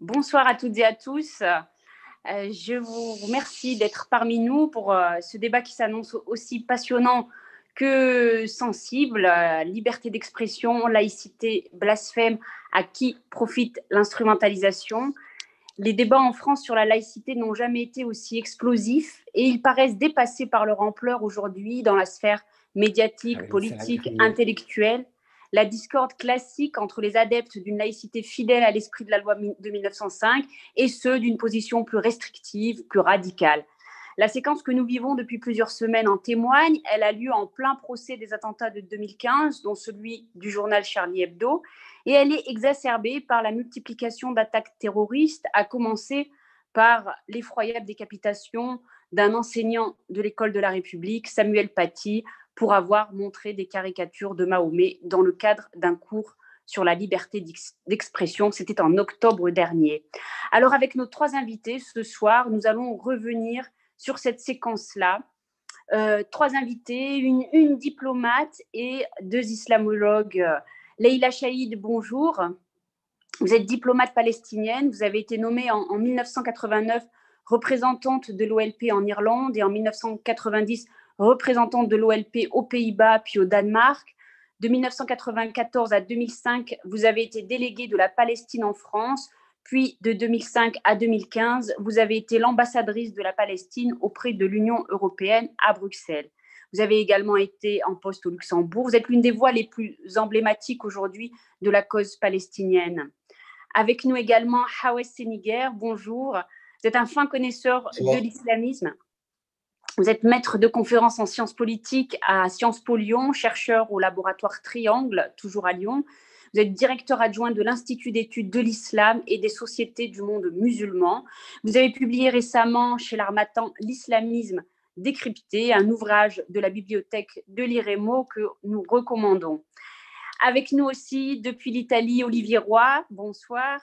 Bonsoir à toutes et à tous. Euh, je vous remercie d'être parmi nous pour euh, ce débat qui s'annonce aussi passionnant que sensible. liberté d'expression, laïcité, blasphème, à qui profite l'instrumentalisation? Les débats en France sur la laïcité n'ont jamais été aussi explosifs et ils paraissent dépassés par leur ampleur aujourd'hui dans la sphère médiatique, ah politique, intellectuelle la discorde classique entre les adeptes d'une laïcité fidèle à l'esprit de la loi de 1905 et ceux d'une position plus restrictive, plus radicale. La séquence que nous vivons depuis plusieurs semaines en témoigne. Elle a lieu en plein procès des attentats de 2015, dont celui du journal Charlie Hebdo, et elle est exacerbée par la multiplication d'attaques terroristes, à commencer par l'effroyable décapitation d'un enseignant de l'école de la République, Samuel Paty, pour avoir montré des caricatures de Mahomet dans le cadre d'un cours sur la liberté d'expression. C'était en octobre dernier. Alors avec nos trois invités ce soir, nous allons revenir sur cette séquence-là. Euh, trois invités, une, diplomate et deux islamologues. Leïla Chaïd, bonjour. Vous êtes diplomate palestinienne. Vous avez été nommée en, en 1989 représentante de l'OLP en Irlande et en 1990 représentante de l'OLP aux Pays-Bas puis au Danemark. De 1994 à 2005, vous avez été déléguée de la Palestine en France. Puis de 2005 à 2015, vous avez été l'ambassadrice de la Palestine auprès de l'Union européenne à Bruxelles. Vous avez également été en poste au Luxembourg. Vous êtes l'une des voix les plus emblématiques aujourd'hui de la cause palestinienne. Avec nous également Hawes Seniger, bonjour. Vous êtes un fin connaisseur de l'islamisme. Vous êtes maître de conférence en sciences politiques à Sciences Po Lyon, chercheur au laboratoire Triangle, toujours à Lyon. Vous êtes directeur adjoint de l'Institut d'études de l'islam et des sociétés du monde musulman. Vous avez publié récemment chez l'Armatan L'islamisme décrypté, un ouvrage de la bibliothèque de l'IREMO que nous recommandons. Avec nous aussi depuis l'Italie, Olivier Roy. Bonsoir.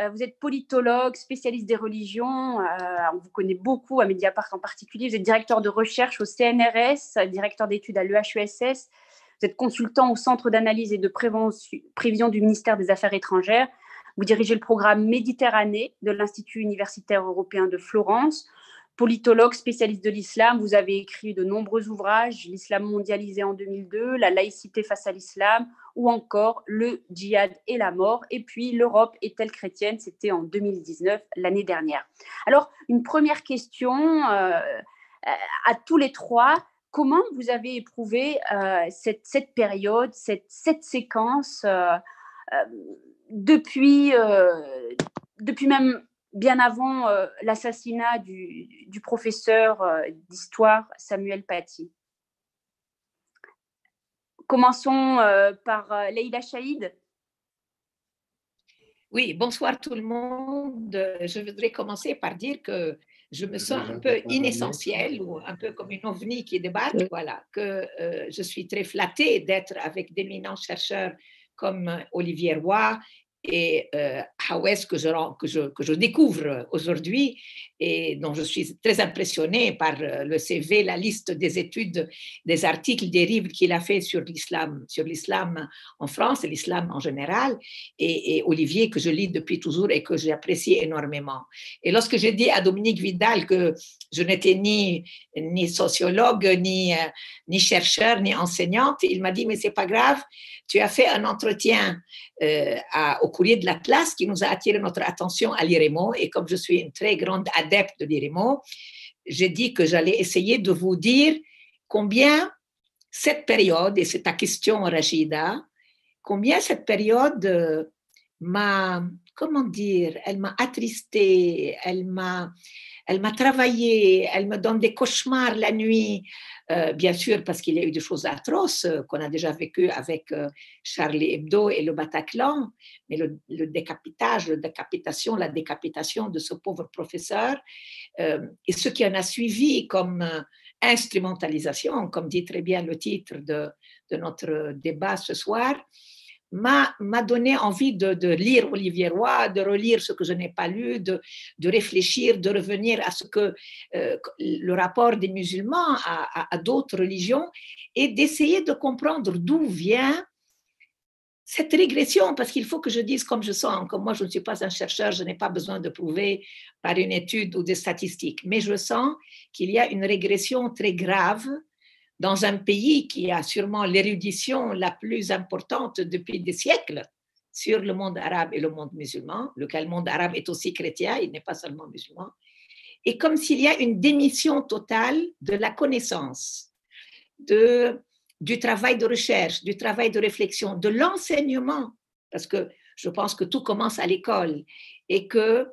Euh, vous êtes politologue, spécialiste des religions. Euh, on vous connaît beaucoup à Mediapart en particulier. Vous êtes directeur de recherche au CNRS, directeur d'études à l'EHUSS. Vous êtes consultant au Centre d'analyse et de prévision du ministère des Affaires étrangères. Vous dirigez le programme Méditerranée de l'Institut universitaire européen de Florence politologue spécialiste de l'islam, vous avez écrit de nombreux ouvrages, L'islam mondialisé en 2002, La laïcité face à l'islam, ou encore Le djihad et la mort, et puis L'Europe est-elle chrétienne? C'était en 2019, l'année dernière. Alors, une première question euh, à tous les trois. Comment vous avez éprouvé euh, cette, période, cette, séquence euh, depuis, depuis même bien avant euh, l'assassinat du, professeur euh, d'histoire Samuel Paty. Commençons euh, par Leïla Chaïd. Oui, bonsoir tout le monde. Je voudrais commencer par dire que je me sens un peu inessentielle ou un peu comme une ovni qui débarque, voilà, que je suis très flattée d'être avec d'éminents chercheurs comme Olivier Roy et euh, Hawes que je, que, je, que je découvre aujourd'hui et dont je suis très impressionnée par euh, le CV, la liste des études, des articles, des livres qu'il a fait sur l'islam, sur l'islam en France et l'islam en général, et, Olivier que je lis depuis toujours et que j'apprécie énormément. Et lorsque j'ai dit à Dominique Vidal que je n'étais ni, ni sociologue, ni, euh, ni chercheur, ni enseignante, il m'a dit, mais c'est pas grave, tu as fait un entretien euh, au courrier de l'Atlas qui nous a attiré notre attention à l'IREMO. Et comme je suis une très grande adepte de l'IREMO, j'ai dit que j'allais essayer de vous dire combien cette période, et c'est ta question, Rachida, combien cette période euh, m'a, comment dire, elle m'a attristée, elle m'a, elle m'a travaillé, elle me donne des cauchemars la nuit, euh, bien sûr parce qu'il y a eu des choses atroces euh, qu'on a déjà vécues avec euh, Charlie Hebdo et le Bataclan, mais le, décapitage, la décapitation, la décapitation de ce pauvre professeur et ce qui en a suivi comme instrumentalisation, comme dit très bien le titre de, de notre débat ce soir, m'a donné envie de, lire Olivier Roy, de relire ce que je n'ai pas lu, de, réfléchir, de revenir à ce que euh, le rapport des musulmans à, d'autres religions et d'essayer de comprendre d'où vient cette régression, parce qu'il faut que je dise comme je sens, comme moi je ne suis pas un chercheur, je n'ai pas besoin de prouver par une étude ou des statistiques, mais je sens qu'il y a une régression très grave dans un pays qui a sûrement l'érudition la plus importante depuis des siècles sur le monde arabe et le monde musulman, lequel monde arabe est aussi chrétien, il n'est pas seulement musulman, et comme s'il y a une démission totale de la connaissance, de du travail de recherche, du travail de réflexion, de l'enseignement, parce que je pense que tout commence à l'école et que,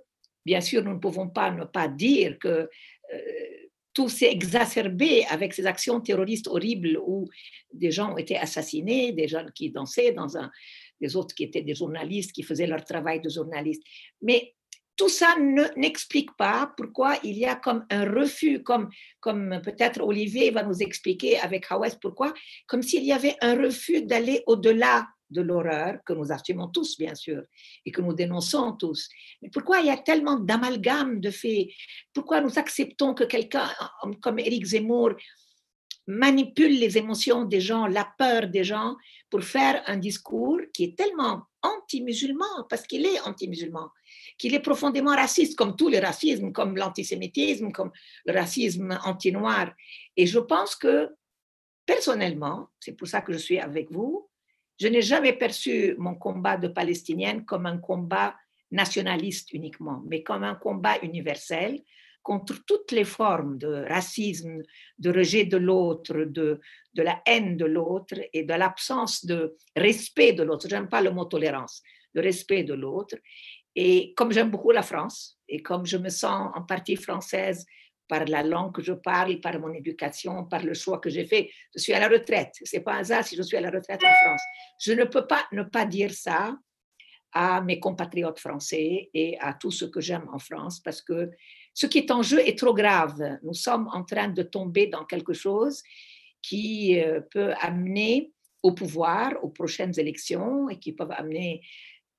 bien sûr, nous ne pouvons pas ne pas dire que euh, tout s'est exacerbé avec ces actions terroristes horribles où des gens ont été assassinés, des jeunes qui dansaient dans un, des autres qui étaient des journalistes, qui faisaient leur travail de journaliste. Mais tout ça n'explique pas pourquoi il y a comme un refus, comme, comme peut-être Olivier va nous expliquer avec Hawes pourquoi, comme s'il y avait un refus d'aller au-delà de l'horreur que nous assumons tous, bien sûr, et que nous dénonçons tous. Mais pourquoi il y a tellement d'amalgames de faits? Pourquoi nous acceptons que quelqu'un comme Éric Zemmour manipule les émotions des gens, la peur des gens, pour faire un discours qui est tellement anti-musulman, parce qu'il est anti-musulman qu'il est profondément raciste, comme tous les racismes, comme l'antisémitisme, comme le racisme anti-noir. Et je pense que, personnellement, c'est pour ça que je suis avec vous, je n'ai jamais perçu mon combat de palestinienne comme un combat nationaliste uniquement, mais comme un combat universel contre toutes les formes de racisme, de rejet de l'autre, de, de la haine de l'autre et de l'absence de respect de l'autre. Je n'aime pas le mot tolérance, de respect de l'autre. Et comme j'aime beaucoup la France et comme je me sens en partie française par la langue que je parle, par mon éducation, par le choix que j'ai fait, je suis à la retraite. C'est pas un hasard si je suis à la retraite en France. Je ne peux pas ne pas dire ça à mes compatriotes français et à tout ce que j'aime en France parce que ce qui est en jeu est trop grave. Nous sommes en train de tomber dans quelque chose qui euh, peut amener au pouvoir aux prochaines élections et qui peuvent amener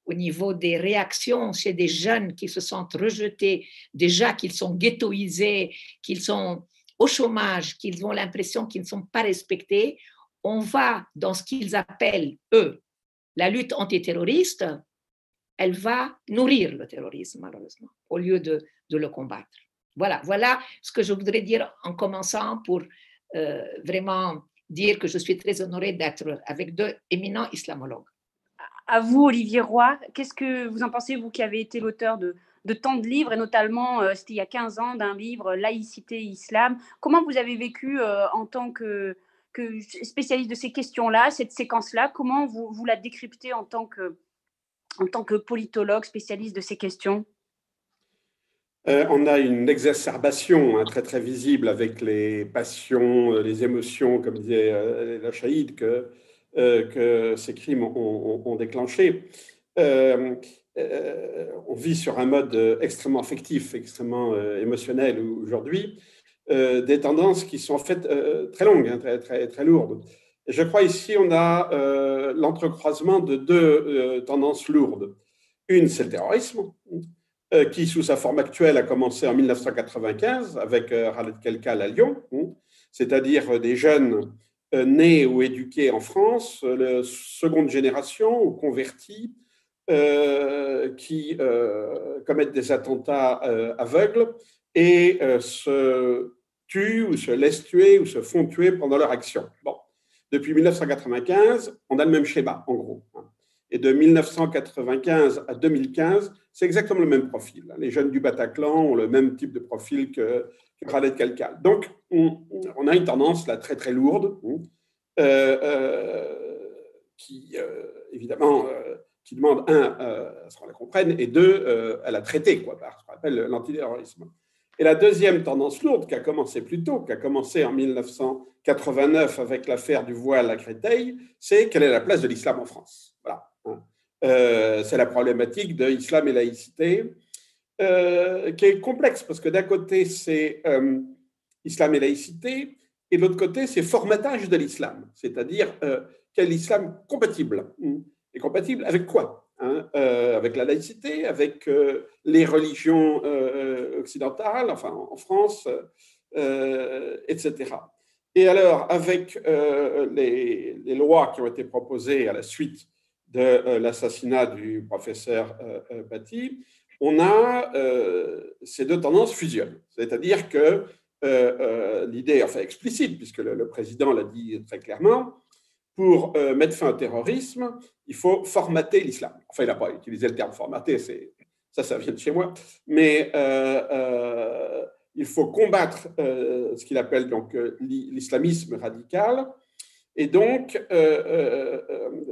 au niveau des réactions chez des jeunes qui se sentent rejetés, déjà qu'ils sont ghettoisés, qu'ils sont au chômage, qu'ils ont l'impression qu'ils ne sont pas respectés, on va dans ce qu'ils appellent, eux, la lutte antiterroriste, elle va nourrir le terrorisme, malheureusement, au lieu de, le combattre. Voilà, voilà ce que je voudrais dire en commençant pour euh, vraiment dire que je suis très honorée d'être avec deux éminents islamologues à vous, Olivier Roy. Qu'est-ce que vous en pensez, vous qui avez été l'auteur de, tant de livres, et notamment, euh, c'était il y a 15 ans, d'un livre Laïcité Islam. Comment vous avez vécu euh, en tant que, spécialiste de ces questions-là, cette séquence-là? Comment vous, la décryptez en tant, que, politologue spécialiste de ces questions? Euh, on a une exacerbation hein, très très visible avec les passions, les émotions, comme disait la Chaïd, que que ces crimes ont, déclenché. Euh, euh, on vit sur un mode extrêmement affectif, extrêmement émotionnel aujourd'hui, des tendances qui sont en fait très longues, hein, très, très, très lourdes. je crois ici, on a l'entrecroisement de deux tendances lourdes. Une, c'est le terrorisme, qui, sous sa forme actuelle, a commencé en 1995 avec Khaled Kelkal à Lyon, hein, c'est-à-dire des jeunes euh, nés ou éduqués en France, euh, la seconde génération ou convertis, euh, qui commettent des attentats aveugles et se tuent ou se laissent tuer ou se font tuer pendant leur action. Bon. Depuis 1995, on a le même schéma, en gros. Hein. Et de 1995 à 2015, c'est exactement le même profil. Les jeunes du Bataclan ont le même type de profil que, Khaled. Donc, on, a une tendance là très très lourde hein, euh, euh, qui, euh, évidemment, qui demande, un, à ce qu'on la comprenne, et deux, à la traiter, quoi, par ce qu'on appelle l'antiterrorisme. Et la deuxième tendance lourde, qui a commencé plus tôt, qui a commencé en 1989 avec l'affaire du voile à Créteil, c'est quelle est la place de l'islam en France. Voilà. Hein. c'est la problématique de l'islam et laïcité, euh, qui est complexe parce que d'un côté, c'est euh, islam et laïcité, et de l'autre côté, c'est formatage de l'islam, c'est-à-dire euh, quel islam compatible. Hmm. Et compatible avec quoi hein, Avec la laïcité, avec les religions occidentales, enfin en France, etc. Et alors, avec les, les, lois qui ont été proposées à la suite de l'assassinat du professeur Paty, on a ces deux tendances fusionnent. C'est-à-dire que l'idée, enfin explicite, puisque le président l'a dit très clairement, pour euh, mettre fin au terrorisme, il faut formater l'islam. Enfin, il n'a pas utilisé le terme formater, ça, ça vient de chez moi. Mais euh, euh, il faut combattre ce qu'il appelle donc l'islamisme radical. Et donc,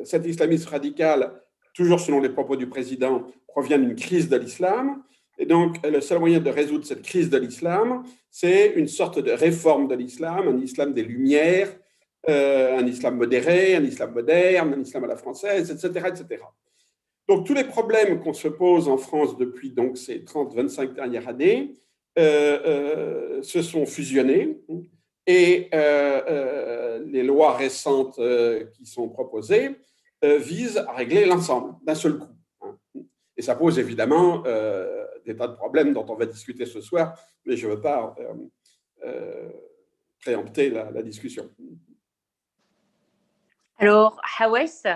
cet islamisme radical, toujours selon les propos du président, provient d'une crise de l'islam. Et donc, le seul moyen de résoudre cette crise de l'islam, c'est une sorte de réforme de l'islam, un islam des Lumières, euh, un islam modéré, un islam moderne, un islam à la française, etc. etc. Donc tous les problèmes qu'on se pose en France depuis donc, ces 30-25 dernières années euh, euh, se sont fusionnés et les lois récentes qui sont proposées visent à régler l'ensemble d'un seul coup. Et ça pose évidemment des tas de problèmes dont on va discuter ce soir, mais je ne veux pas préempter la discussion. Alors, Hawes,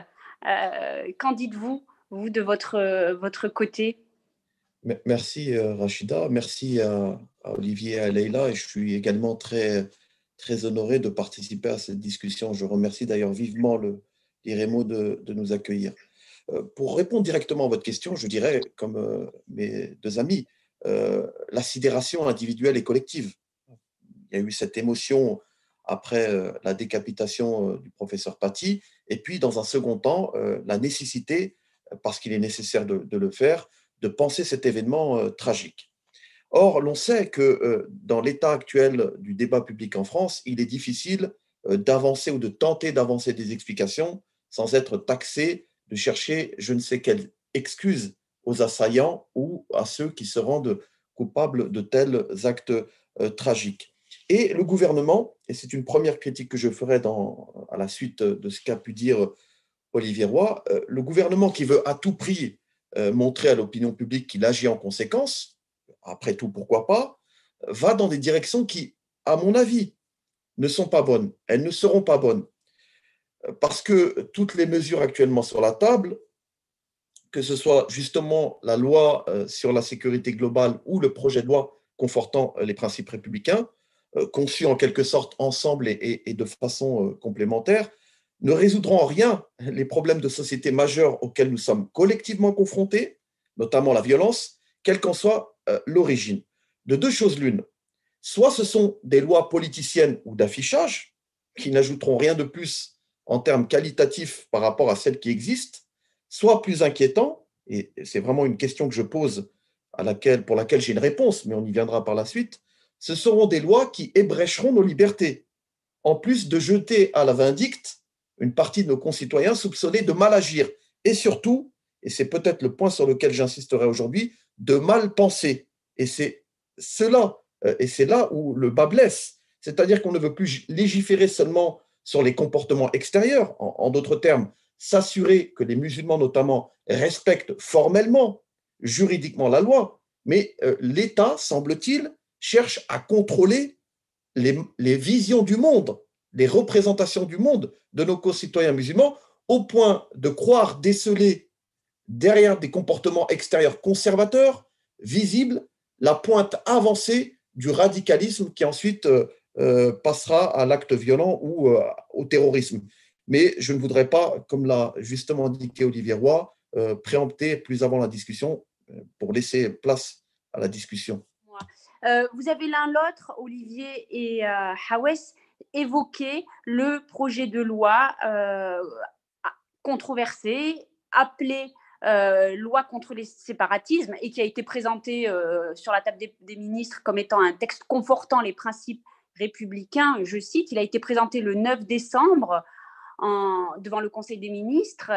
euh, qu'en dites-vous, vous, de votre, votre côté? Merci euh, Rachida, merci à, Olivier et à Leïla. Et je suis également très, très honoré de participer à cette discussion. Je remercie d'ailleurs vivement le, l'IREMO de, de, nous accueillir. Euh, pour répondre directement à votre question, je dirais, comme mes deux amis, la sidération individuelle et collective. Il y a eu cette émotion après euh, la décapitation euh, du professeur Paty, et puis dans un second temps, euh, la nécessité, parce qu'il est nécessaire de, le faire, de penser cet événement tragique. Or, l'on sait que dans l'état actuel du débat public en France, il est difficile d'avancer ou de tenter d'avancer des explications sans être taxé de chercher je ne sais quelle excuse aux assaillants ou à ceux qui se rendent coupables de tels actes tragiques. Et le gouvernement, et c'est une première critique que je ferai dans, à la suite de ce qu'a pu dire Olivier Roy, euh, le gouvernement qui veut à tout prix euh, montrer à l'opinion publique qu'il agit en conséquence, après tout, pourquoi pas, va dans des directions qui, à mon avis, ne sont pas bonnes. Elles ne seront pas bonnes. Parce que toutes les mesures actuellement sur la table, que ce soit justement la loi euh, sur la sécurité globale ou le projet de loi confortant les principes républicains, euh, conçus en quelque sorte ensemble et, de façon euh, complémentaire, ne résoudront en rien les problèmes de société majeurs auxquels nous sommes collectivement confrontés, notamment la violence, quelle qu'en soit euh, l'origine. De deux choses l'une, soit ce sont des lois politiciennes ou d'affichage qui n'ajouteront rien de plus en termes qualitatifs par rapport à celles qui existent, soit plus inquiétant, et c'est vraiment une question que je pose à laquelle, pour laquelle j'ai une réponse, mais on y viendra par la suite, ce seront des lois qui ébrécheront nos libertés, en plus de jeter à la vindicte une partie de nos concitoyens soupçonnés de mal agir, et surtout, et c'est peut-être le point sur lequel j'insisterai aujourd'hui, de mal penser. Et c'est cela, euh, et c'est là où le bas blesse. C'est-à-dire qu'on ne veut plus légiférer seulement sur les comportements extérieurs, en d'autres termes, s'assurer que les musulmans notamment respectent formellement, juridiquement la loi, mais euh, l'État, semble-t-il, cherche à contrôler les, visions du monde, les représentations du monde de nos concitoyens musulmans, au point de croire déceler derrière des comportements extérieurs conservateurs, visibles, la pointe avancée du radicalisme qui ensuite euh, passera à l'acte violent ou euh, au terrorisme. Mais je ne voudrais pas, comme l'a justement indiqué Olivier Roy, préempter plus avant la discussion pour laisser place à la discussion. Euh, vous avez l'un l'autre, Olivier et euh, Hawes, évoqué le projet de loi euh, controversé, appelé loi contre les séparatismes et qui a été présenté sur la table des, ministres comme étant un texte confortant les principes républicains. Je cite, il a été présenté le 9 décembre devant le Conseil des ministres.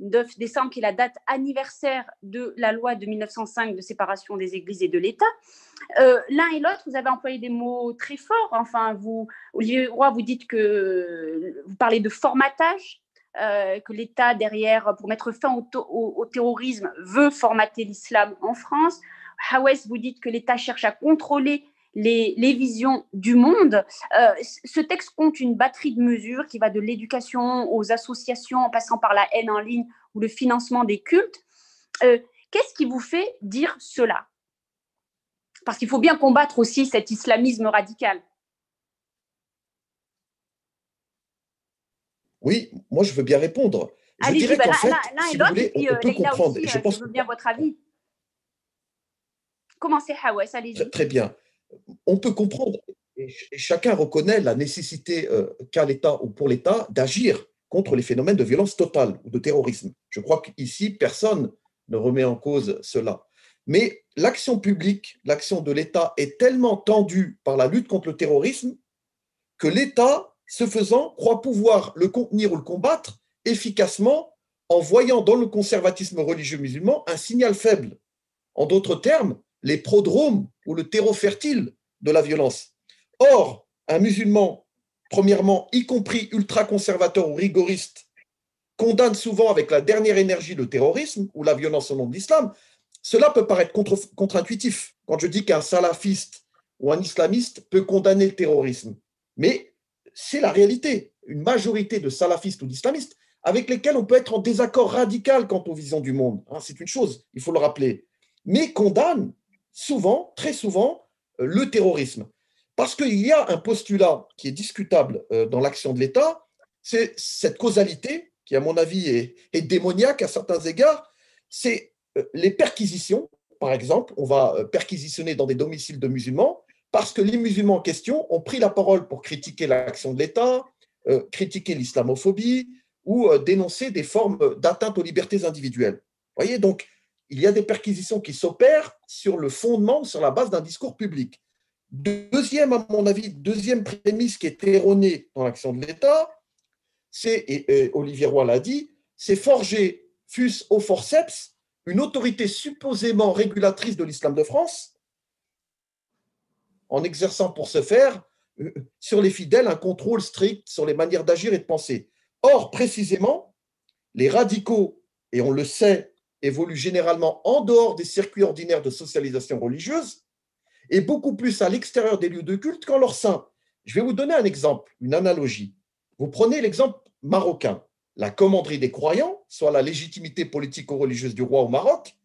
9 décembre, qui est la date anniversaire de la loi de 1905 de séparation des églises et de l'État. Euh, l'un et l'autre, vous avez employé des mots très forts. Enfin, vous, Olivier Roy, vous dites que vous parlez de formatage, euh, que l'État derrière, pour mettre fin au, terrorisme, veut formater l'islam en France. Hawes, vous dites que l'État cherche à contrôler les, visions du monde. Euh, ce texte compte une batterie de mesures qui va de l'éducation aux associations en passant par la haine en ligne ou le financement des cultes. Euh, qu'est-ce qui vous fait dire cela? Parce qu'il faut bien combattre aussi cet islamisme radical. Oui, moi je veux bien répondre. Je dirais bah, qu'en fait, si vous voulez, on euh, peut comprendre. je pense je veux bien votre avis. Commencez, Hawes, allez-y. Très bien. On peut comprendre, et ch- et chacun reconnaît la nécessité euh, qu'a l'État ou pour l'État d'agir contre les phénomènes de violence totale ou de terrorisme. Je crois qu'ici, personne ne remet en cause cela. Mais l'action publique, l'action de l'État est tellement tendue par la lutte contre le terrorisme que l'État, ce faisant, croit pouvoir le contenir ou le combattre efficacement en voyant dans le conservatisme religieux musulman un signal faible. En d'autres termes, les prodromes ou le terreau fertile de la violence. Or, un musulman, premièrement, y compris ultra-conservateur ou rigoriste, condamne souvent avec la dernière énergie le terrorisme ou la violence au nom de l'islam. Cela peut paraître contre- contre-intuitif quand je dis qu'un salafiste ou un islamiste peut condamner le terrorisme. Mais c'est la réalité. Une majorité de salafistes ou d'islamistes avec lesquels on peut être en désaccord radical quant aux visions du monde. hein, c'est une chose, il faut le rappeler. Mais condamnent souvent, très souvent, euh, le terrorisme. Parce qu'il y a un postulat qui est discutable euh, dans l'action de l'État, c'est cette causalité, qui à mon avis est, démoniaque à certains égards, c'est euh, les perquisitions, par exemple, on va perquisitionner dans des domiciles de musulmans, parce que les musulmans en question ont pris la parole pour critiquer l'action de l'État, critiquer l'islamophobie ou dénoncer des formes d'atteinte aux libertés individuelles. Vous voyez, donc il y a des perquisitions qui s'opèrent sur le fondement, sur la base d'un discours public. Deuxième, à mon avis, deuxième prémisse qui est erronée dans l'action de l'État, c'est, et, Olivier Roy l'a dit, c'est forger, fût-ce au forceps, une autorité supposément régulatrice de l'islam de France, en exerçant pour ce faire euh, sur les fidèles un contrôle strict sur les manières d'agir et de penser. Or, précisément, les radicaux, et on le sait, évoluent généralement en dehors des circuits ordinaires de socialisation religieuse et beaucoup plus à l'extérieur des lieux de culte qu'en leur sein. Je vais vous donner un exemple, une analogie. Vous prenez l'exemple marocain. La commanderie des croyants, soit la légitimité politico-religieuse du roi au Maroc,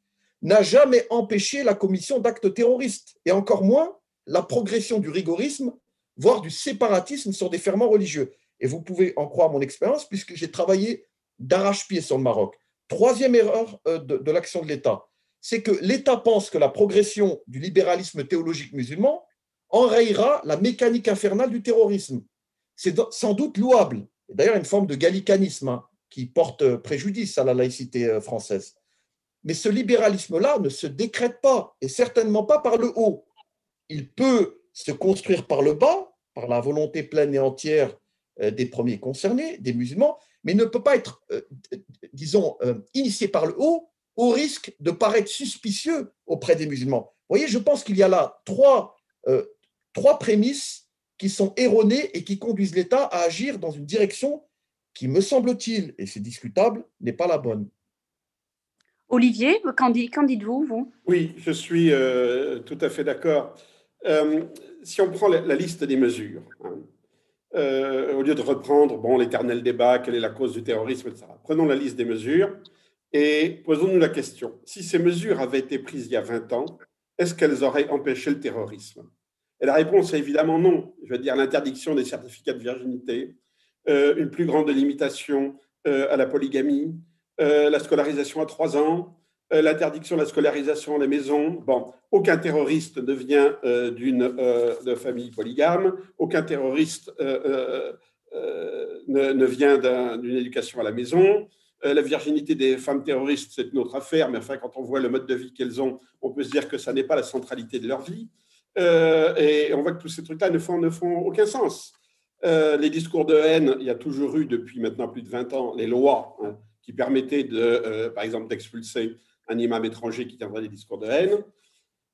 n'a jamais empêché la commission d'actes terroristes, et encore moins la progression du rigorisme, voire du séparatisme sur des ferments religieux. Et vous pouvez en croire mon expérience, puisque j'ai travaillé d'arrache-pied sur le Maroc. Troisième erreur euh, de, l'action de l'État, c'est que l'État pense que la progression du libéralisme théologique musulman enrayera la mécanique infernale du terrorisme. C'est sans doute louable. D'ailleurs, une forme de gallicanisme hein, qui porte préjudice à la laïcité euh, française. Mais ce libéralisme-là ne se décrète pas, et certainement pas par le haut. Il peut se construire par le bas, par la volonté pleine et entière euh, des premiers concernés, des musulmans, mais ne peut pas être, euh, disons, euh, initié par le haut au risque de paraître suspicieux auprès des musulmans. Vous voyez, je pense qu'il y a là trois, euh, trois prémices qui sont erronées et qui conduisent l'État à agir dans une direction qui, me semble-t-il, et c'est discutable, n'est pas la bonne. Olivier, qu'en dit- qu'en dites-vous, vous? Oui, je suis euh, tout à fait d'accord. Euh, si on prend la, la liste des mesures, hein, euh, au lieu de reprendre bon, l'éternel débat, quelle est la cause du terrorisme, etc., prenons la liste des mesures et posons-nous la question. Si ces mesures avaient été prises il y a 20 ans, est-ce qu'elles auraient empêché le terrorisme? Et la réponse est évidemment non. Je veux dire l'interdiction des certificats de virginité, euh, une plus grande limitation euh, à la polygamie, la scolarisation à 3 ans, l'interdiction de la scolarisation à la maison. Bon, aucun terroriste ne vient euh, d'une euh, famille polygame, aucun terroriste euh, euh, euh, ne, vient d'un- d'une éducation à la maison. Euh, la virginité des femmes terroristes, c'est une autre affaire, mais enfin, quand on voit le mode de vie qu'elles ont, on peut se dire que ça n'est pas la centralité de leur vie. Euh, et on voit que tous ces trucs-là ne font, aucun sens. Euh, les discours de haine, il y a toujours eu depuis maintenant plus de 20 ans les lois hein, qui permettaient, euh, par exemple, d'expulser un imam étranger qui tiendrait des discours de haine.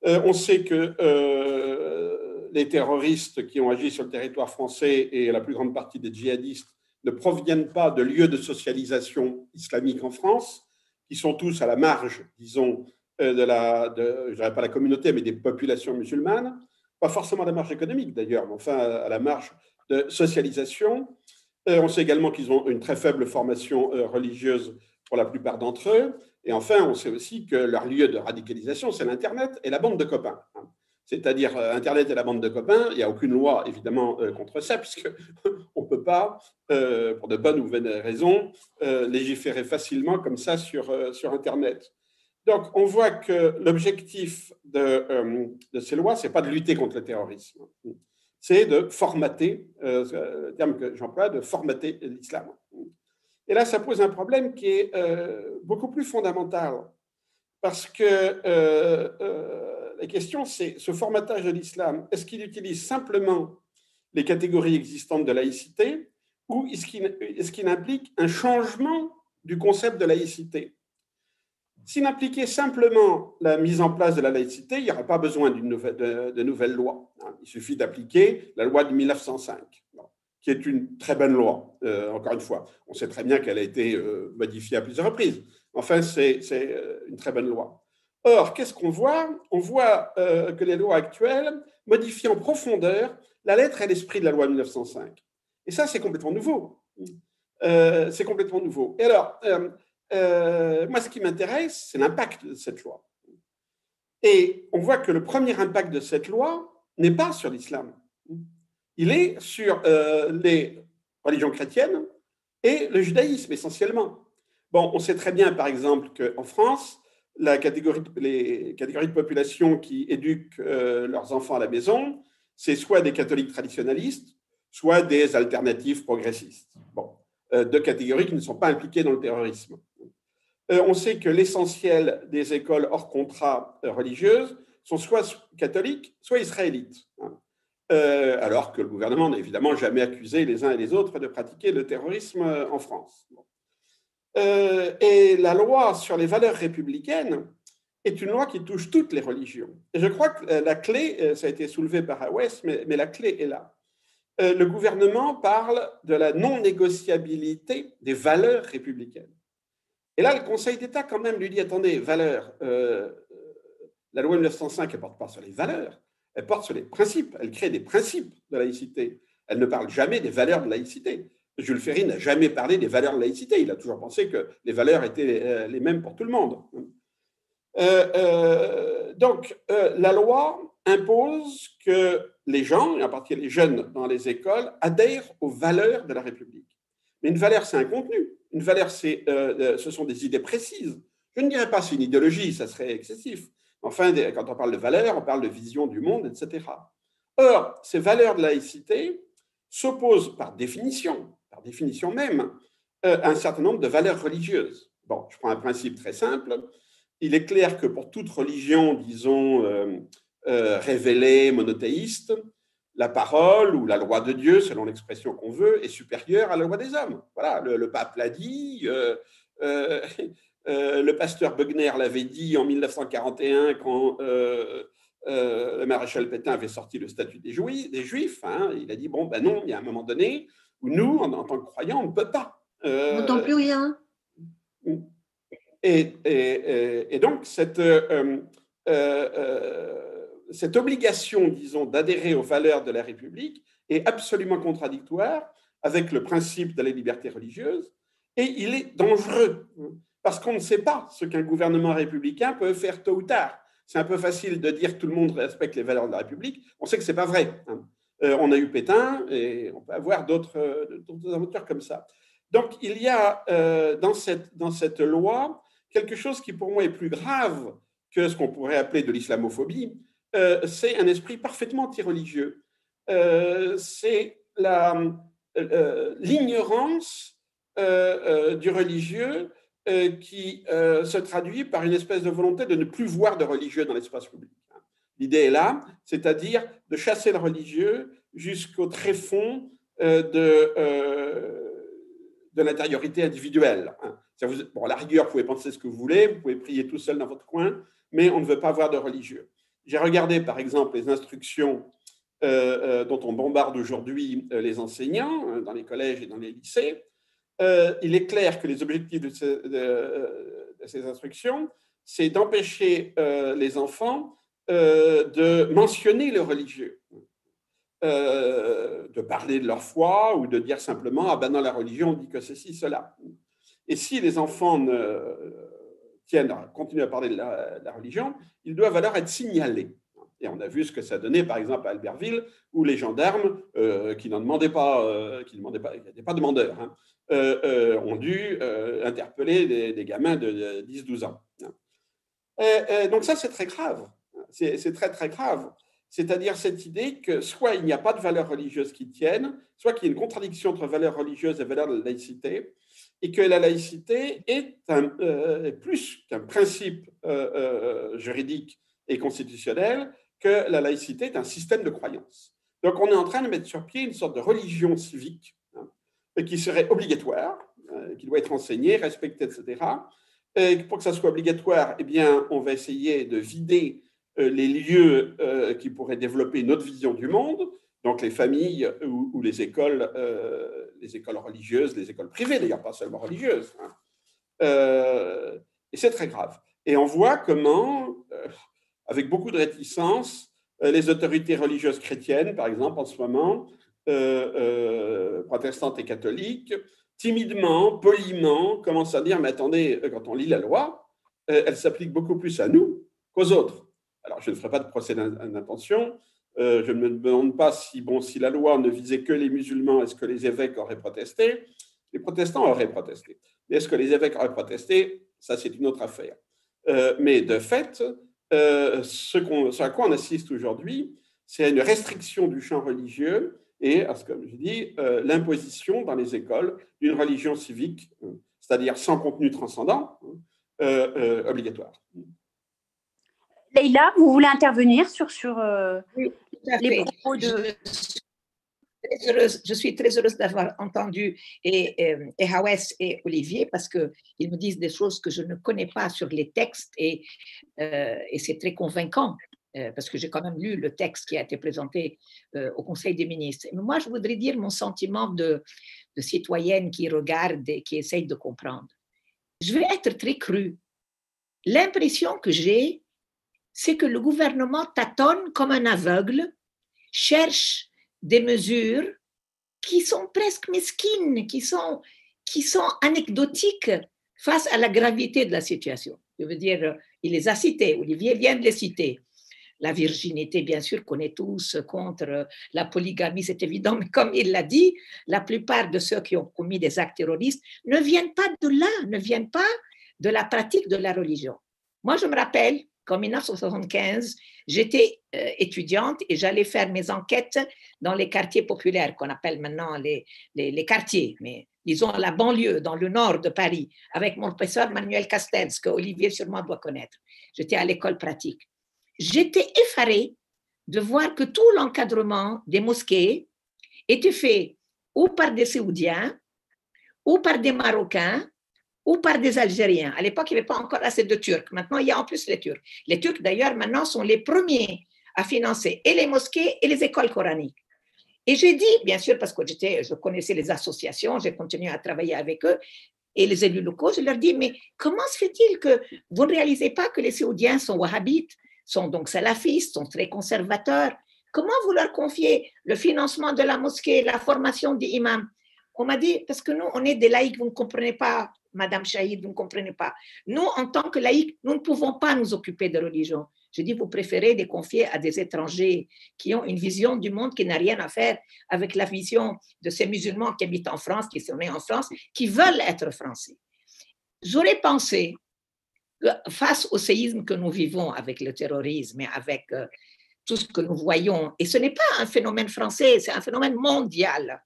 Euh, on sait que euh, les terroristes qui ont agi sur le territoire français et la plus grande partie des djihadistes ne proviennent pas de lieux de socialisation islamique en France, qui sont tous à la marge, disons, euh, de la, je dirais pas la communauté, mais des populations musulmanes, pas forcément à la marge économique d'ailleurs, mais enfin à la marge de socialisation. On sait également qu'ils ont une très faible formation religieuse pour la plupart d'entre eux. Et enfin, on sait aussi que leur lieu de radicalisation, c'est l'Internet et la bande de copains. C'est-à-dire euh, Internet et la bande de copains, il n'y a aucune loi évidemment euh, contre ça, puisqu'on ne peut pas, euh, pour de bonnes ou vaines raisons, légiférer facilement comme ça sur, sur Internet. Donc on voit que l'objectif de, de, ces lois, ce n'est pas de lutter contre le terrorisme, c'est de formater, le terme que j'emploie, de formater l'islam. Et là, ça pose un problème qui est beaucoup plus fondamental, parce que la question, c'est ce formatage de l'islam, est-ce qu'il utilise simplement les catégories existantes de laïcité ou est-ce qu'il implique un changement du concept de laïcité? S'il impliquait simplement la mise en place de la laïcité, il n'y aurait pas besoin nouvelle, de, nouvelles lois. Il suffit d'appliquer la loi de 1905, qui est une très bonne loi, euh, encore une fois. On sait très bien qu'elle a été euh, modifiée à plusieurs reprises. Enfin, c'est euh, une très bonne loi. Or, qu'est-ce qu'on voit? On voit que les lois actuelles modifient en profondeur la lettre et l'esprit de la loi de 1905. Et ça, c'est complètement nouveau. C'est complètement nouveau. Et alors, moi, ce qui m'intéresse, c'est l'impact de cette loi. Et on voit que le premier impact de cette loi n'est pas sur l'islam. Il est sur les religions chrétiennes et le judaïsme essentiellement. Bon, on sait très bien, par exemple, qu'en France, la catégorie, les catégories de population qui éduquent euh, leurs enfants à la maison, c'est soit des catholiques traditionnalistes, soit des alternatives progressistes. Bon, euh, deux catégories qui ne sont pas impliquées dans le terrorisme. Euh, on sait que l'essentiel des écoles hors contrat religieuses sont soit catholiques, soit israélites. Hein. Alors que le gouvernement n'a évidemment jamais accusé les uns et les autres de pratiquer le terrorisme en France. Euh, et la loi sur les valeurs républicaines est une loi qui touche toutes les religions. Et je crois que la clé, euh, ça a été soulevé par Awes, mais, la clé est là. Euh, le gouvernement parle de la non-négociabilité des valeurs républicaines. Et là, le Conseil d'État, quand même, lui dit attendez, valeurs, la loi 1905, elle ne porte pas sur les valeurs, elle porte sur les principes, elle crée des principes de laïcité. Elle ne parle jamais des valeurs de laïcité. Jules Ferry n'a jamais parlé des valeurs de laïcité. Il a toujours pensé que les valeurs étaient euh, les mêmes pour tout le monde. Euh, euh, donc, la loi impose que les gens, et en particulier les jeunes dans les écoles, adhèrent aux valeurs de la République. Mais une valeur, c'est un contenu. Une valeur, c'est, ce sont des idées précises. Je ne dirais pas c'est une idéologie, ça serait excessif. Enfin, quand on parle de valeurs, on parle de vision du monde, etc. Or, ces valeurs de laïcité s'opposent par définition définition même, euh, un certain nombre de valeurs religieuses. Bon, je prends un principe très simple. Il est clair que pour toute religion, disons, euh, euh, révélée, monothéiste, la parole ou la loi de Dieu, selon l'expression qu'on veut, est supérieure à la loi des hommes. Voilà, le, pape l'a dit, le pasteur Bugner l'avait dit en 1941 quand le maréchal Pétain avait sorti le statut des Juifs. Des juifs hein. il a dit, bon, ben non, il y a un moment donné, nous, en, tant que croyants, on ne peut pas. Euh, on n'entend plus rien. Et, et, donc, cette, euh, euh, cette obligation, disons, d'adhérer aux valeurs de la République est absolument contradictoire avec le principe de la liberté religieuse et il est dangereux parce qu'on ne sait pas ce qu'un gouvernement républicain peut faire tôt ou tard. C'est un peu facile de dire que tout le monde respecte les valeurs de la République. On sait que ce n'est pas vrai. Hein. Euh, on a eu Pétain et on peut avoir d'autres euh, aventures comme ça. Donc, il y a euh, dans, cette, dans cette loi quelque chose qui, pour moi, est plus grave que ce qu'on pourrait appeler de l'islamophobie. c'est un esprit parfaitement anti-religieux. c'est l'ignorance du religieux qui se traduit par une espèce de volonté de ne plus voir de religieux dans l'espace public. L'idée est là, c'est-à-dire de chasser le religieux jusqu'au tréfonds euh, de, euh, de l'intériorité individuelle. Hein. Bon, à la rigueur, vous pouvez penser ce que vous voulez, vous pouvez prier tout seul dans votre coin, mais on ne veut pas avoir de religieux. J'ai regardé, par exemple, les instructions euh, dont on bombarde aujourd'hui les enseignants hein, dans les collèges et dans les lycées. Il est clair que les objectifs de ces, instructions, c'est d'empêcher les enfants euh, de mentionner le religieux, euh, de parler de leur foi ou de dire simplement ah ben dans la religion on dit que ceci cela. Et si les enfants ne tiennent à continuer à parler de la, religion, ils doivent alors être signalés. Et on a vu ce que ça donnait, par exemple, à Albertville, où les gendarmes, euh, qui n'en demandaient pas, euh, qui n'étaient pas demandeurs, hein, euh, ont dû interpeller des, gamins de 10-12 ans. donc ça, c'est très grave. C'est très, très grave. C'est-à-dire cette idée que soit il n'y a pas de valeurs religieuses qui tiennent, soit qu'il y a une contradiction entre valeurs religieuses et valeurs de laïcité, et que la laïcité est euh, plus qu'un principe euh, euh, juridique et constitutionnel, que la laïcité est un système de croyance. Donc on est en train de mettre sur pied une sorte de religion civique qui serait obligatoire, qui doit être enseignée, respectée, etc. Et pour que ça soit obligatoire, eh bien, on va essayer de vider les lieux qui pourraient développer notre vision du monde, donc les familles ou, les écoles, euh, les écoles religieuses, les écoles privées d'ailleurs, pas seulement religieuses. Hein. Euh, et c'est très grave. Et on voit comment, euh, avec beaucoup de réticence, les autorités religieuses chrétiennes, par exemple, en ce moment, protestantes et catholiques, timidement, poliment, commencent à dire, mais attendez, quand on lit la loi, elle s'applique beaucoup plus à nous qu'aux autres. Alors, je ne ferai pas de procès d'intention, euh, je ne me demande pas si, bon, si la loi ne visait que les musulmans, est-ce que les évêques auraient protesté? Les protestants auraient protesté. Mais est-ce que les évêques auraient protesté? Ça, c'est une autre affaire. Euh, mais de fait, euh, ce, à quoi on assiste aujourd'hui, c'est une restriction du champ religieux et, comme je dis, l'imposition dans les écoles d'une religion civique, c'est-à-dire sans contenu transcendant, obligatoire. Leïla, vous voulez intervenir sur, sur oui, les propos de... Je suis très heureuse, d'avoir entendu et, et, Hawes et Olivier parce qu'ils me disent des choses que je ne connais pas sur les textes et, euh, et c'est très convaincant euh, parce que j'ai quand même lu le texte qui a été présenté euh, au Conseil des ministres. Mais moi, je voudrais dire mon sentiment de, citoyenne qui regarde et qui essaye de comprendre. Je vais être très crue. L'impression que j'ai, c'est que le gouvernement tâtonne comme un aveugle, cherche des mesures qui sont presque mesquines, qui sont, qui sont anecdotiques face à la gravité de la situation. Je veux dire, il les a cités, Olivier vient de les citer. La virginité, bien sûr, connaît tous contre la polygamie, c'est évident, mais comme il l'a dit, la plupart de ceux qui ont commis des actes terroristes ne viennent pas de là, ne viennent pas de la pratique de la religion. Moi, je me rappelle, en 1975, j'étais euh, étudiante et j'allais faire mes enquêtes dans les quartiers populaires, qu'on appelle maintenant les, les, quartiers, mais disons la banlieue, dans le nord de Paris, avec mon professeur Manuel Castells, que Olivier sûrement doit connaître. J'étais à l'école pratique. J'étais effarée de voir que tout l'encadrement des mosquées était fait ou par des Saoudiens, ou par des Marocains, ou par des Algériens. À l'époque, il n'y avait pas encore assez de Turcs. Maintenant, il y a en plus les Turcs. Les Turcs, d'ailleurs, maintenant, sont les premiers à financer et les mosquées et les écoles coraniques. Et j'ai dit, bien sûr, parce que j'étais, je connaissais les associations, j'ai continué à travailler avec eux et les élus locaux, je leur dis, mais comment se fait-il que vous ne réalisez pas que les Saoudiens sont wahhabites, sont donc salafistes, sont très conservateurs Comment vous leur confiez le financement de la mosquée, la formation des imams? On m'a dit, parce que nous, on est des laïcs, vous ne comprenez pas Madame Chahid, vous ne comprenez pas. Nous, en tant que laïcs, nous ne pouvons pas nous occuper de religion. Je dis, vous préférez les confier à des étrangers qui ont une vision du monde qui n'a rien à faire avec la vision de ces musulmans qui habitent en France, qui sont nés en France, qui veulent être français. J'aurais pensé, face au séisme que nous vivons avec le terrorisme et avec euh, tout ce que nous voyons, et ce n'est pas un phénomène français, c'est un phénomène mondial.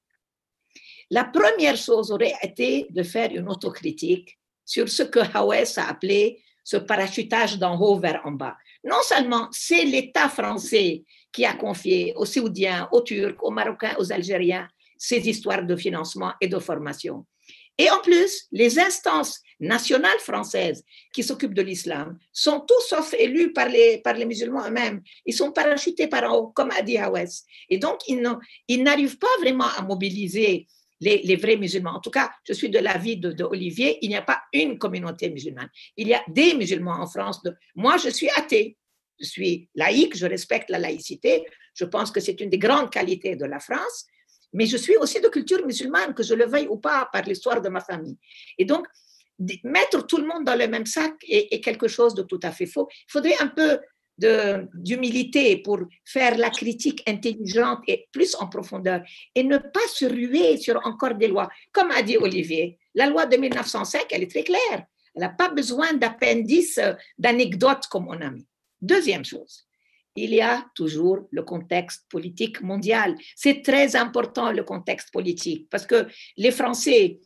La première chose aurait été de faire une autocritique sur ce que Hawes a appelé ce parachutage d'en haut vers en bas. Non seulement c'est l'État français qui a confié aux Saoudiens, aux Turcs, aux Marocains, aux Algériens ces histoires de financement et de formation. Et en plus, les instances nationales françaises qui s'occupent de l'islam sont tous sauf élus par les, musulmans eux-mêmes. Ils sont parachutés par en haut, comme a dit Hawes. Et donc, ils n'arrivent pas vraiment à mobiliser les, vrais musulmans. En tout cas, je suis de l'avis de, Olivier, il n'y a pas une communauté musulmane. Il y a des musulmans en France. moi, je suis athée. Je suis laïque, je respecte la laïcité. Je pense que c'est une des grandes qualités de la France. Mais je suis aussi de culture musulmane, que je le veuille ou pas, par l'histoire de ma famille. Et donc, mettre tout le monde dans le même sac est, quelque chose de tout à fait faux. Il faudrait un peu d'humilité pour faire la critique intelligente et plus en profondeur et ne pas se ruer sur encore des lois. Comme a dit Olivier, la loi de 1905, elle est très claire. Elle n'a pas besoin d'appendices, d'anecdotes comme on a mis. Deuxième chose, il y a toujours le contexte politique mondial. C'est très important le contexte politique parce que les Français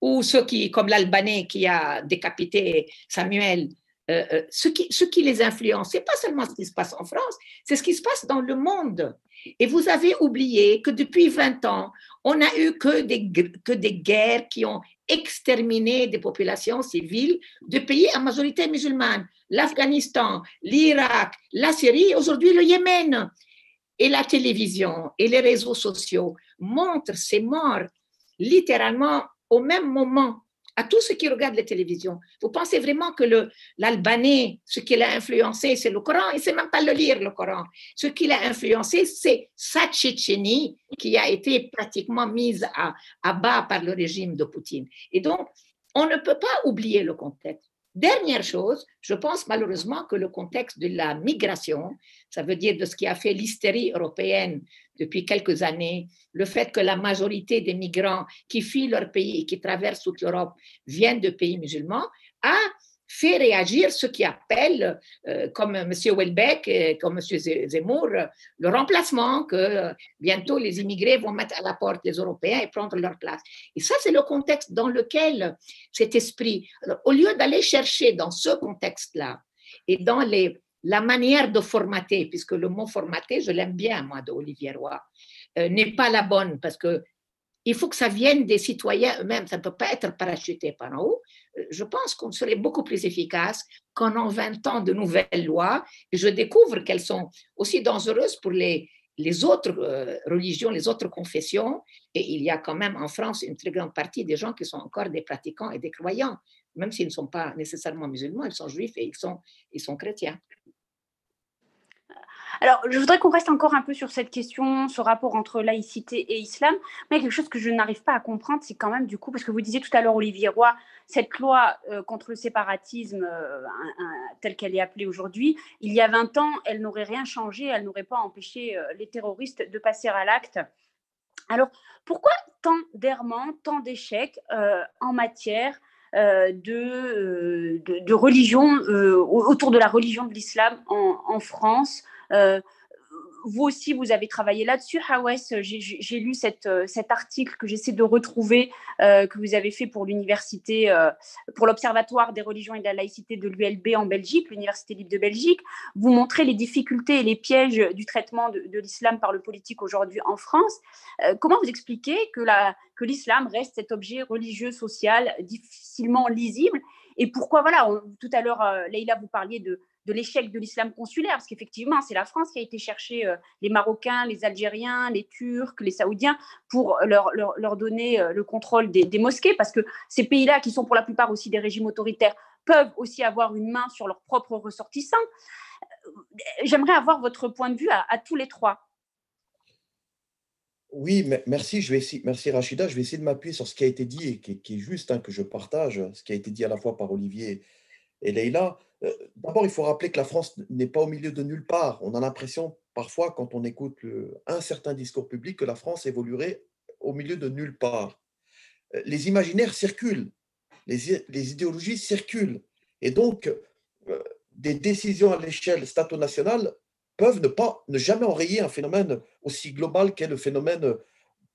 ou ceux qui, comme l'Albanais qui a décapité Samuel, euh, ce, qui, ce qui les influence, c'est pas seulement ce qui se passe en France, c'est ce qui se passe dans le monde. Et vous avez oublié que depuis 20 ans, on n'a eu que des, que des guerres qui ont exterminé des populations civiles de pays à majorité musulmane. L'Afghanistan, l'Irak, la Syrie, aujourd'hui le Yémen. Et la télévision et les réseaux sociaux montrent ces morts littéralement au même moment à tous ceux qui regardent la télévision. Vous pensez vraiment que l'Albanais, ce qui l'a influencé, c'est le Coran, et c'est même pas le lire, le Coran. Ce qui l'a influencé, c'est sa Tchétchénie qui a été pratiquement mise à bas par le régime de Poutine. Et donc, on ne peut pas oublier le contexte. Dernière chose, je pense malheureusement que le contexte de la migration, ça veut dire de ce qui a fait l'hystérie européenne depuis quelques années, le fait que la majorité des migrants qui fuient leur pays et qui traversent toute l'Europe viennent de pays musulmans, a fait réagir ce qui appelle, euh, comme M. Welbeck et comme M. Zemmour, le remplacement, que bientôt les immigrés vont mettre à la porte des Européens et prendre leur place. Et ça, c'est le contexte dans lequel cet esprit, au lieu d'aller chercher dans ce contexte-là et dans les, la manière de formater, puisque le mot formater, je l'aime bien, moi, d'Olivier Roy, euh, n'est pas la bonne, parce que il faut que ça vienne des citoyens eux-mêmes, ça ne peut pas être parachuté par en haut. Je pense qu'on serait beaucoup plus efficace qu'en en 20 ans de nouvelles lois. Je découvre qu'elles sont aussi dangereuses pour les, les autres euh, religions, les autres confessions. Et il y a quand même en France une très grande partie des gens qui sont encore des pratiquants et des croyants, même s'ils ne sont pas nécessairement musulmans, ils sont juifs et ils sont, ils sont chrétiens. Alors, je voudrais qu'on reste encore un peu sur cette question, ce rapport entre laïcité et islam. Mais quelque chose que je n'arrive pas à comprendre, c'est quand même du coup, parce que vous disiez tout à l'heure, Olivier Roy, cette loi euh, contre le séparatisme euh, telle qu'elle est appelée aujourd'hui, il y a 20 ans, elle n'aurait rien changé, elle n'aurait pas empêché euh, les terroristes de passer à l'acte. Alors, pourquoi tant d'errements, tant d'échecs en matière de, de, religion, autour de la religion de l'islam en, France vous aussi, vous avez travaillé là-dessus, Hawes. J'ai lu euh, cet article que j'essaie de retrouver, euh, que vous avez fait pour l'université, pour l'Observatoire des religions et de la laïcité de l'ULB en Belgique, l'Université libre de Belgique. Vous montrez les difficultés et les pièges du traitement de, l'islam par le politique aujourd'hui en France. comment vous expliquez que l'islam reste cet objet religieux, social, difficilement lisible? Et pourquoi, voilà, tout à l'heure, Leïla, vous parliez de de l'échec de l'islam consulaire, parce qu'effectivement, c'est la France qui a été chercher euh, les Marocains, les Algériens, les Turcs, les Saoudiens, pour leur, leur, donner euh, le contrôle des, mosquées, parce que ces pays-là, qui sont pour la plupart aussi des régimes autoritaires, peuvent aussi avoir une main sur leurs propres ressortissants. Euh, j'aimerais avoir votre point de vue à, tous les trois. Oui, merci. Je vais merci Rachida. Je vais essayer de m'appuyer sur ce qui a été dit et qui, est juste, hein, que je partage, ce qui a été dit à la fois par Olivier et Leïla. Euh, d'abord, il faut rappeler que la France n'est pas au milieu de nulle part. On a l'impression parfois, quand on écoute un certain discours public, que la France évoluerait au milieu de nulle part. Euh, les imaginaires circulent, les, idéologies circulent. Et donc, euh, des décisions à l'échelle stato-nationale peuvent ne, pas, ne jamais enrayer un phénomène aussi global qu'est le phénomène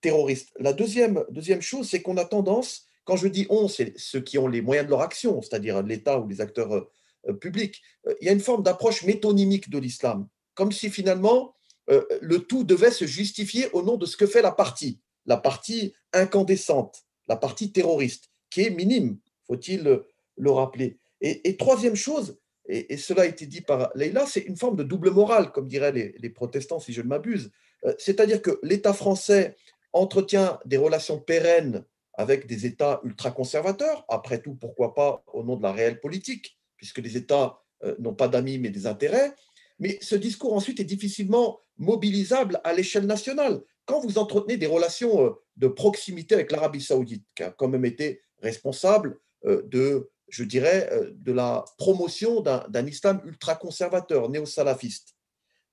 terroriste. La deuxième, deuxième chose, c'est qu'on a tendance, quand je dis on, c'est ceux qui ont les moyens de leur action, c'est-à-dire l'État ou les acteurs euh, public. Euh, il y a une forme d'approche métonymique de l'islam, comme si finalement euh, le tout devait se justifier au nom de ce que fait la partie, la partie incandescente, la partie terroriste, qui est minime, faut-il le rappeler. Et, troisième chose, et, cela a été dit par Leïla, c'est une forme de double morale, comme diraient les, protestants, si je ne m'abuse. C'est-à-dire que l'État français entretient des relations pérennes avec des États ultra-conservateurs, après tout, pourquoi pas au nom de la réelle politique, puisque les États euh, n'ont pas d'amis mais des intérêts. Mais ce discours ensuite est difficilement mobilisable à l'échelle nationale. Quand vous entretenez des relations euh, de proximité avec l'Arabie saoudite, qui a quand même été responsable de, je dirais, de la promotion d'un islam ultra-conservateur, néo-salafiste.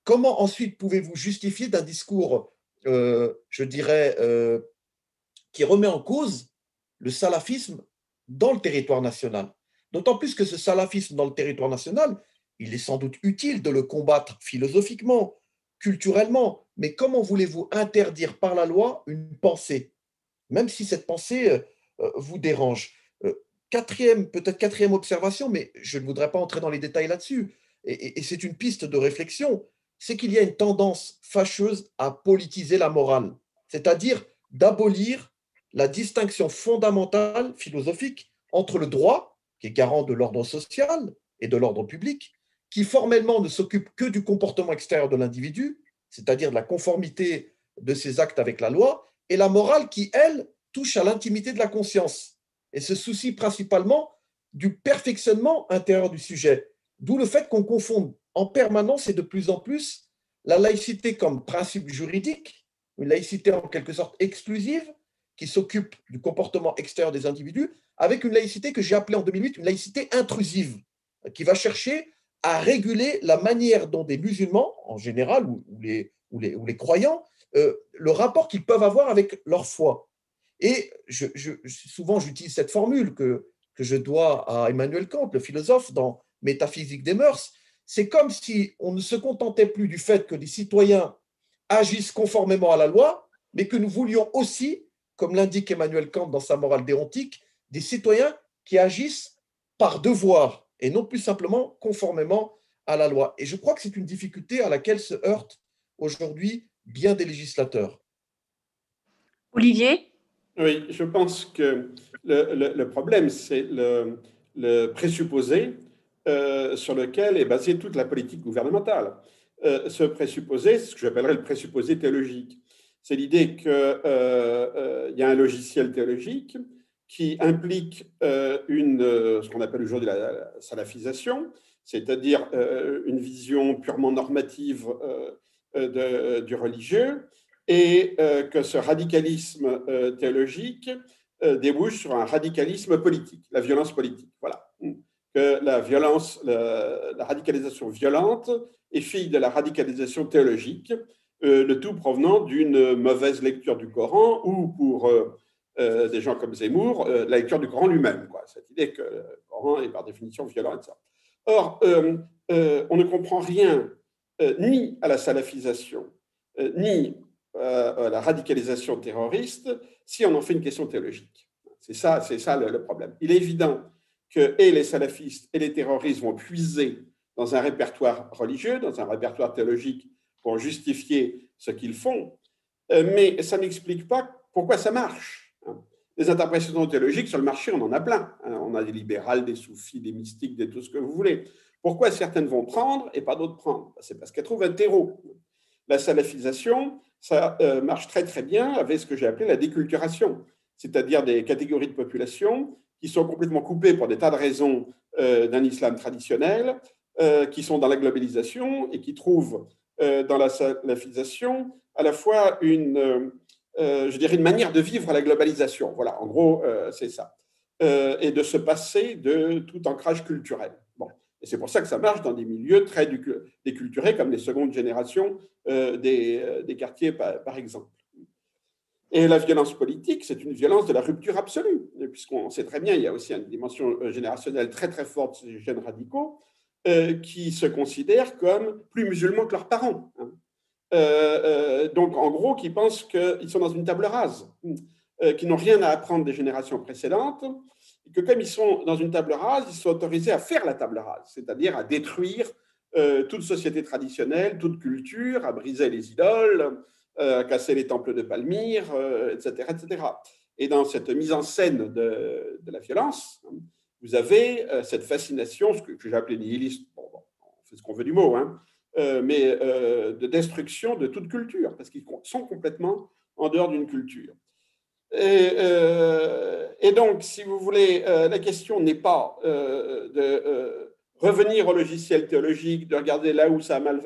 Comment ensuite pouvez-vous justifier d'un discours, je dirais, qui remet en cause le salafisme dans le territoire national? D'autant plus que ce salafisme dans le territoire national, il est sans doute utile de le combattre philosophiquement, culturellement, mais comment voulez-vous interdire par la loi une pensée, même si cette pensée euh, euh, vous dérange? Euh, Quatrième, peut-être quatrième observation, mais je ne voudrais pas entrer dans les détails là-dessus, et, c'est une piste de réflexion, c'est qu'il y a une tendance fâcheuse à politiser la morale, c'est-à-dire d'abolir la distinction fondamentale philosophique entre le droit, qui est garant de l'ordre social et de l'ordre public, qui formellement ne s'occupe que du comportement extérieur de l'individu, c'est-à-dire de la conformité de ses actes avec la loi, et la morale qui, elle, touche à l'intimité de la conscience et se soucie principalement du perfectionnement intérieur du sujet. D'où le fait qu'on confonde en permanence et de plus en plus la laïcité comme principe juridique, une laïcité en quelque sorte exclusive, qui s'occupe du comportement extérieur des individus, avec une laïcité que j'ai appelée en 2008 une laïcité intrusive, qui va chercher à réguler la manière dont des musulmans, en général, ou, les, ou, les, ou les, croyants, euh, le rapport qu'ils peuvent avoir avec leur foi. Et souvent, j'utilise cette formule que, que je dois à Emmanuel Kant, le philosophe, dans Métaphysique des mœurs. C'est comme si on ne se contentait plus du fait que les citoyens agissent conformément à la loi, mais que nous voulions aussi, comme l'indique Emmanuel Kant dans sa morale déontique, des citoyens qui agissent par devoir et non plus simplement conformément à la loi. Et je crois que c'est une difficulté à laquelle se heurtent aujourd'hui bien des législateurs. Olivier? Oui, je pense que le, problème, c'est le, présupposé euh, sur lequel est basée toute la politique gouvernementale. Euh, ce présupposé, ce que j'appellerais le présupposé théologique, c'est l'idée qu'il euh, y a un logiciel théologique qui implique euh, une, euh, ce qu'on appelle aujourd'hui la, salafisation, c'est-à-dire euh, une vision purement normative du religieux, et que ce radicalisme théologique débouche sur un radicalisme politique, la violence politique. Voilà. Que la violence, la, la radicalisation violente est fille de la radicalisation théologique, le tout provenant d'une mauvaise lecture du Coran ou, pour euh, des gens comme Zemmour, euh, la lecture du Coran lui-même, cette idée que le Coran est par définition violent, etc. Or, euh, on ne comprend rien ni à la salafisation, ni à la radicalisation terroriste si on en fait une question théologique. C'est ça, c'est ça le, problème. Il est évident que et les salafistes et les terroristes vont puiser dans un répertoire religieux, dans un répertoire théologique pour justifier ce qu'ils font, mais ça n'explique pas pourquoi ça marche. Des interprétations théologiques sur le marché, on en a plein. Hein. On a des libérales, des soufis, des mystiques, des tout ce que vous voulez. Pourquoi certaines vont prendre et pas d'autres prendre? C'est parce qu'elles trouvent un terreau. La salafisation, ça euh, marche très très bien avec ce que j'ai appelé la déculturation, c'est-à-dire des catégories de population qui sont complètement coupées pour des tas de raisons euh, d'un islam traditionnel, euh, qui sont dans la globalisation et qui trouvent dans la salafisation à la fois une, euh, je dirais, une manière de vivre la globalisation. Voilà, en gros, euh, c'est ça. Euh, et de se passer de tout ancrage culturel. Bon. Et c'est pour ça que ça marche dans des milieux très déculturés, comme les secondes générations des, quartiers, par, exemple. Et la violence politique, c'est une violence de la rupture absolue, puisqu'on sait très bien, il y a aussi une dimension générationnelle très très forte des jeunes radicaux qui se considèrent comme plus musulmans que leurs parents. Hein. Euh, euh, donc, en gros, qui pensent qu'ils sont dans une table rase, euh, qui n'ont rien à apprendre des générations précédentes, et que comme ils sont dans une table rase, ils sont autorisés à faire la table rase, c'est-à-dire à détruire toute société traditionnelle, toute culture, à briser les idoles, à casser les temples de Palmyre, etc., etc. Et dans cette mise en scène de, la violence, vous avez cette fascination, ce que, j'ai appelé nihiliste, on fait ce qu'on veut du mot, hein, euh, mais euh, de destruction de toute culture, parce qu'ils sont complètement en dehors d'une culture. Et, euh, et, donc, si vous voulez, la question n'est pas de revenir au logiciel théologique, de regarder là où ça a mal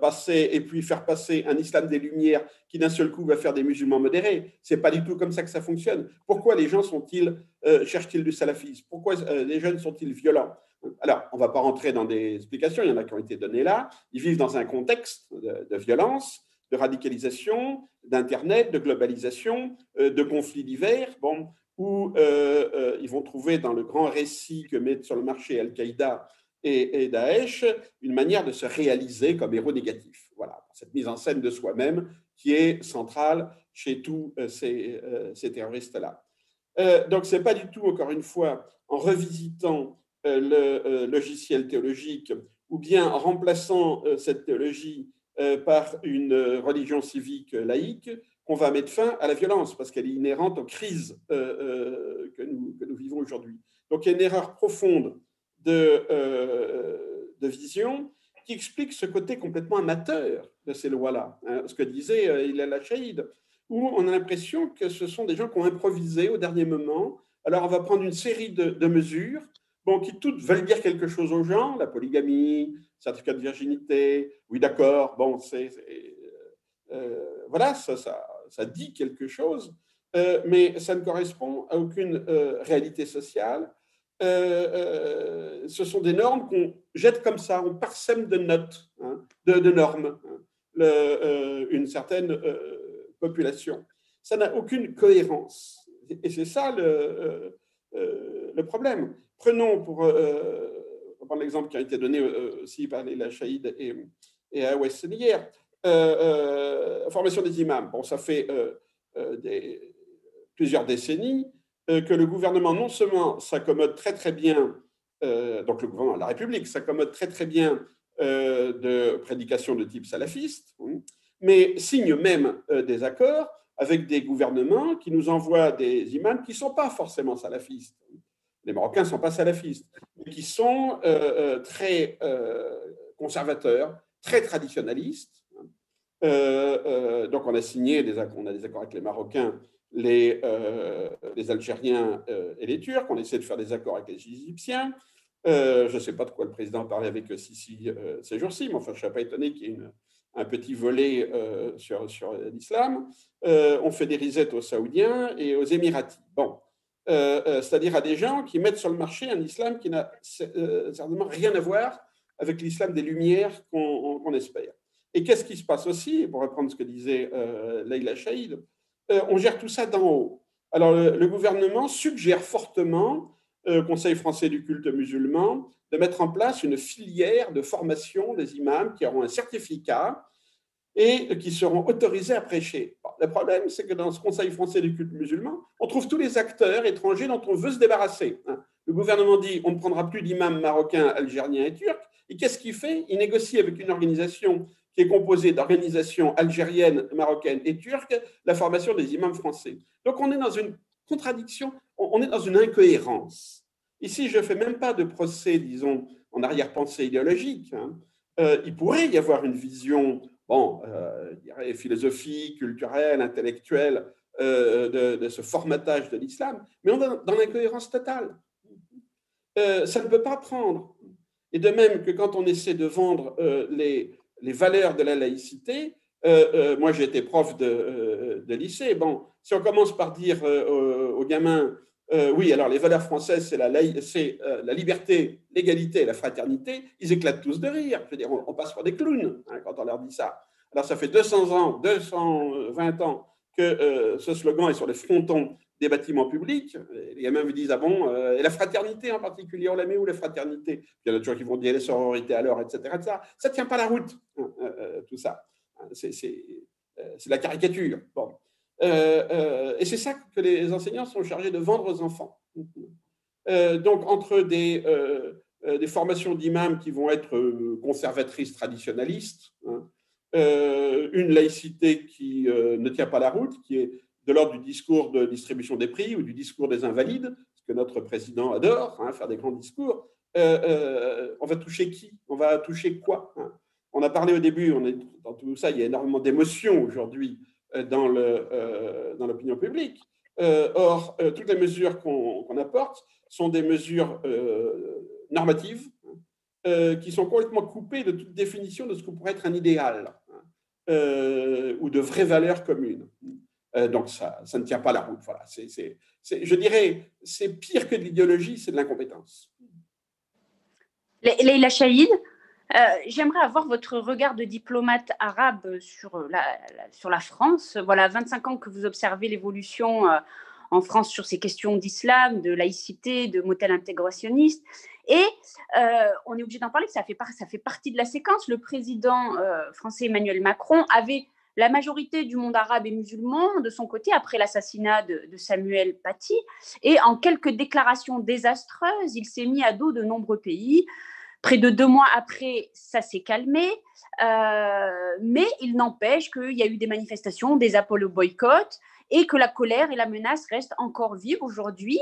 passer et puis faire passer un islam des Lumières qui d'un seul coup va faire des musulmans modérés. C'est pas du tout comme ça que ça fonctionne. Pourquoi les gens sont-ils cherchent-ils du salafisme? Pourquoi les jeunes sont-ils violents? Alors, on va pas rentrer dans des explications, il y en a qui ont été données là. Ils vivent dans un contexte de violence, de radicalisation, d'Internet, de globalisation, euh, de conflits divers, bon, où euh, euh, ils vont trouver dans le grand récit que mettent sur le marché Al-Qaïda et, Daesh une manière de se réaliser comme héros négatif. Voilà, cette mise en scène de soi-même qui est centrale chez tous ces, ces terroristes-là. donc, ce n'est pas du tout, encore une fois, en revisitant le logiciel théologique ou bien en remplaçant cette théologie euh, par une religion civique laïque qu'on va mettre fin à la violence parce qu'elle est inhérente aux crises euh, euh, que nous vivons aujourd'hui. Donc il y a une erreur profonde de, de vision qui explique ce côté complètement amateur de ces lois-là. Hein, ce que disait Ilal Hachaïd, où on a l'impression que ce sont des gens qui ont improvisé au dernier moment. Alors on va prendre une série de, mesures bon, qui toutes veulent dire quelque chose aux gens, la polygamie, certificat de virginité, oui d'accord, bon, c'est... Euh, voilà, ça, ça, dit quelque chose, euh, mais ça ne correspond à aucune euh, réalité sociale. Ce sont des normes qu'on jette comme ça, on parsème de notes, hein, de, normes, hein, le, une certaine population. Ça n'a aucune cohérence. Et c'est ça le, problème. Prenons pour prendre l'exemple qui a été donné euh, aussi par les Lachaïd et, et à West hier, euh, euh, formation des imams. Bon, ça fait plusieurs décennies que le gouvernement non seulement s'accommode très très bien, donc le gouvernement, la République s'accommode très très bien de prédications de type salafiste, mais signe même des accords avec des gouvernements qui nous envoient des imams qui ne sont pas forcément salafistes les Marocains ne sont pas salafistes, mais qui sont euh, euh, très euh, conservateurs, très traditionnalistes. donc on a signé des accords, on a des accords avec les Marocains, les, les Algériens et les Turcs, on essaie de faire des accords avec les Égyptiens. je ne sais pas de quoi le président parlait avec Sisi ces jours-ci, mais enfin je ne serais pas étonné qu'il y ait un petit volet sur, l'islam. on fait des risettes aux Saoudiens et aux Émiratis. Bon, euh, euh, c'est-à-dire à des gens qui mettent sur le marché un islam qui n'a euh, certainement rien à voir avec l'islam des Lumières qu'on espère. Et qu'est-ce qui se passe aussi, pour reprendre ce que disait Leila Chaïd, on gère tout ça d'en haut. Alors le, gouvernement suggère fortement au Conseil français du culte musulman de mettre en place une filière de formation des imams qui auront un certificat et qui seront autorisés à prêcher. le problème, c'est que dans ce Conseil français du culte musulman, on trouve tous les acteurs étrangers dont on veut se débarrasser. Hein. Le gouvernement dit on ne prendra plus d'imams marocains, algériens et turcs. Et qu'est-ce qu'il fait? Il négocie avec une organisation composée d'organisations algériennes, marocaines et turques la formation des imams français. Donc on est dans une contradiction, on est dans une incohérence. Ici, je ne fais même pas de procès, disons, en arrière-pensée idéologique. Hein. Euh, il pourrait y avoir une vision bon, euh, philosophie, culturelle, intellectuelle euh, de, ce formatage de l'islam, mais on est dans l'incohérence totale. Euh, ça ne peut pas prendre. Et de même que quand on essaie de vendre les, les, valeurs de la laïcité, moi j'ai été prof de, de, lycée, bon, si on commence par dire aux, gamins, oui, alors les valeurs françaises, c'est la, liberté, l'égalité, la fraternité. Ils éclatent tous de rire. Je veux dire, on, passe pour des clowns hein, quand on leur dit ça. Alors, ça fait 200 ans, 220 ans que euh, ce slogan est sur les frontons des bâtiments publics. Les gamins me disent Ah bon, euh, et la fraternité en particulier, on la met où la fraternité? Il y en a toujours qui vont dire les sororités alors, etc. Ça ne tient pas la route, hein, euh, tout ça. C'est la caricature. Bon. et c'est ça que les enseignants sont chargés de vendre aux enfants. donc, entre des, des formations d'imams qui vont être conservatrices, traditionnalistes, hein, euh, une laïcité qui euh, ne tient pas la route, qui est de l'ordre du discours de distribution des prix ou du discours des invalides, ce que notre président adore, hein, faire des grands discours. Euh, on va toucher qui? On va toucher quoi? Hein? On a parlé au début, on est, dans tout ça, il y a énormément d'émotions aujourd'hui dans l'opinion publique. or, toutes les mesures qu'on apporte sont des mesures normatives qui sont complètement coupés de toute définition de ce que pourrait être un idéal hein, ou de vraies valeurs communes. Donc ça, ça ne tient pas la route. Voilà. je dirais, c'est pire que de l'idéologie, c'est de l'incompétence. Leïla Chahid, euh, j'aimerais avoir votre regard de diplomate arabe sur la, France. Voilà, 25 ans que vous observez l'évolution euh, en France sur ces questions d'islam, de laïcité, de modèle intégrationniste. Et euh, on est obligé d'en parler, ça fait partie de la séquence. Le président français Emmanuel Macron avait la majorité du monde arabe et musulman de son côté après l'assassinat de, Samuel Paty. Et en quelques déclarations désastreuses, il s'est mis à dos de nombreux pays. Près de deux mois après, ça s'est calmé, euh, mais il n'empêche qu'il y a eu des manifestations, des appels au boycott, et que la colère et la menace restent encore vives aujourd'hui.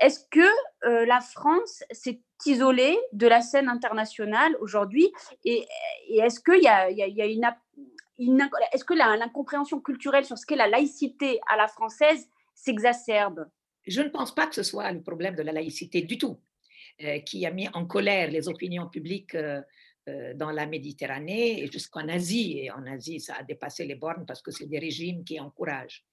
Est-ce que euh, la France s'est isolée de la scène internationale aujourd'hui? Et, est-ce qu'il y, a, une, est-ce que l'incompréhension culturelle sur ce qu'est la laïcité à la française s'exacerbe? Je ne pense pas que ce soit le problème de la laïcité du tout, euh, qui a mis en colère les opinions publiques euh, euh, dans la Méditerranée et jusqu'en Asie. Et en Asie, ça a dépassé les bornes parce que c'est des régimes qui encouragent.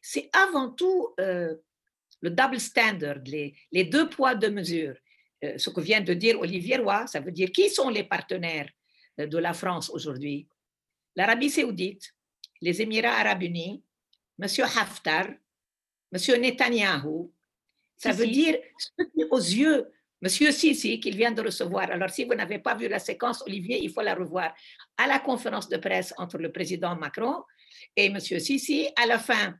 C'est avant tout le double standard, les, les, deux poids, deux mesures. ce que vient de dire Olivier Roy, ça veut dire qui sont les partenaires de la France aujourd'hui? l'Arabie saoudite, les Émirats arabes unis, M. Haftar, M. Netanyahou, ça veut dire aux yeux, M. Sisi, qu'il vient de recevoir. Alors, si vous n'avez pas vu la séquence, Olivier, il faut la revoir. À la conférence de presse entre le président Macron et M. Sisi, à la fin,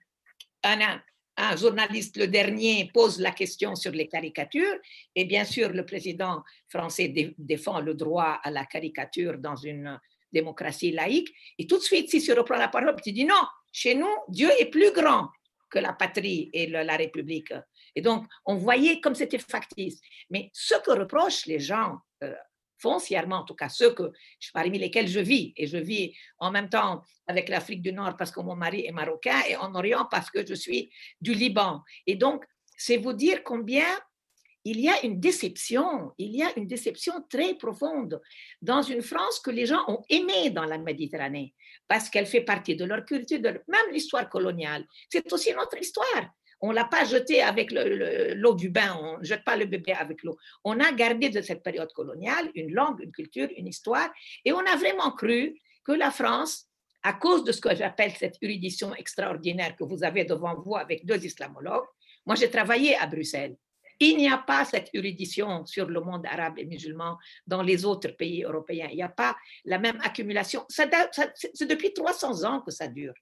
un, un journaliste, le dernier, pose la question sur les caricatures. Et bien sûr, le président français défend le droit à la caricature dans une démocratie laïque. Et tout de suite, si tu reprends la parole, tu dis non, chez nous, Dieu est plus grand que la patrie et la République. Et donc, on voyait comme c'était factice. Mais ce que reprochent les gens, euh, foncièrement, en tout cas ceux que, parmi lesquels je vis, et je vis en même temps avec l'Afrique du Nord parce que mon mari est marocain et en Orient parce que je suis du Liban. Et donc, c'est vous dire combien il y a une déception, il y a une déception très profonde dans une France que les gens ont aimée dans la Méditerranée, parce qu'elle fait partie de leur culture, de même l'histoire coloniale. C'est aussi notre histoire. On ne l'a pas jetée avec l'eau du bain, on ne jette pas le bébé avec l'eau. On a gardé de cette période coloniale une langue, une culture, une histoire, et on a vraiment cru que la France, à cause de ce que j'appelle cette érudition extraordinaire que vous avez devant vous avec deux islamologues, moi j'ai travaillé à Bruxelles il n'y a pas cette érudition sur le monde arabe et musulman dans les autres pays européens. Il n'y a pas la même accumulation. c'est depuis 300 ans que ça dure.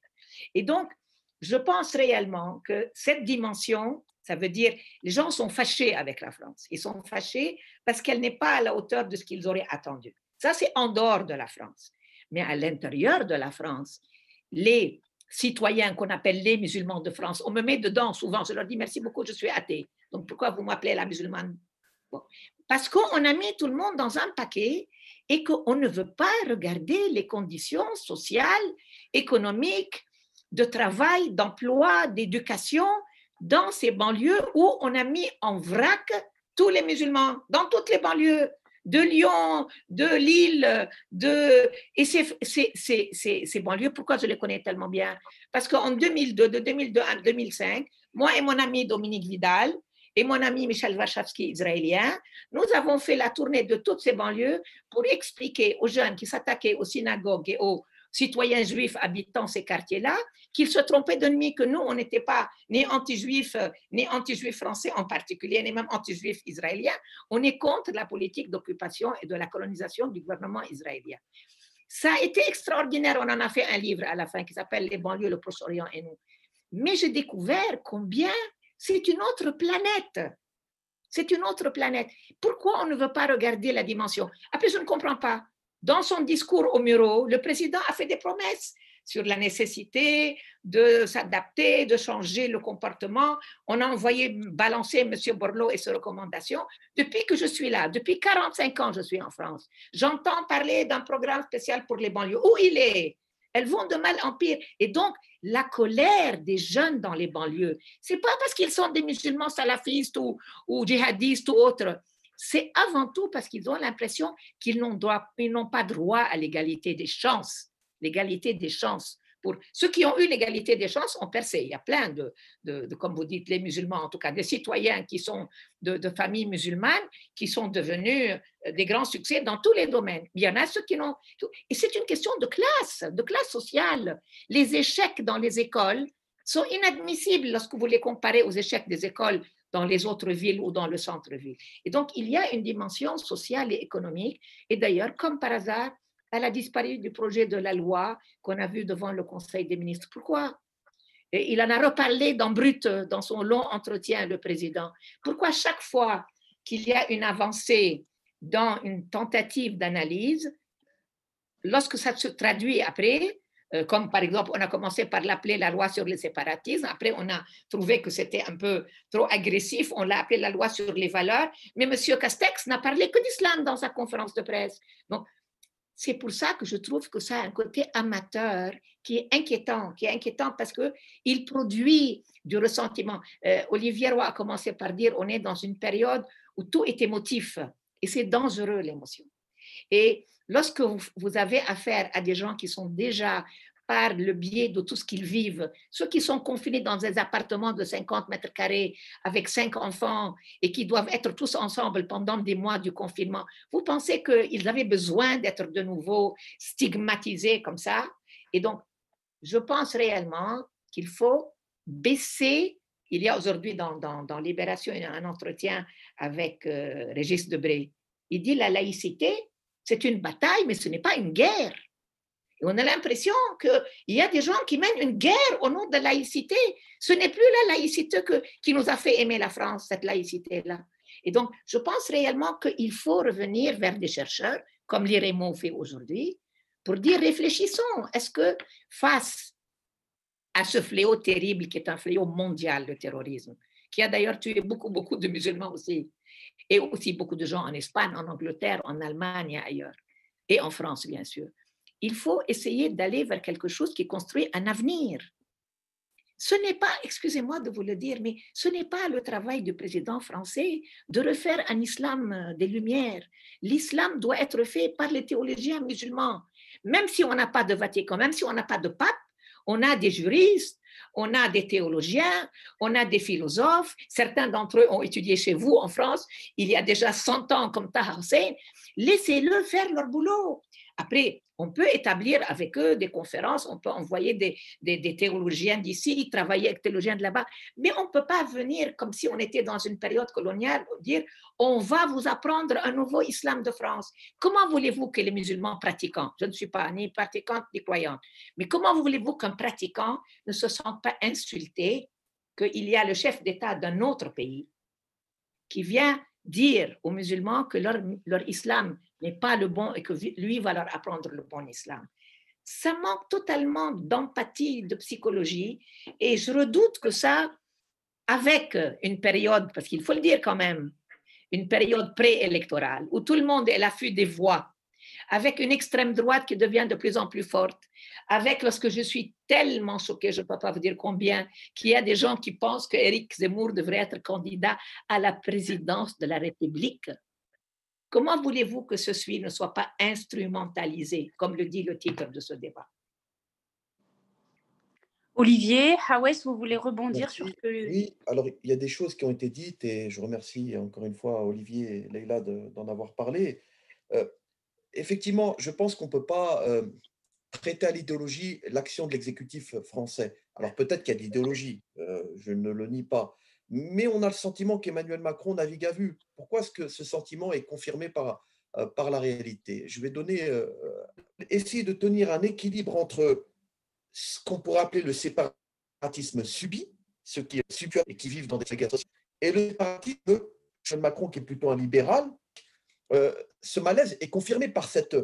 Et donc, je pense réellement que cette dimension, ça veut dire les gens sont fâchés avec la France. Ils sont fâchés parce qu'elle n'est pas à la hauteur de ce qu'ils auraient attendu. Ça, c'est en dehors de la France. Mais à l'intérieur de la France, les citoyens qu'on appelle les musulmans de France, on me met dedans souvent, je leur dis merci beaucoup, je suis athée. Donc pourquoi vous m'appelez la musulmane? Parce qu'on a mis tout le monde dans un paquet et qu'on ne veut pas regarder les conditions sociales, économiques, de travail, d'emploi, d'éducation dans ces banlieues où on a mis en vrac tous les musulmans, dans toutes les banlieues, de Lyon, de Lille, de... Et ces, banlieues, pourquoi je les connais tellement bien? Parce qu'en 2002, de 2002 à 2005, moi et mon ami Dominique Vidal et mon ami Michel Wachowski, israélien, nous avons fait la tournée de toutes ces banlieues pour expliquer aux jeunes qui s'attaquaient aux synagogues et aux citoyens juifs habitant ces quartiers-là, qu'ils se trompaient de nuit, que nous, on n'était pas ni anti-juifs, ni anti-juifs français en particulier, ni même anti-juifs israéliens. On est contre la politique d'occupation et de la colonisation du gouvernement israélien. Ça a été extraordinaire. On en a fait un livre à la fin qui s'appelle Les banlieues, le Proche-Orient et nous. Mais j'ai découvert combien c'est une autre planète. C'est une autre planète. Pourquoi on ne veut pas regarder la dimension? Après, je ne comprends pas. Dans son discours au Muro, le président a fait des promesses sur la nécessité de s'adapter, de changer le comportement. On a envoyé balancer M. Borloo et ses recommandations. Depuis que je suis là, depuis 45 ans, je suis en France. J'entends parler d'un programme spécial pour les banlieues. Où il est? Elles vont de mal en pire. Et donc, la colère des jeunes dans les banlieues, c'est pas parce qu'ils sont des musulmans salafistes ou, ou djihadistes ou autres c'est avant tout parce qu'ils ont l'impression qu'ils n'ont pas droit à l'égalité des chances. L'égalité des chances. Pour ceux qui ont eu l'égalité des chances ont percé. Il y a plein de, comme vous dites, les musulmans, en tout cas, des citoyens qui sont de, de, familles musulmanes, qui sont devenus euh, des grands succès dans tous les domaines. Il y en a ceux qui n'ont. Et c'est une question de classe, de classe sociale. Les échecs dans les écoles sont inadmissibles lorsque vous les comparez aux échecs des écoles dans les autres villes ou dans le centre-ville. Et donc, il y a une dimension sociale et économique. Et d'ailleurs, comme par hasard, elle a disparu du projet de la loi qu'on a vu devant le Conseil des ministres. Pourquoi? Il en a reparlé dans Brut, dans son long entretien, le président. Pourquoi chaque fois qu'il y a une avancée dans une tentative d'analyse, lorsque ça se traduit après, comme par exemple, on a commencé par l'appeler la loi sur le séparatisme, après on a trouvé que c'était un peu trop agressif, on l'a appelé la loi sur les valeurs, mais M. Castex n'a parlé que d'islam dans sa conférence de presse. Donc, c'est pour ça que je trouve que ça a un côté amateur qui est inquiétant, qui est inquiétant parce qu'il produit du ressentiment. Euh, Olivier Roy a commencé par dire on est dans une période où tout est émotif et c'est dangereux l'émotion. Et lorsque vous, avez affaire à des gens qui sont déjà par le biais de tout ce qu'ils vivent. Ceux qui sont confinés dans des appartements de 50 mètres carrés avec cinq enfants et qui doivent être tous ensemble pendant des mois du confinement, vous pensez qu'ils avaient besoin d'être de nouveau stigmatisés comme ça? Et donc, je pense réellement qu'il faut baisser. Il y a aujourd'hui dans, dans, Libération un entretien avec euh, Régis Debré. Il dit la laïcité, c'est une bataille, mais ce n'est pas une guerre. Et on a l'impression qu'il y a des gens qui mènent une guerre au nom de la laïcité. Ce n'est plus la laïcité qui nous a fait aimer la France, cette laïcité-là. Et donc, je pense réellement qu'il faut revenir vers des chercheurs, comme l'IREMO fait aujourd'hui, pour dire réfléchissons. Est-ce que face à ce fléau terrible qui est un fléau mondial, le terrorisme, qui a d'ailleurs tué beaucoup, beaucoup de musulmans aussi, et aussi beaucoup de gens en Espagne, en Angleterre, en Allemagne ailleurs, et en France, bien sûr il faut essayer d'aller vers quelque chose qui construit un avenir. Ce n'est pas, excusez-moi de vous le dire, mais ce n'est pas le travail du président français de refaire un islam des Lumières. L'islam doit être fait par les théologiens musulmans. Même si on n'a pas de Vatican, même si on n'a pas de pape, on a des juristes, on a des théologiens, on a des philosophes. Certains d'entre eux ont étudié chez vous en France il y a déjà 100 ans, comme Taha. Laissez-le faire leur boulot. Après, on peut établir avec eux des conférences, on peut envoyer des, théologiens d'ici, travailler avec des théologiens de là-bas, mais on ne peut pas venir comme si on était dans une période coloniale, dire on va vous apprendre un nouveau islam de France. Comment voulez-vous que les musulmans pratiquants, je ne suis pas ni pratiquante ni croyante, mais comment voulez-vous qu'un pratiquant ne se sente pas insulté qu'il y a le chef d'État d'un autre pays qui vient dire aux musulmans que leur, islam n'est pas le bon et que lui va leur apprendre le bon islam. Ça manque totalement d'empathie, de psychologie, et je redoute que ça, avec une période, parce qu'il faut le dire quand même, une période préélectorale, où tout le monde est à l'affût des voix, avec une extrême droite qui devient de plus en plus forte, avec, lorsque je suis tellement choquée, je ne peux pas vous dire combien, qu'il y a des gens qui pensent que Zemmour devrait être candidat à la présidence de la République. Comment voulez-vous que ce suivi ne soit pas instrumentalisé, comme le dit le titre de ce débat? Olivier, Hawes, vous voulez rebondir sur ce que... Oui, alors il y a des choses qui ont été dites et je remercie encore une fois Olivier et Leïla d'en avoir parlé. Euh, effectivement, je pense qu'on ne peut pas euh, prêter à l'idéologie l'action de l'exécutif français. Alors peut-être qu'il y a de l'idéologie, euh, je ne le nie pas, mais on a le sentiment qu'Emmanuel Macron navigue à vue. Pourquoi est-ce que ce sentiment est confirmé par, euh, la réalité? Je vais donner, essayer de tenir un équilibre entre ce qu'on pourrait appeler le séparatisme subi, ceux qui subissent et qui vivent dans des sociales, et le séparatisme de Macron, qui est plutôt un libéral. Euh, ce malaise est confirmé par cette,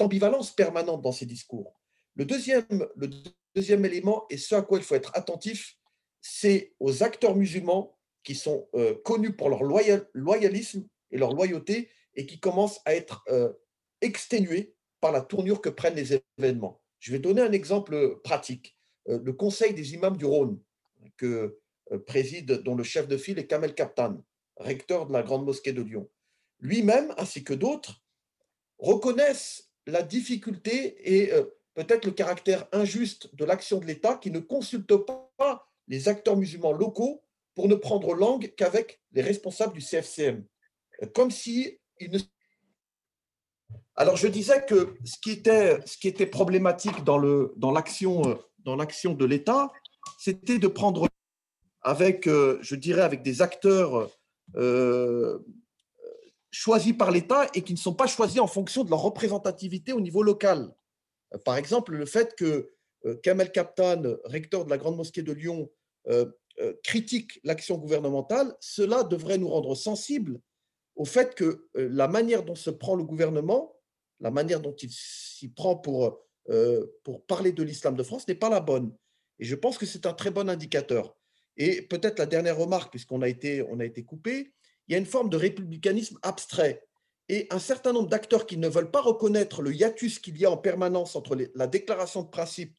ambivalence permanente dans ses discours. Le deuxième, élément, et ce à quoi il faut être attentif, c'est aux acteurs musulmans qui sont euh, connus pour leur loyalisme et leur loyauté et qui commencent à être euh, exténués par la tournure que prennent les événements. Je vais donner un exemple pratique. Le Conseil des imams du Rhône, que préside, dont le chef de file est Kamel Kaptan, recteur de la Grande Mosquée de Lyon. Lui-même, ainsi que d'autres, reconnaissent la difficulté et euh, peut-être le caractère injuste de l'action de l'État qui ne consulte pas les acteurs musulmans locaux pour ne prendre langue qu'avec les responsables du CFCM. Comme si ne alors, je disais que ce qui était, ce qui était problématique dans, l'action, euh, dans de l'État, c'était de prendre avec, euh, je dirais, avec des acteurs euh, choisis par l'État et qui ne sont pas choisis en fonction de leur représentativité au niveau local. Par exemple, le fait que Kamel Kaptan, recteur de la Grande Mosquée de Lyon, critique l'action gouvernementale, cela devrait nous rendre sensibles au fait que la manière dont se prend le gouvernement la manière dont il s'y prend pour, euh, pour parler de l'islam de France n'est pas la bonne. Et je pense que c'est un très bon indicateur. Et peut-être la dernière remarque, puisqu'on a été, a été coupé, il y a une forme de républicanisme abstrait. Et un certain nombre d'acteurs qui ne veulent pas reconnaître le hiatus qu'il y a en permanence entre la déclaration de principe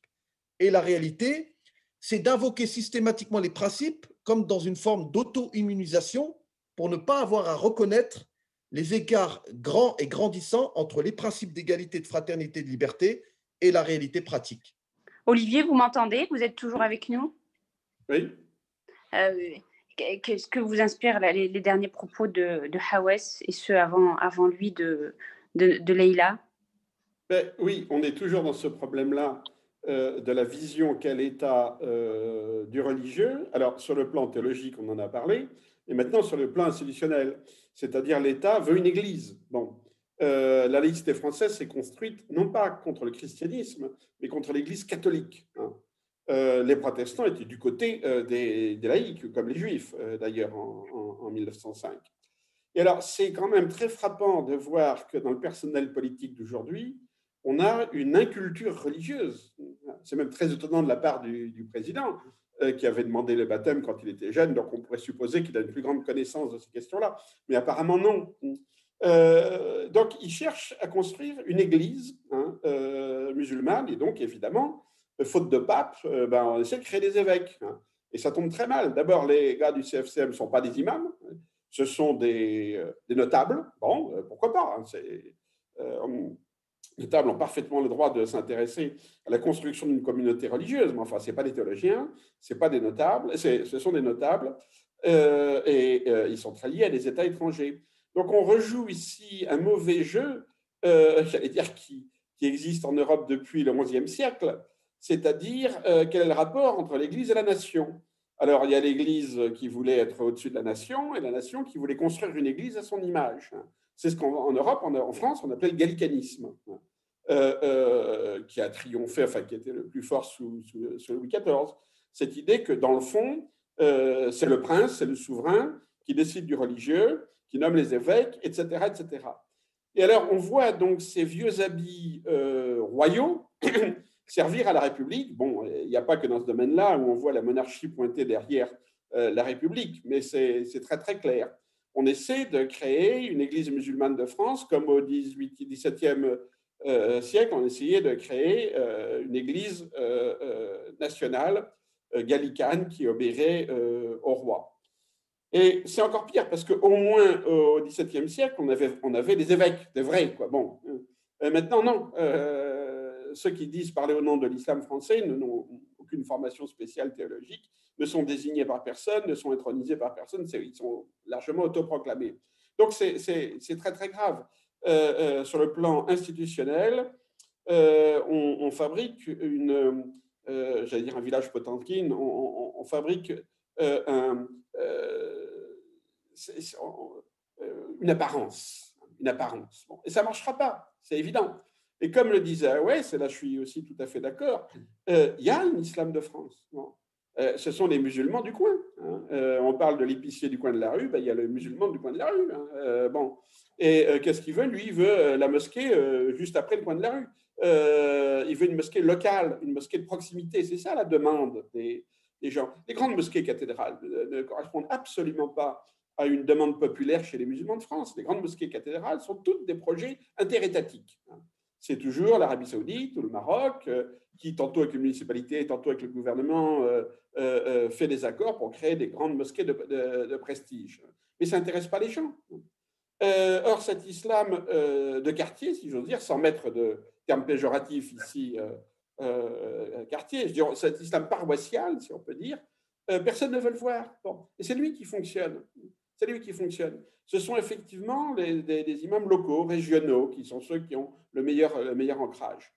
et la réalité, c'est d'invoquer systématiquement les principes comme dans une forme d'auto-immunisation pour ne pas avoir à reconnaître les écarts grands et grandissants entre les principes d'égalité, de fraternité, de liberté et la réalité pratique. Olivier, vous m'entendez? Vous êtes toujours avec nous? Oui. Euh, qu'est-ce que vous inspire les, derniers propos de, de Hawes et ceux avant, lui de, de, Leïla? Ben, Oui, on est toujours dans ce problème-là euh, de la vision qu'a l'État euh, du religieux. Alors, sur le plan théologique, on en a parlé, et maintenant sur le plan institutionnel c'est-à-dire l'État veut une église. Bon, euh, la laïcité française s'est construite non pas contre le christianisme, mais contre l'Église catholique. Hein. Euh, les protestants étaient du côté euh, des, laïcs, comme les juifs d'ailleurs en, 1905. Et alors, c'est quand même très frappant de voir que dans le personnel politique d'aujourd'hui, on a une inculture religieuse. C'est même très étonnant de la part du, président, euh, qui avait demandé le baptême quand il était jeune, donc on pourrait supposer qu'il a une plus grande connaissance de ces questions-là, mais apparemment non. Euh, donc il cherche à construire une église hein, euh, musulmane, et donc évidemment, faute de pape, ben, on essaie de créer des évêques. Hein. et ça tombe très mal. D'abord, les gars du CFCM ne sont pas des imams, ce sont des, des notables. Bon, pourquoi pas hein, c'est, les tables ont parfaitement le droit de s'intéresser à la construction d'une communauté religieuse, mais enfin, ce pas des théologiens, ce pas des notables, ce sont des notables, euh, et euh, ils sont très liés à des États étrangers. Donc on rejoue ici un mauvais jeu, euh, j'allais dire, qui, qui, existe en Europe depuis le XIe siècle, c'est-à-dire quel est le rapport entre l'Église et la nation? Alors il y a l'Église qui voulait être au-dessus de la nation, et la nation qui voulait construire une Église à son image. C'est ce qu'en Europe, en, France, on appelait le gallicanisme, euh, euh, qui a triomphé, enfin qui était le plus fort sous, Louis XIV. Cette idée que, dans le fond, euh, c'est le prince, c'est le souverain qui décide du religieux, qui nomme les évêques, etc., etc. Et alors, on voit donc ces vieux habits royaux servir à la République. Bon, il n'y a pas que dans ce domaine-là où on voit la monarchie pointée derrière la République, mais c'est très très clair on essaie de créer une église musulmane de France, comme au 18, 17e euh, siècle, on essayait de créer euh, une église euh, nationale gallicane qui obéirait au roi. Et c'est encore pire parce qu'au moins au XVIIe siècle, on avait, on avait des évêques, des vrais. Quoi. Bon. maintenant, non. Ceux qui disent parler au nom de l'islam français n'ont aucune formation spéciale théologique ne sont désignés par personne, ne sont intronisés par personne, ils sont largement autoproclamés. Donc c'est très très grave. Euh, euh, sur le plan institutionnel, euh, on, fabrique une, j'allais dire un village Potemkin, on, fabrique un, une apparence, une apparence. et ça ne marchera pas, c'est évident. Et comme le disait ouais, et là je suis aussi tout à fait d'accord, il y a un islam de France. Euh, ce sont les musulmans du coin. Hein. Euh, on parle de l'épicier du coin de la rue, ben, il y a le musulman du coin de la rue. Hein. Euh, bon. Et qu'est-ce qu'il veut? Lui, il veut la mosquée juste après le coin de la rue. il veut une mosquée locale, une mosquée de proximité. C'est ça la demande des, gens. Les grandes mosquées cathédrales ne correspondent absolument pas à une demande populaire chez les musulmans de France. Les grandes mosquées cathédrales sont toutes des projets interétatiques. Hein c'est toujours l'Arabie saoudite ou le Maroc euh, qui, tantôt avec une municipalité, tantôt avec le gouvernement, euh, euh, fait des accords pour créer des grandes mosquées de, prestige. Mais ça n'intéresse pas les gens. or, cet islam de quartier, si j'ose dire, sans mettre de terme péjoratif ici, quartier, je cet islam paroissial, si on peut dire, personne ne veut le voir. Bon. Et c'est lui qui fonctionne. C'est lui qui fonctionne. Ce sont effectivement des, imams locaux, régionaux, qui sont ceux qui ont le meilleur, le meilleur ancrage.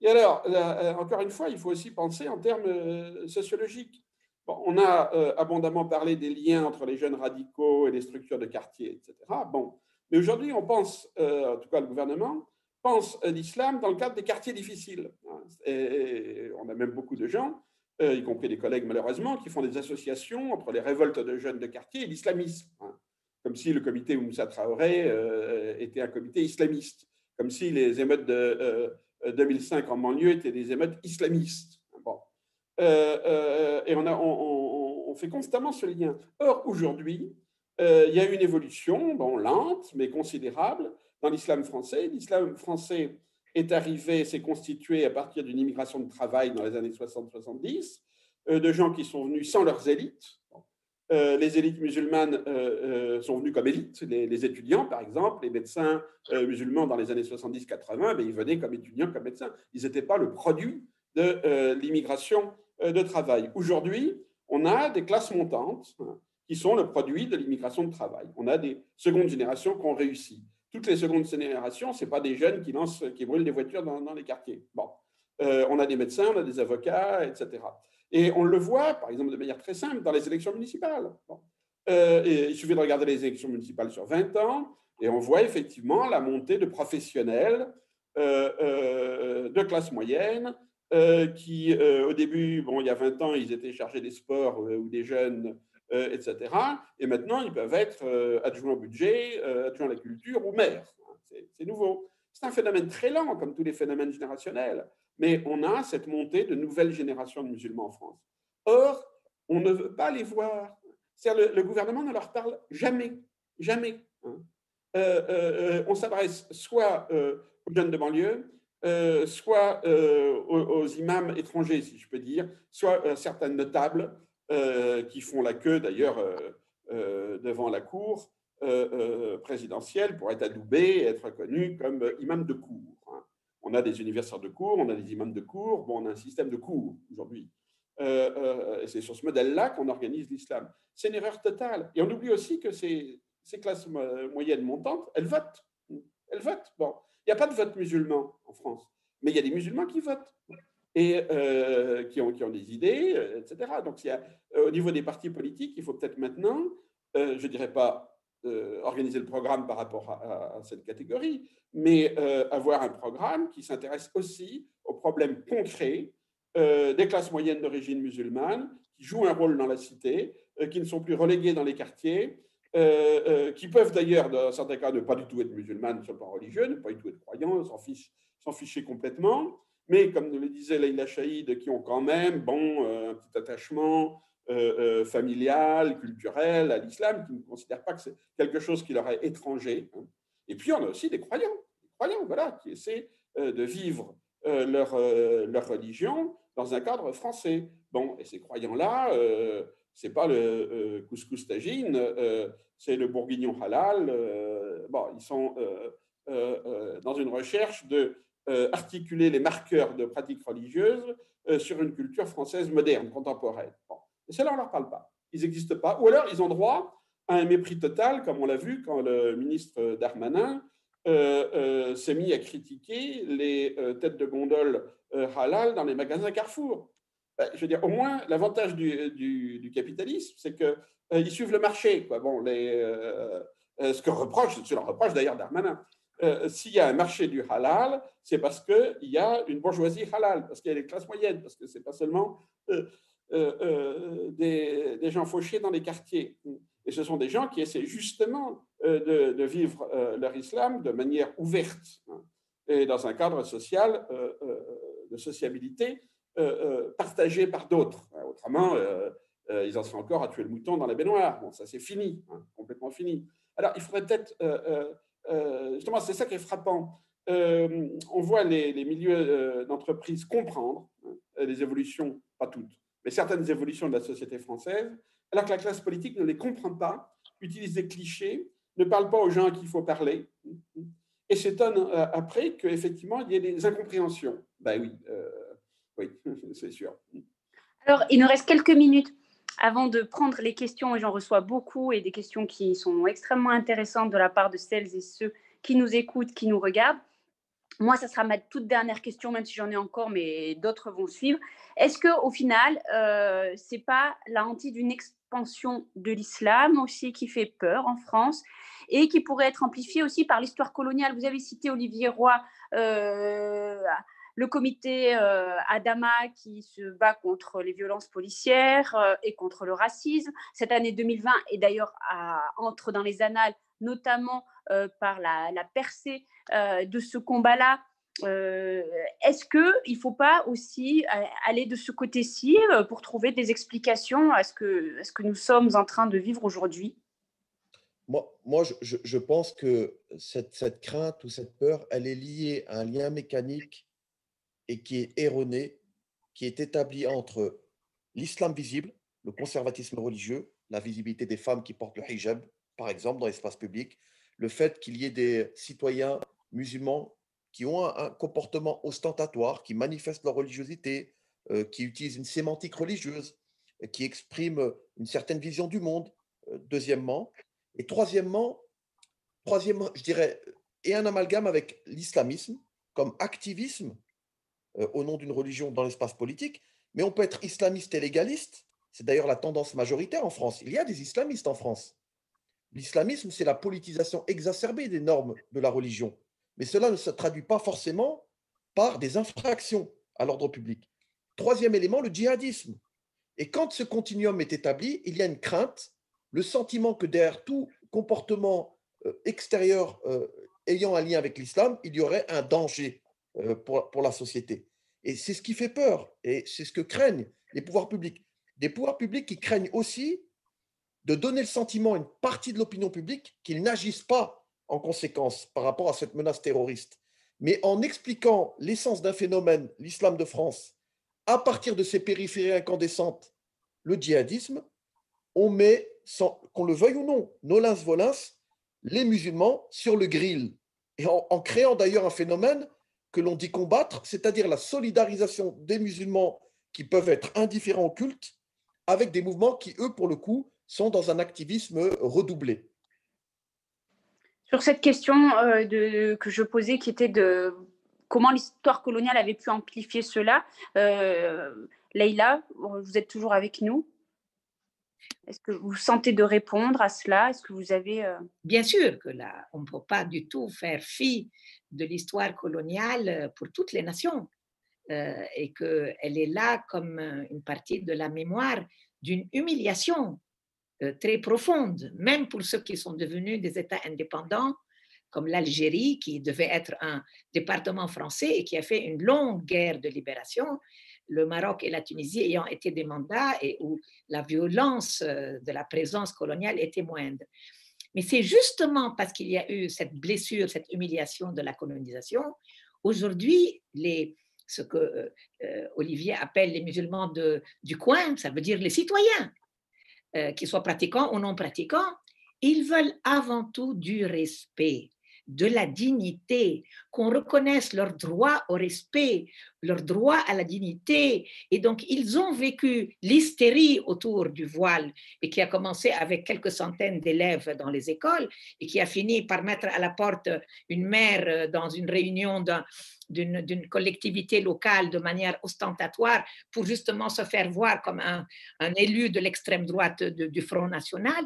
Et alors, euh, encore une fois, il faut aussi penser en termes euh, sociologiques. on a euh, abondamment parlé des liens entre les jeunes radicaux et les structures de quartier, etc. Bon, mais aujourd'hui, on pense, en tout cas le gouvernement, pense l'islam dans le cadre des quartiers difficiles. Et on a même beaucoup de gens euh, y compris des collègues malheureusement, qui font des associations entre les révoltes de jeunes de quartier et l'islamisme. Hein. Comme si le comité Moussa Traoré euh, était un comité islamiste, comme si les émeutes de 2005 euh, en banlieue étaient des émeutes islamistes. Bon. et on, a, on, fait constamment ce lien. Or, aujourd'hui, il y a une évolution, bon, lente, mais considérable, dans l'islam français. L'islam français est arrivé, s'est constitué à partir d'une immigration de travail dans les années 60-70, euh, de gens qui sont venus sans leurs élites. Euh, les élites musulmanes euh, sont venues comme élites, les, étudiants par exemple, les médecins musulmans dans les années 70-80, ben, ils venaient comme étudiants, comme médecins. Ils n'étaient pas le produit de l'immigration de travail. Aujourd'hui, on a des classes montantes hein, qui sont le produit de l'immigration de travail. On a des secondes générations qui ont réussi toutes les secondes générations, ce pas des jeunes qui, lancent, qui brûlent des voitures dans, les quartiers. Bon. Euh, on a des médecins, on a des avocats, etc. Et on le voit, par exemple, de manière très simple, dans les élections municipales. Euh, il suffit de regarder les élections municipales sur 20 ans, et on voit effectivement la montée de professionnels euh, de classe moyenne, qui, au début, bon, il y a 20 ans, ils étaient chargés des sports ou des jeunes euh, etc. Et maintenant, ils peuvent être euh, adjoints au budget, euh, adjoints à la culture ou maires. C'est nouveau. C'est un phénomène très lent, comme tous les phénomènes générationnels, mais on a cette montée de nouvelles générations de musulmans en France. Or, on ne veut pas les voir. Le, le, gouvernement ne leur parle jamais, jamais. Hein. on s'adresse soit aux jeunes de banlieue, soit aux, imams étrangers, si je peux dire, soit à certaines notables, euh, qui font la queue d'ailleurs euh, euh, devant la cour présidentielle pour être adoubés et être reconnus comme imams de cour. Hein. On a des universitaires de cour, on a des imams de cour, bon, on a un système de cour aujourd'hui. c'est sur ce modèle-là qu'on organise l'islam. C'est une erreur totale. Et on oublie aussi que ces, ces classes moyennes montantes, elles votent. Elles votent. Bon, il n'y a pas de vote musulman en France, mais il y a des musulmans qui votent et euh, qui, ont, qui, ont, des idées, euh, etc. Donc, il y a, euh, au niveau des partis politiques, il faut peut-être maintenant, je ne dirais pas organiser le programme par rapport à, cette catégorie, mais avoir un programme qui s'intéresse aussi aux problèmes concrets des classes moyennes d'origine musulmane, qui jouent un rôle dans la cité, qui ne sont plus reléguées dans les quartiers, qui peuvent d'ailleurs, dans certains cas, ne pas du tout être musulmanes sur le plan religieux, ne pas du tout être croyants, s'en ficher complètement, mais comme le disait Leïla Chaïd, qui ont quand même bon, euh, un petit attachement euh, euh, familial, culturel à l'islam, qui ne considèrent pas que c'est quelque chose qui leur est étranger. Hein. Et puis on a aussi des croyants, des croyants voilà, qui essaient de vivre leur, leur religion dans un cadre français. Bon, et ces croyants-là, c'est pas le couscous tagine, c'est le bourguignon halal. bon, ils sont dans une recherche de euh, articuler les marqueurs de pratiques religieuses euh, sur une culture française moderne, contemporaine. Et cela, on ne leur parle pas. Ils n'existent pas. Ou alors, ils ont droit à un mépris total, comme on l'a vu quand le ministre Darmanin euh, s'est mis à critiquer les têtes de gondole halal dans les magasins Carrefour. Ben, je veux dire, au moins, l'avantage du, capitalisme, c'est qu'ils suivent le marché. Bon, les, ce que reproche, c'est leur reproche d'ailleurs Darmanin. Euh, s'il y a un marché du halal, c'est parce qu'il y a une bourgeoisie halal, parce qu'il y a des classes moyennes, parce que ce n'est pas seulement euh, euh, des, gens fauchés dans les quartiers. Et ce sont des gens qui essaient justement de, vivre leur islam de manière ouverte hein, et dans un cadre social de sociabilité partagé par d'autres. Hein, autrement, ils en sont encore à tuer le mouton dans la baignoire. Bon, ça c'est fini, hein, complètement fini. Alors, il faudrait peut-être justement, c'est ça qui est frappant. Euh, on voit les, milieux euh, d'entreprise comprendre hein, les évolutions, pas toutes, mais certaines évolutions de la société française, alors que la classe politique ne les comprend pas, utilise des clichés ne parle pas aux gens à qui il faut parler et s'étonne après qu'effectivement, il y ait des incompréhensions. Ben oui, oui, c'est sûr. Alors, il nous reste quelques minutes avant de prendre les questions, et j'en reçois beaucoup, et des questions qui sont extrêmement intéressantes de la part de celles et ceux qui nous écoutent, qui nous regardent. Moi, ça sera ma toute dernière question, même si j'en ai encore, mais d'autres vont suivre. Est-ce que, au final, euh, c'est pas la hantise d'une expansion de l'islam aussi qui fait peur en France et qui pourrait être amplifiée aussi par l'histoire coloniale? Vous avez cité Olivier Roy. Euh, le comité euh, Adama qui se bat contre les violences policières euh, et contre le racisme. Cette année 2020 est d'ailleurs entre dans les annales, notamment euh, par la, percée de ce combat-là. Est-ce qu'il ne faut pas aussi aller de ce côté-ci pour trouver des explications à ce, que, nous sommes en train de vivre aujourd'hui? Moi, je, pense que cette, crainte ou cette peur, elle est liée à un lien mécanique et qui est erroné, qui est établi entre l'islam visible, le conservatisme religieux, la visibilité des femmes qui portent le hijab, par exemple, dans l'espace public, le fait qu'il y ait des citoyens musulmans qui ont un, comportement ostentatoire, qui manifestent leur religiosité, euh, qui utilisent une sémantique religieuse, qui expriment une certaine vision du monde, euh, deuxièmement. Et troisièmement, troisièmement, je dirais, et un amalgame avec l'islamisme comme activisme euh, au nom d'une religion dans l'espace politique, mais on peut être islamiste et légaliste. C'est d'ailleurs la tendance majoritaire en France. Il y a des islamistes en France. L'islamisme, c'est la politisation exacerbée des normes de la religion. Mais cela ne se traduit pas forcément par des infractions à l'ordre public. Troisième élément, le djihadisme. Et quand ce continuum est établi, il y a une crainte, le sentiment que derrière tout comportement euh, extérieur euh, ayant un lien avec l'islam, il y aurait un danger pour, pour la société. Et c'est ce qui fait peur, et c'est ce que craignent les pouvoirs publics. Des pouvoirs publics qui craignent aussi de donner le sentiment à une partie de l'opinion publique qu'ils n'agissent pas en conséquence par rapport à cette menace terroriste. Mais en expliquant l'essence d'un phénomène, l'islam de France, à partir de ses périphéries incandescentes, le djihadisme, on met, qu'on le veuille ou non, nolens volins, les musulmans sur le grill. Et en créant d'ailleurs un phénomène que l'on dit combattre, c'est-à-dire la solidarisation des musulmans qui peuvent être indifférents au culte avec des mouvements qui, eux, pour le coup, sont dans un activisme redoublé. Sur cette question euh, que je posais, qui était de comment l'histoire coloniale avait pu amplifier cela, euh, Leïla, vous êtes toujours avec nous? Est-ce que vous sentez de répondre à cela? Est-ce que vous avez... Euh, Bien sûr que là, on ne peut pas du tout faire fi de l'histoire coloniale euh, pour toutes les nations euh, et qu'elle est là comme une partie de la mémoire d'une humiliation très profonde, même pour ceux qui sont devenus des États indépendants, comme l'Algérie, qui devait être un département français et qui a fait une longue guerre de libération le Maroc et la Tunisie ayant été des mandats et où la violence euh, de la présence coloniale était moindre. Mais c'est justement parce qu'il y a eu cette blessure, cette humiliation de la colonisation, aujourd'hui, ce que euh, euh, Olivier appelle les musulmans de, du coin, ça veut dire les citoyens, qu'ils soient pratiquants ou non pratiquants, ils veulent avant tout du respect de la dignité, qu'on reconnaisse leur droit au respect, leur droit à la dignité. Et donc, ils ont vécu l'hystérie autour du voile et qui a commencé avec quelques centaines d'élèves dans les écoles et qui a fini par mettre à la porte une mère dans une réunion d'une collectivité locale de manière ostentatoire pour justement se faire voir comme un, élu de l'extrême droite du Front National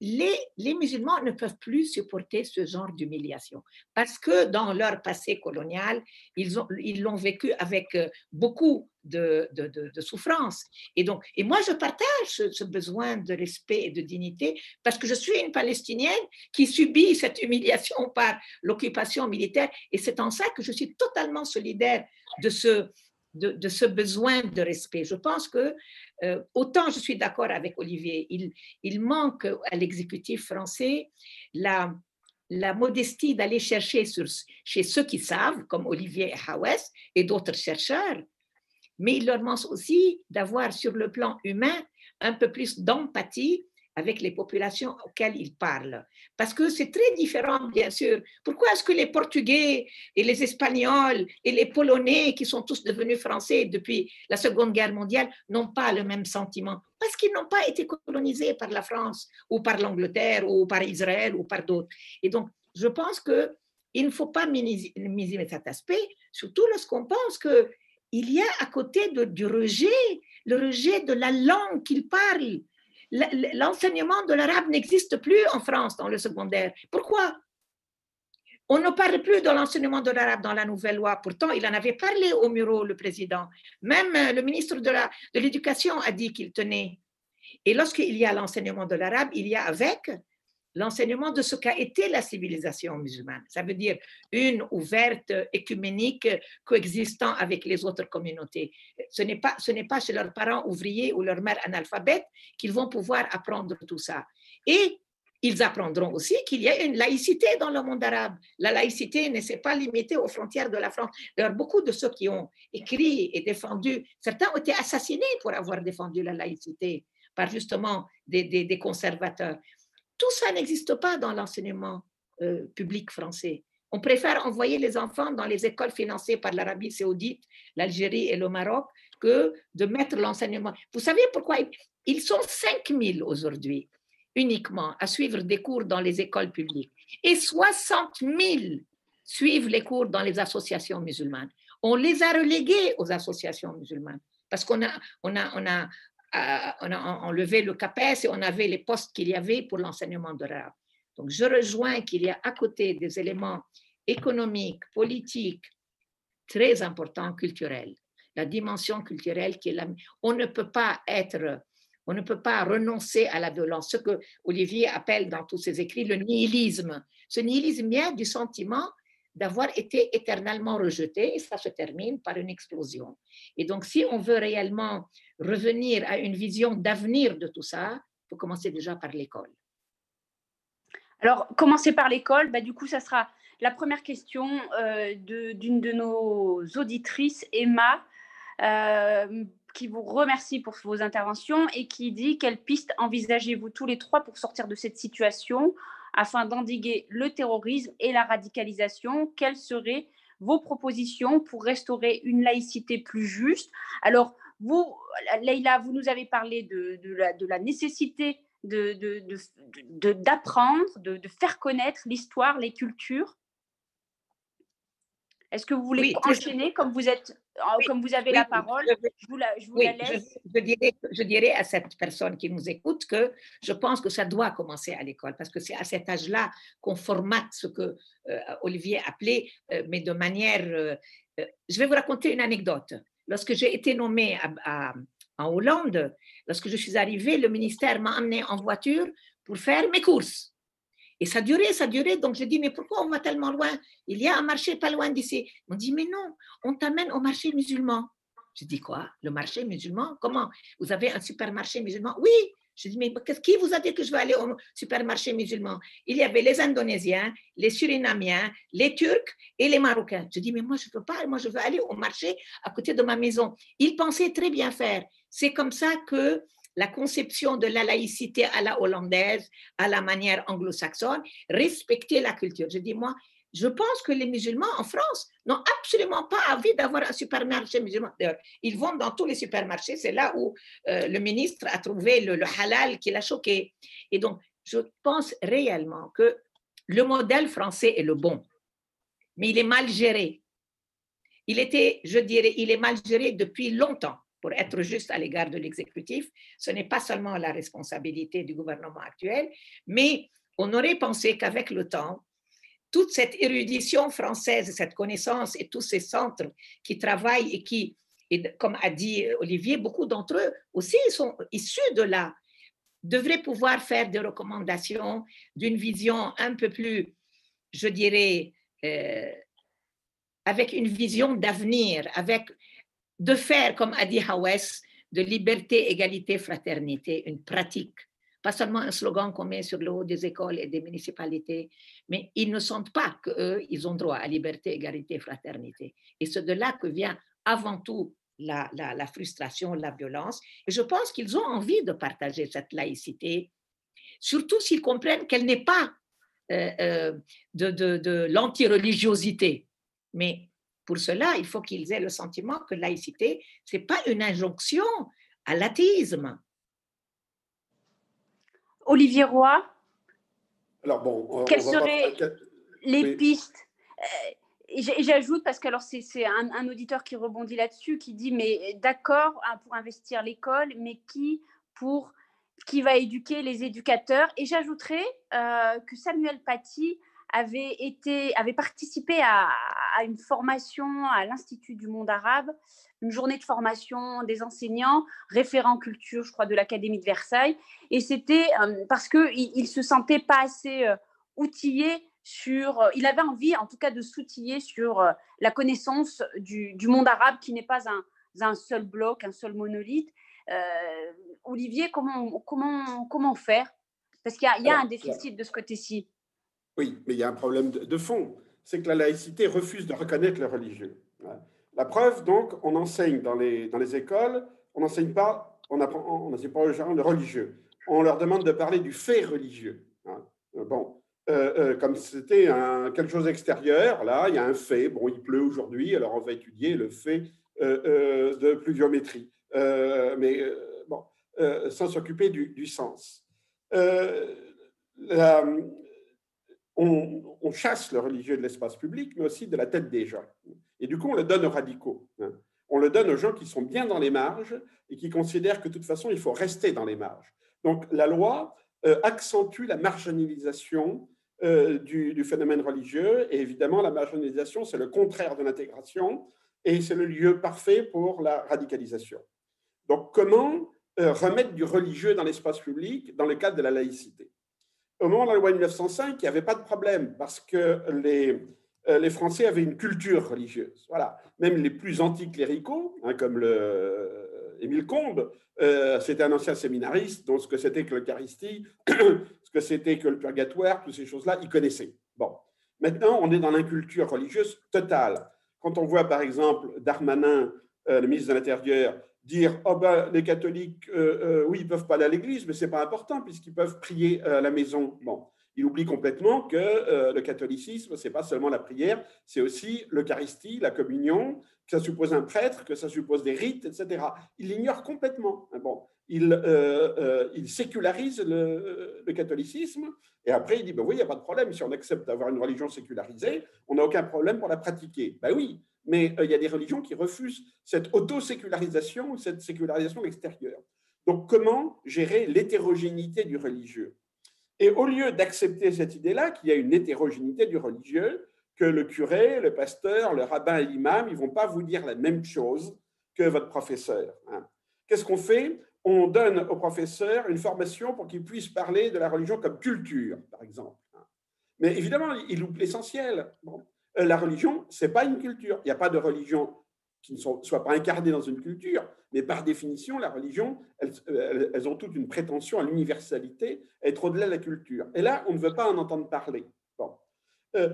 les, musulmans ne peuvent plus supporter ce genre d'humiliation parce que dans leur passé colonial, ils l'ont vécu avec euh, beaucoup de, de, souffrance. Et donc, et moi, je partage ce, besoin de respect et de dignité parce que je suis une Palestinienne qui subit cette humiliation par l'occupation militaire et c'est en ça que je suis totalement solidaire de ce, de, ce besoin de respect. Je pense que euh, autant je suis d'accord avec Olivier, il, manque à l'exécutif français la, modestie d'aller chercher chez ceux qui savent, comme Olivier Hawes et d'autres chercheurs, mais il leur manque aussi d'avoir sur le plan humain un peu plus d'empathie avec les populations auxquelles ils parlent. Parce que c'est très différent, bien sûr. Pourquoi est-ce que les Portugais et les Espagnols et les Polonais, qui sont tous devenus français depuis la Seconde Guerre mondiale, n'ont pas le même sentiment? Parce qu'ils n'ont pas été colonisés par la France ou par l'Angleterre ou par Israël ou par d'autres. Et donc, je pense que il ne faut pas minimiser cet aspect, surtout lorsqu'on pense que il y a à côté du rejet, le rejet de la langue qu'ils parlent l'enseignement de l'arabe n'existe plus en France dans le secondaire. Pourquoi? On ne parle plus de l'enseignement de l'arabe dans la nouvelle loi. Pourtant, il en avait parlé au Muro, le président. Même euh, le ministre de l'Éducation a dit qu'il tenait. Et lorsqu'il y a l'enseignement de l'arabe, il y a avec l'enseignement de ce qu'a été la civilisation musulmane. Ça veut dire une ouverte, écuménique, coexistant avec les autres communautés. Ce n'est pas, ce n'est pas chez leurs parents ouvriers ou leur mère analphabète qu'ils vont pouvoir apprendre tout ça. Et ils apprendront aussi qu'il y a une laïcité dans le monde arabe. La laïcité ne s'est pas limitée aux frontières de la France. D'ailleurs, beaucoup de ceux qui ont écrit et défendu, certains ont été assassinés pour avoir défendu la laïcité par justement des, conservateurs. Tout ça n'existe pas dans l'enseignement euh, public français. On préfère envoyer les enfants dans les écoles financées par l'Arabie saoudite, l'Algérie et le Maroc que de mettre l'enseignement. Vous savez pourquoi? Ils sont 5000 aujourd'hui uniquement à suivre des cours dans les écoles publiques et 60 000 suivent les cours dans les associations musulmanes. On les a relégués aux associations musulmanes parce qu'on a, on a enlevé le CAPES et on avait les postes qu'il y avait pour l'enseignement de l'arabe. Donc, je rejoins qu'il y a à côté des éléments économiques, politiques, très importants, culturels. La dimension culturelle qui est la... On ne peut pas être, on ne peut pas renoncer à la violence. Ce que Olivier appelle dans tous ses écrits le nihilisme. Ce nihilisme vient du sentiment d'avoir été éternellement rejeté et ça se termine par une explosion. Et donc, si on veut réellement revenir à une vision d'avenir de tout ça, il faut commencer déjà par l'école. Alors, commencer par l'école, bah, du coup, ça sera la première question euh, d'une de, nos auditrices, Emma, euh, qui vous remercie pour vos interventions et qui dit quelles pistes envisagez-vous tous les trois pour sortir de cette situation? Afin d'endiguer le terrorisme et la radicalisation. Quelles seraient vos propositions pour restaurer une laïcité plus juste? Alors, vous, Leïla, vous nous avez parlé de, la, nécessité d'apprendre, de, faire connaître l'histoire, les cultures. Est-ce que vous voulez enchaîner comme vous êtes, comme vous avez la parole Je vous la, laisse. Je, dirais, à cette personne qui nous écoute que je pense que ça doit commencer à l'école parce que c'est à cet âge-là qu'on formate ce que euh, Olivier appelait, euh, mais de manière. Euh, je vais vous raconter une anecdote. Lorsque j'ai été nommée en Hollande, lorsque je suis arrivée, le ministère m'a amené en voiture pour faire mes courses. Et ça durait, ça durait. Donc, je dis, mais pourquoi on va tellement loin? Il y a un marché pas loin d'ici. On dit, mais non, on t'amène au marché musulman. Je dis, quoi? Le marché musulman? Comment? Vous avez un supermarché musulman? Oui. Je dis, mais qui vous a dit que je vais aller au supermarché musulman? Il y avait les Indonésiens, les Surinamiens, les Turcs et les Marocains. Je dis, mais moi, je ne peux pas, moi, je veux aller au marché à côté de ma maison. Ils pensaient très bien faire. C'est comme ça que la conception de la laïcité à la hollandaise, à la manière anglo-saxonne, respecter la culture. Je dis, moi, je pense que les musulmans en France n'ont absolument pas envie d'avoir un supermarché musulman. Ils vont dans tous les supermarchés, c'est là où euh, le ministre a trouvé le, halal qui l'a choqué. Et donc, je pense réellement que le modèle français est le bon, mais il est mal géré. Il était, je dirais, il est mal géré depuis longtemps. Pour être juste à l'égard de l'exécutif, ce n'est pas seulement la responsabilité du gouvernement actuel, mais on aurait pensé qu'avec le temps, toute cette érudition française, cette connaissance et tous ces centres qui travaillent et qui, comme a dit Olivier, beaucoup d'entre eux aussi sont issus de là, devraient pouvoir faire des recommandations d'une vision un peu plus, je dirais, euh, avec une vision d'avenir, avec de faire, comme a dit Hawes, de liberté, égalité, fraternité, une pratique pas seulement un slogan qu'on met sur le haut des écoles et des municipalités, mais ils ne sentent pas qu'eux, ils ont droit à liberté, égalité, fraternité. Et c'est de là que vient avant tout la, la, frustration, la violence. Et je pense qu'ils ont envie de partager cette laïcité surtout s'ils comprennent qu'elle n'est pas de, de, de l'antireligiosité. Mais pour cela, il faut qu'ils aient le sentiment que laïcité, ce n'est pas une injonction à l'athéisme. Olivier Roy? Alors bon, quelles seraient les pistes? Euh, J'ajoute, parce que alors c'est un, un, auditeur qui rebondit là-dessus, qui dit, mais d'accord hein, pour investir l'école, mais qui pour qui va éduquer les éducateurs? Et j'ajouterais euh, que Samuel Paty avait, été, avait participé à, une formation à l'Institut du monde arabe, une journée de formation des enseignants, référents culture, je crois, de l'Académie de Versailles. Et c'était euh, parce qu'il ne se sentait pas assez euh, outillé sur. Euh, il avait envie, en tout cas, de s'outiller sur la connaissance du, monde arabe, qui n'est pas un, un, seul bloc, un seul monolithe. Olivier, comment, comment, comment faire? Parce qu'il y a, un déficit de ce côté-ci. Oui, mais il y a un problème de, fond. C'est que la laïcité refuse de reconnaître le religieux. La preuve, donc, on enseigne dans les, dans les écoles, on n'enseigne pas, on apprend, on n'enseigne pas aux gens le religieux. On leur demande de parler du fait religieux. Bon, euh, euh, comme c'était quelque chose d'extérieur, là, il y a un fait. Bon, il pleut aujourd'hui, alors on va étudier le fait euh, de pluviométrie. mais bon, sans s'occuper du, du, sens. La, on, chasse le religieux de l'espace public, mais aussi de la tête des gens. Et du coup, on le donne aux radicaux. Hein. On le donne aux gens qui sont bien dans les marges et qui considèrent que de toute façon, il faut rester dans les marges. Donc, la loi euh, accentue la marginalisation euh, du, phénomène religieux. Et évidemment, la marginalisation, c'est le contraire de l'intégration et c'est le lieu parfait pour la radicalisation. Donc, comment euh, remettre du religieux dans l'espace public dans le cadre de la laïcité? Au moment de la loi de 1905, il n'y avait pas de problème parce que les, euh, les Français avaient une culture religieuse. Voilà. Même les plus anticléricaux, hein, comme le, euh, Émile Combes, euh, c'était un ancien séminariste, donc ce que c'était que l'Eucharistie, ce que c'était que le purgatoire, toutes ces choses-là, il connaissait. Bon. Maintenant, on est dans l'inculture religieuse totale. Quand on voit, par exemple, Darmanin, le ministre de l'Intérieur, dire oh ben, les catholiques, euh, euh, oui, ils peuvent pas aller à l'église, mais c'est pas important puisqu'ils peuvent prier à la maison. Bon, il oublie complètement que euh, le catholicisme, c'est pas seulement la prière, c'est aussi l'Eucharistie, la communion, que ça suppose un prêtre, que ça suppose des rites, etc. Il l'ignore complètement. Bon, il, il sécularise le, catholicisme et après il dit ben oui, il n'y a pas de problème si on accepte d'avoir une religion sécularisée, on n'a aucun problème pour la pratiquer. Ben oui, mais euh, il y a des religions qui refusent cette auto-sécularisation ou cette sécularisation extérieure. Donc, comment gérer l'hétérogénéité du religieux? Et au lieu d'accepter cette idée-là, qu'il y a une hétérogénéité du religieux, que le curé, le pasteur, le rabbin et l'imam, ils vont pas vous dire la même chose que votre professeur. Hein. Qu'est-ce qu'on fait? On donne au professeur une formation pour qu'il puisse parler de la religion comme culture, par exemple. Mais évidemment, il loupe l'essentiel. Euh, la religion, c'est pas une culture. Il n'y a pas de religion qui ne soit pas incarnée dans une culture, mais par définition, la religion, elles, ont toutes une prétention à l'universalité, être au-delà de la culture. Et là, on ne veut pas en entendre parler. Euh,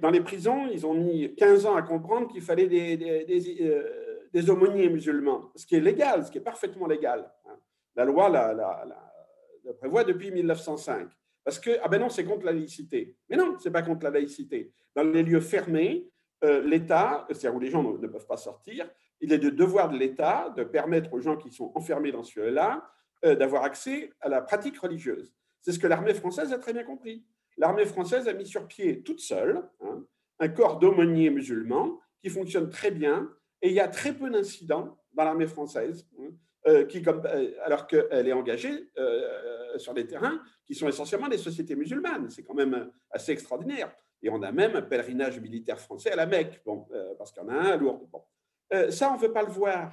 dans les prisons, ils ont mis 15 ans à comprendre qu'il fallait des, des, euh, aumôniers musulmans, ce qui est légal, ce qui est parfaitement légal. Hein. La loi la prévoit depuis 1905. Parce que, ah ben non, c'est contre la laïcité. Mais non, c'est pas contre la laïcité. Dans les lieux fermés, euh, l'État, c'est-à-dire où les gens ne, peuvent pas sortir, il est de devoir de l'État de permettre aux gens qui sont enfermés dans ce lieu-là euh, d'avoir accès à la pratique religieuse. C'est ce que l'armée française a très bien compris. L'armée française a mis sur pied toute seule hein, un corps d'aumôniers musulmans qui fonctionne très bien et il y a très peu d'incidents dans l'armée française. Hein, euh, qui, comme, alors qu'elle est engagée sur des terrains qui sont essentiellement des sociétés musulmanes. C'est quand même assez extraordinaire. Et on a même un pèlerinage militaire français à la Mecque, bon, euh, parce qu'il y en a un à Lourdes. Bon. Euh, ça, on ne veut pas le voir.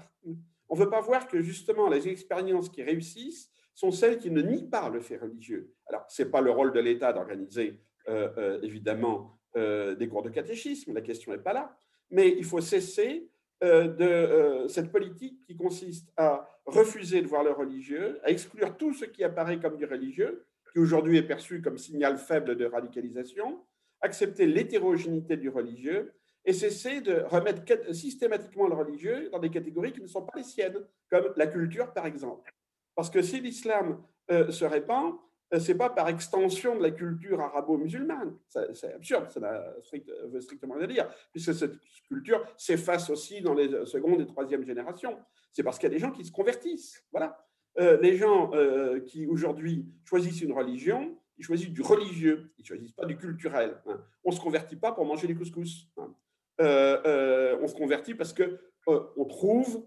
On ne veut pas voir que justement les expériences qui réussissent sont celles qui ne nient pas le fait religieux. Alors, ce n'est pas le rôle de l'État d'organiser, euh, évidemment, des cours de catéchisme, la question n'est pas là, mais il faut cesser de cette politique qui consiste à refuser de voir le religieux, à exclure tout ce qui apparaît comme du religieux, qui aujourd'hui est perçu comme signal faible de radicalisation, accepter l'hétérogénéité du religieux et cesser de remettre systématiquement le religieux dans des catégories qui ne sont pas les siennes, comme la culture par exemple. Parce que si l'islam euh, se répand, euh, c'est pas par extension de la culture arabo-musulmane. C'est absurde, ça n'a strictement rien à dire, puisque cette culture s'efface aussi dans les secondes et troisième générations. C'est parce qu'il y a des gens qui se convertissent. Voilà. Euh, les gens euh, qui aujourd'hui choisissent une religion, ils choisissent du religieux, ils ne choisissent pas du culturel. Hein. On ne se convertit pas pour manger des couscous. Hein. on se convertit parce qu'on trouve,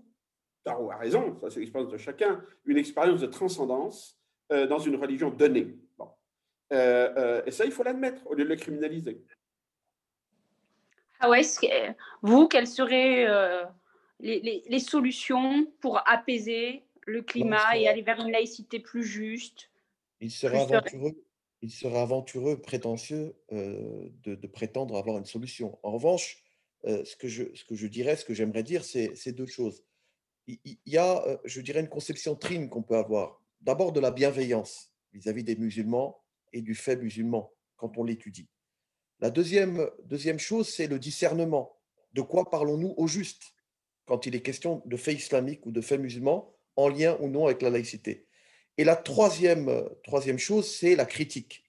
Taro a raison, ça c'est l'expérience de chacun, une expérience de transcendance euh, dans une religion donnée. Euh, euh, et ça, il faut l'admettre au lieu de le criminaliser. Ah ouais, vous, quelles seraient les, les, solutions pour apaiser le climat et aller vers une laïcité plus juste Il serait aventureux, il serait aventureux prétentieux de, de, prétendre avoir une solution. En revanche, ce, que je, ce que je dirais, ce que j'aimerais dire, c'est deux choses. Il, il y a, je dirais, une conception trine qu'on peut avoir d'abord de la bienveillance vis-à-vis des musulmans et du fait musulman quand on l'étudie. La deuxième, deuxième chose, c'est le discernement. De quoi parlons-nous au juste quand il est question de fait islamique ou de fait musulman en lien ou non avec la laïcité? Et la troisième, troisième chose, c'est la critique.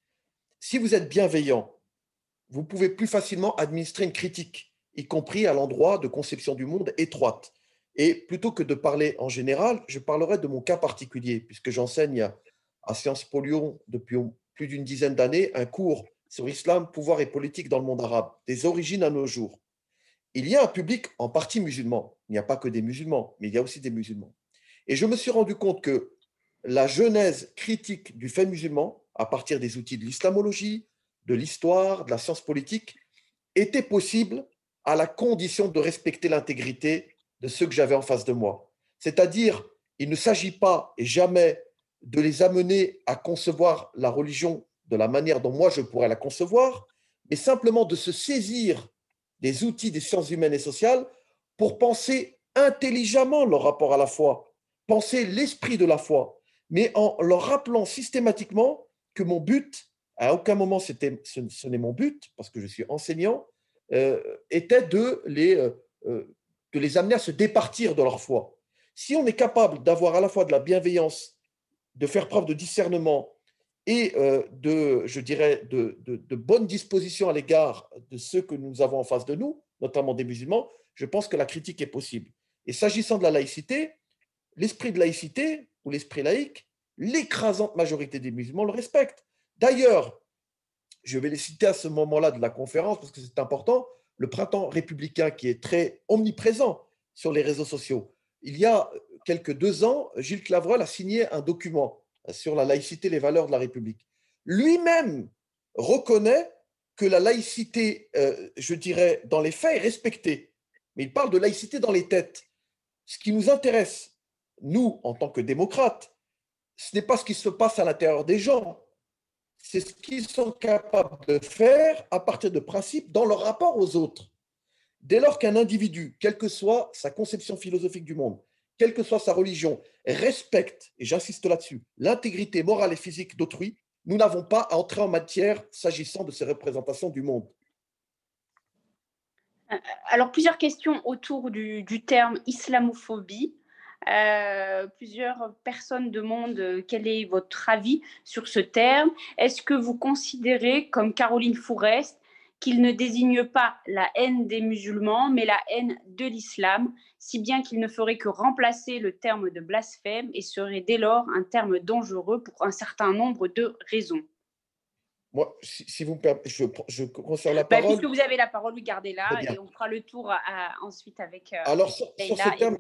Si vous êtes bienveillant, vous pouvez plus facilement administrer une critique, y compris à l'endroit de conception du monde étroite. Et plutôt que de parler en général, je parlerai de mon cas particulier, puisque j'enseigne à Sciences Po Lyon depuis plus d'une dizaine d'années un cours sur l'islam, pouvoir et politique dans le monde arabe, des origines à nos jours. Il y a un public en partie musulman. Il n'y a pas que des musulmans, mais il y a aussi des musulmans. Et je me suis rendu compte que la genèse critique du fait musulman, à partir des outils de l'islamologie, de l'histoire, de la science politique, était possible à la condition de respecter l'intégrité de ceux que j'avais en face de moi. C'est-à-dire, il ne s'agit pas et jamais de les amener à concevoir la religion de la manière dont moi je pourrais la concevoir, mais simplement de se saisir des outils des sciences humaines et sociales pour penser intelligemment leur rapport à la foi, penser l'esprit de la foi, mais en leur rappelant systématiquement que mon but, à aucun moment c'était, ce, n'est mon but, parce que je suis enseignant, euh, était de les euh, euh, de les amener à se départir de leur foi. Si on est capable d'avoir à la fois de la bienveillance, de faire preuve de discernement et euh, de, je dirais, de, de, bonne disposition à l'égard de ceux que nous avons en face de nous, notamment des musulmans, je pense que la critique est possible. Et s'agissant de la laïcité, l'esprit de laïcité ou l'esprit laïque, l'écrasante majorité des musulmans le respectent. D'ailleurs, je vais les citer à ce moment-là de la conférence parce que c'est important, le printemps républicain qui est très omniprésent sur les réseaux sociaux. Il y a quelques deux ans, Gilles Clavreul a signé un document sur la laïcité et les valeurs de la République. Lui-même reconnaît que la laïcité, euh, je dirais, dans les faits est respectée. Mais il parle de laïcité dans les têtes. Ce qui nous intéresse, nous, en tant que démocrates, ce n'est pas ce qui se passe à l'intérieur des gens, c'est ce qu'ils sont capables de faire à partir de principes dans leur rapport aux autres. Dès lors qu'un individu, quelle que soit sa conception philosophique du monde, quelle que soit sa religion, respecte, et j'insiste là-dessus, l'intégrité morale et physique d'autrui, nous n'avons pas à entrer en matière s'agissant de ces représentations du monde. Euh, alors, plusieurs questions autour du, du terme islamophobie. Euh, plusieurs personnes demandent euh, quel est votre avis sur ce terme. Est-ce que vous considérez, comme Caroline Fourest, qu'il ne désigne pas la haine des musulmans, mais la haine de l'islam, si bien qu'il ne ferait que remplacer le terme de blasphème et serait dès lors un terme dangereux pour un certain nombre de raisons? Moi, si, vous me permettez, je, je conserve la bah, parole. puisque vous avez la parole, gardez-la et on fera le tour ensuite avec. Euh, Alors, sur, sur ce terme,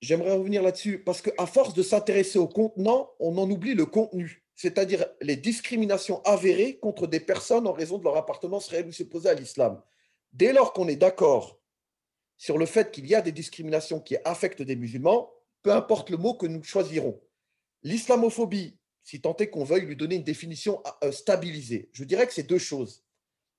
J'aimerais revenir là-dessus parce qu'à force de s'intéresser au contenant, on en oublie le contenu, c'est-à-dire les discriminations avérées contre des personnes en raison de leur appartenance réelle ou supposée à l'islam. Dès lors qu'on est d'accord sur le fait qu'il y a des discriminations qui affectent des musulmans, peu importe le mot que nous choisirons. L'islamophobie, si tant est qu'on veuille lui donner une définition euh, stabilisée, je dirais que c'est deux choses.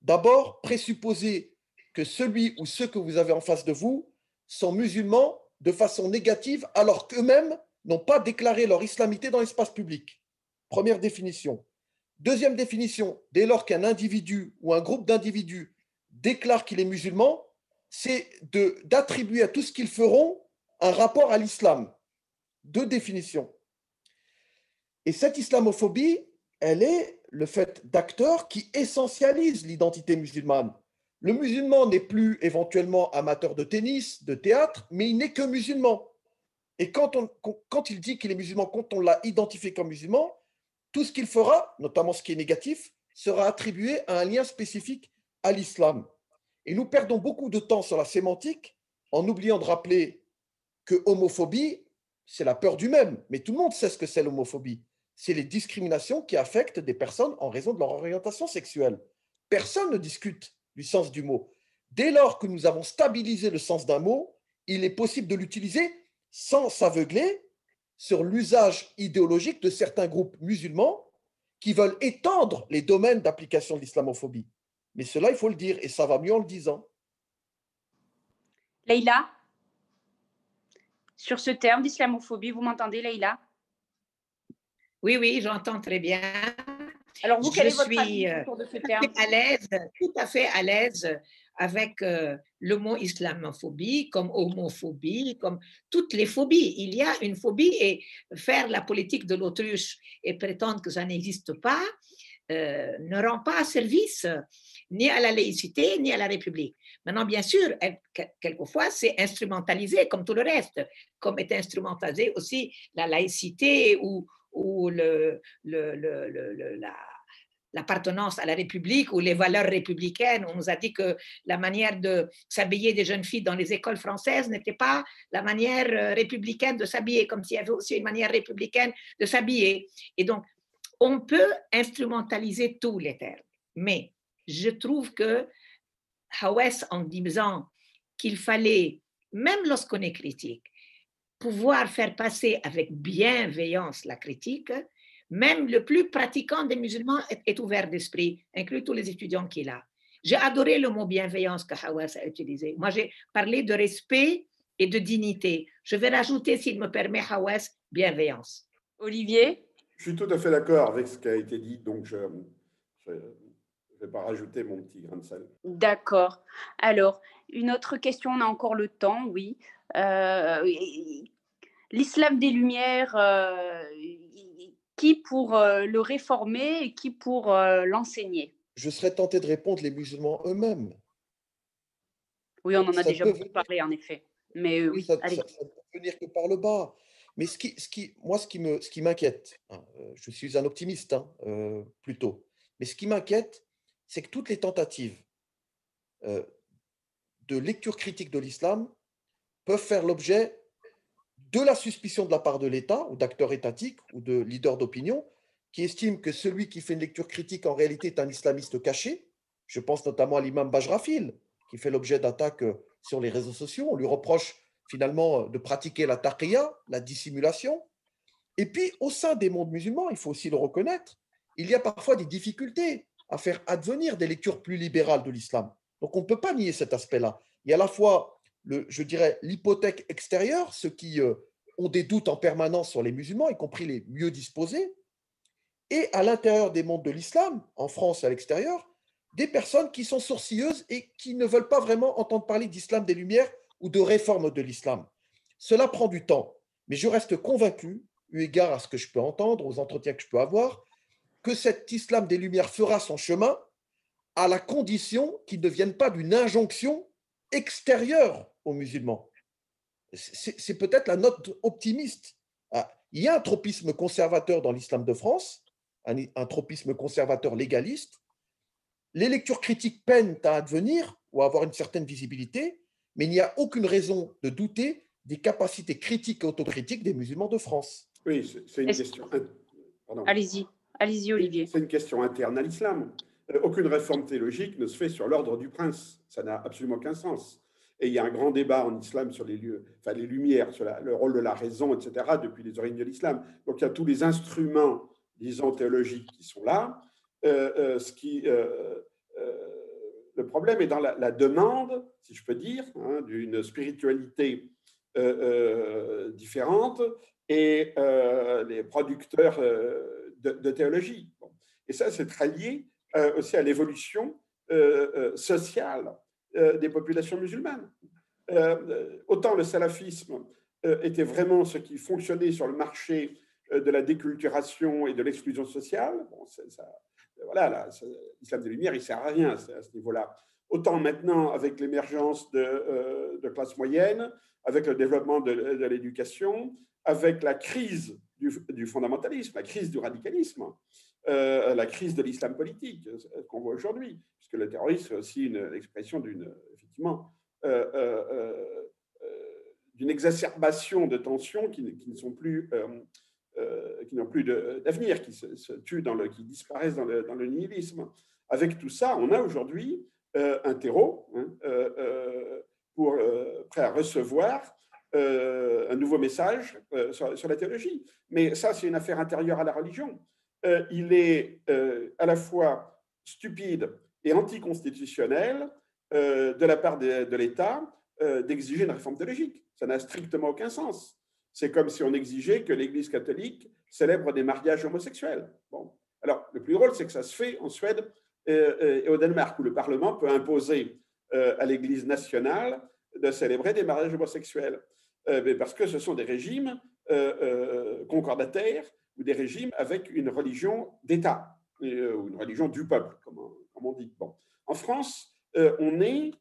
D'abord, présupposer que celui ou ceux que vous avez en face de vous sont musulmans de façon négative alors qu'eux-mêmes n'ont pas déclaré leur islamité dans l'espace public. Première définition. Deuxième définition, dès lors qu'un individu ou un groupe d'individus déclare qu'il est musulman, c'est d'attribuer à tout ce qu'ils feront un rapport à l'islam. Deux définitions. Et cette islamophobie, elle est le fait d'acteurs qui essentialisent l'identité musulmane. Le musulman n'est plus éventuellement amateur de tennis, de théâtre, mais il n'est que musulman. Et quand, on, quand il dit qu'il est musulman, quand on l'a identifié comme musulman, tout ce qu'il fera, notamment ce qui est négatif, sera attribué à un lien spécifique à l'islam. Et nous perdons beaucoup de temps sur la sémantique en oubliant de rappeler que homophobie, c'est la peur du même. Mais tout le monde sait ce que c'est l'homophobie. C'est les discriminations qui affectent des personnes en raison de leur orientation sexuelle. Personne ne discute du sens du mot. Dès lors que nous avons stabilisé le sens d'un mot, il est possible de l'utiliser sans s'aveugler sur l'usage idéologique de certains groupes musulmans qui veulent étendre les domaines d'application de l'islamophobie. Mais cela, il faut le dire, et ça va mieux en le disant. Leïla, sur ce terme d'islamophobie, vous m'entendez, Leïla? Oui, oui, j'entends très bien. Alors, vous, quel est votre avis euh, autour de ce terme? à l'aise, tout à fait à l'aise avec euh, le mot islamophobie, comme homophobie, comme toutes les phobies. Il y a une phobie et faire la politique de l'autruche et prétendre que ça n'existe pas euh, ne rend pas service ni à la laïcité ni à la République. Maintenant, bien sûr, quelquefois, c'est instrumentalisé comme tout le reste, comme est instrumentalisé aussi la laïcité ou, ou la, l'appartenance à la République ou les valeurs républicaines. On nous a dit que la manière de s'habiller des jeunes filles dans les écoles françaises n'était pas la manière euh, républicaine de s'habiller, comme s'il y avait aussi une manière républicaine de s'habiller. Et donc, on peut instrumentaliser tous les termes, mais je trouve que Hawes, en disant qu'il fallait, même lorsqu'on est critique, pouvoir faire passer avec bienveillance la critique, même le plus pratiquant des musulmans est, ouvert d'esprit, inclus tous les étudiants qu'il a. J'ai adoré le mot bienveillance que Hawass a utilisé. Moi, j'ai parlé de respect et de dignité. Je vais rajouter, s'il me permet, Hawass, bienveillance. Olivier? Je suis tout à fait d'accord avec ce qui a été dit, donc je ne vais pas rajouter mon petit grain de sel. D'accord. Alors, une autre question, on a encore le temps, oui. Euh, l'islam des Lumières, euh, qui pour euh, le réformer et qui pour l'enseigner? Je serais tenté de répondre les musulmans eux-mêmes. Oui, on en a déjà beaucoup parlé, en effet. Mais oui, ça, ne peut venir que par le bas. Mais ce qui, ce qui, moi, ce qui me, ce qui m'inquiète, hein, je suis un optimiste hein, plutôt, mais ce qui m'inquiète, c'est que toutes les tentatives de lecture critique de l'islam peuvent faire l'objet de la suspicion de la part de l'État ou d'acteurs étatiques ou de leaders d'opinion qui estiment que celui qui fait une lecture critique en réalité est un islamiste caché. Je pense notamment à l'imam Bajrafil, qui fait l'objet d'attaques sur les réseaux sociaux. On lui reproche finalement de pratiquer la taqiyya, la dissimulation. Et puis, au sein des mondes musulmans, il faut aussi le reconnaître, il y a parfois des difficultés à faire advenir des lectures plus libérales de l'islam. Donc, on ne peut pas nier cet aspect-là. Il y a à la fois je dirais, l'hypothèque extérieure, ceux qui euh, ont des doutes en permanence sur les musulmans, y compris les mieux disposés, et à l'intérieur des mondes de l'islam, en France et à l'extérieur, des personnes qui sont sourcilleuses et qui ne veulent pas vraiment entendre parler d'islam des Lumières ou de réforme de l'islam. Cela prend du temps, mais je reste convaincu, eu égard à ce que je peux entendre, aux entretiens que je peux avoir, que cet islam des Lumières fera son chemin à la condition qu'il ne vienne pas d'une injonction extérieure aux musulmans. C'est peut-être la note optimiste. Ah, il y a un tropisme conservateur dans l'islam de France, un, tropisme conservateur légaliste. Les lectures critiques peinent à advenir ou à avoir une certaine visibilité, mais il n'y a aucune raison de douter des capacités critiques et autocritiques des musulmans de France. Oui, c'est une question. Allez-y, allez-y, Olivier. C'est une question interne à l'islam. Euh, aucune réforme théologique ne se fait sur l'ordre du prince. Ça n'a absolument aucun sens. Et il y a un grand débat en islam sur les, lieux, enfin, les lumières, sur le rôle de la raison, etc., depuis les origines de l'islam. Donc il y a tous les instruments, disons, théologiques qui sont là. Euh, euh, ce qui, le problème est dans la, demande, si je peux dire, hein, d'une spiritualité différente et les producteurs de, théologie. Et ça, c'est très lié aussi à l'évolution sociale euh, des populations musulmanes. Euh, autant le salafisme euh, était vraiment ce qui fonctionnait sur le marché de la déculturation et de l'exclusion sociale. Voilà, l'islam des Lumières, il ne sert à rien à ce niveau-là. Autant maintenant avec l'émergence de classes moyennes, avec le développement de, l'éducation, avec la crise du, fondamentalisme, la crise du radicalisme, euh, la crise de l'islam politique qu'on voit aujourd'hui, puisque le terrorisme est aussi une expression d'une effectivement euh, euh, d'une exacerbation de tensions qui, ne sont plus qui n'ont plus d'avenir, qui se, tuent dans le, qui disparaissent dans le, dans le nihilisme. Avec tout ça, on a aujourd'hui un terreau hein, pour, euh, prêt à recevoir euh, un nouveau message euh, sur, la théologie. Mais ça, c'est une affaire intérieure à la religion. Il est à la fois stupide et anticonstitutionnel de la part de, l'État d'exiger une réforme théologique. Ça n'a strictement aucun sens. C'est comme si on exigeait que l'Église catholique célèbre des mariages homosexuels. Bon. Alors, le plus drôle, c'est que ça se fait en Suède et au Danemark, où le Parlement peut imposer euh, à l'Église nationale de célébrer des mariages homosexuels, euh, parce que ce sont des régimes euh, concordataires ou des régimes avec une religion d'État, ou une religion du peuple, comme on, dit. Bon. En France, on est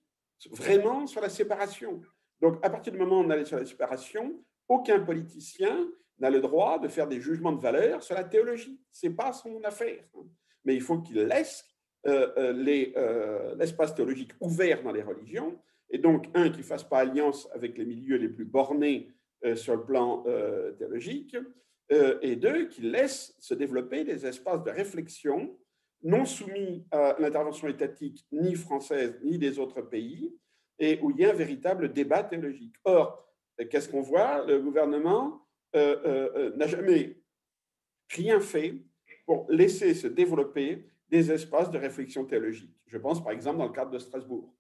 vraiment sur la séparation. Donc, à partir du moment où on est sur la séparation, aucun politicien n'a le droit de faire des jugements de valeur sur la théologie. Ce n'est pas son affaire. Mais il faut qu'il laisse euh, euh, euh, l'espace théologique ouvert dans les religions, et donc, un, qui ne fasse pas alliance avec les milieux les plus bornés sur le plan théologique, et deux, qui laisse se développer des espaces de réflexion non soumis à l'intervention étatique ni française ni des autres pays, et où il y a un véritable débat théologique. Or, qu'est-ce qu'on voit? Le gouvernement n'a jamais rien fait pour laisser se développer des espaces de réflexion théologique. Je pense par exemple dans le cadre de Strasbourg.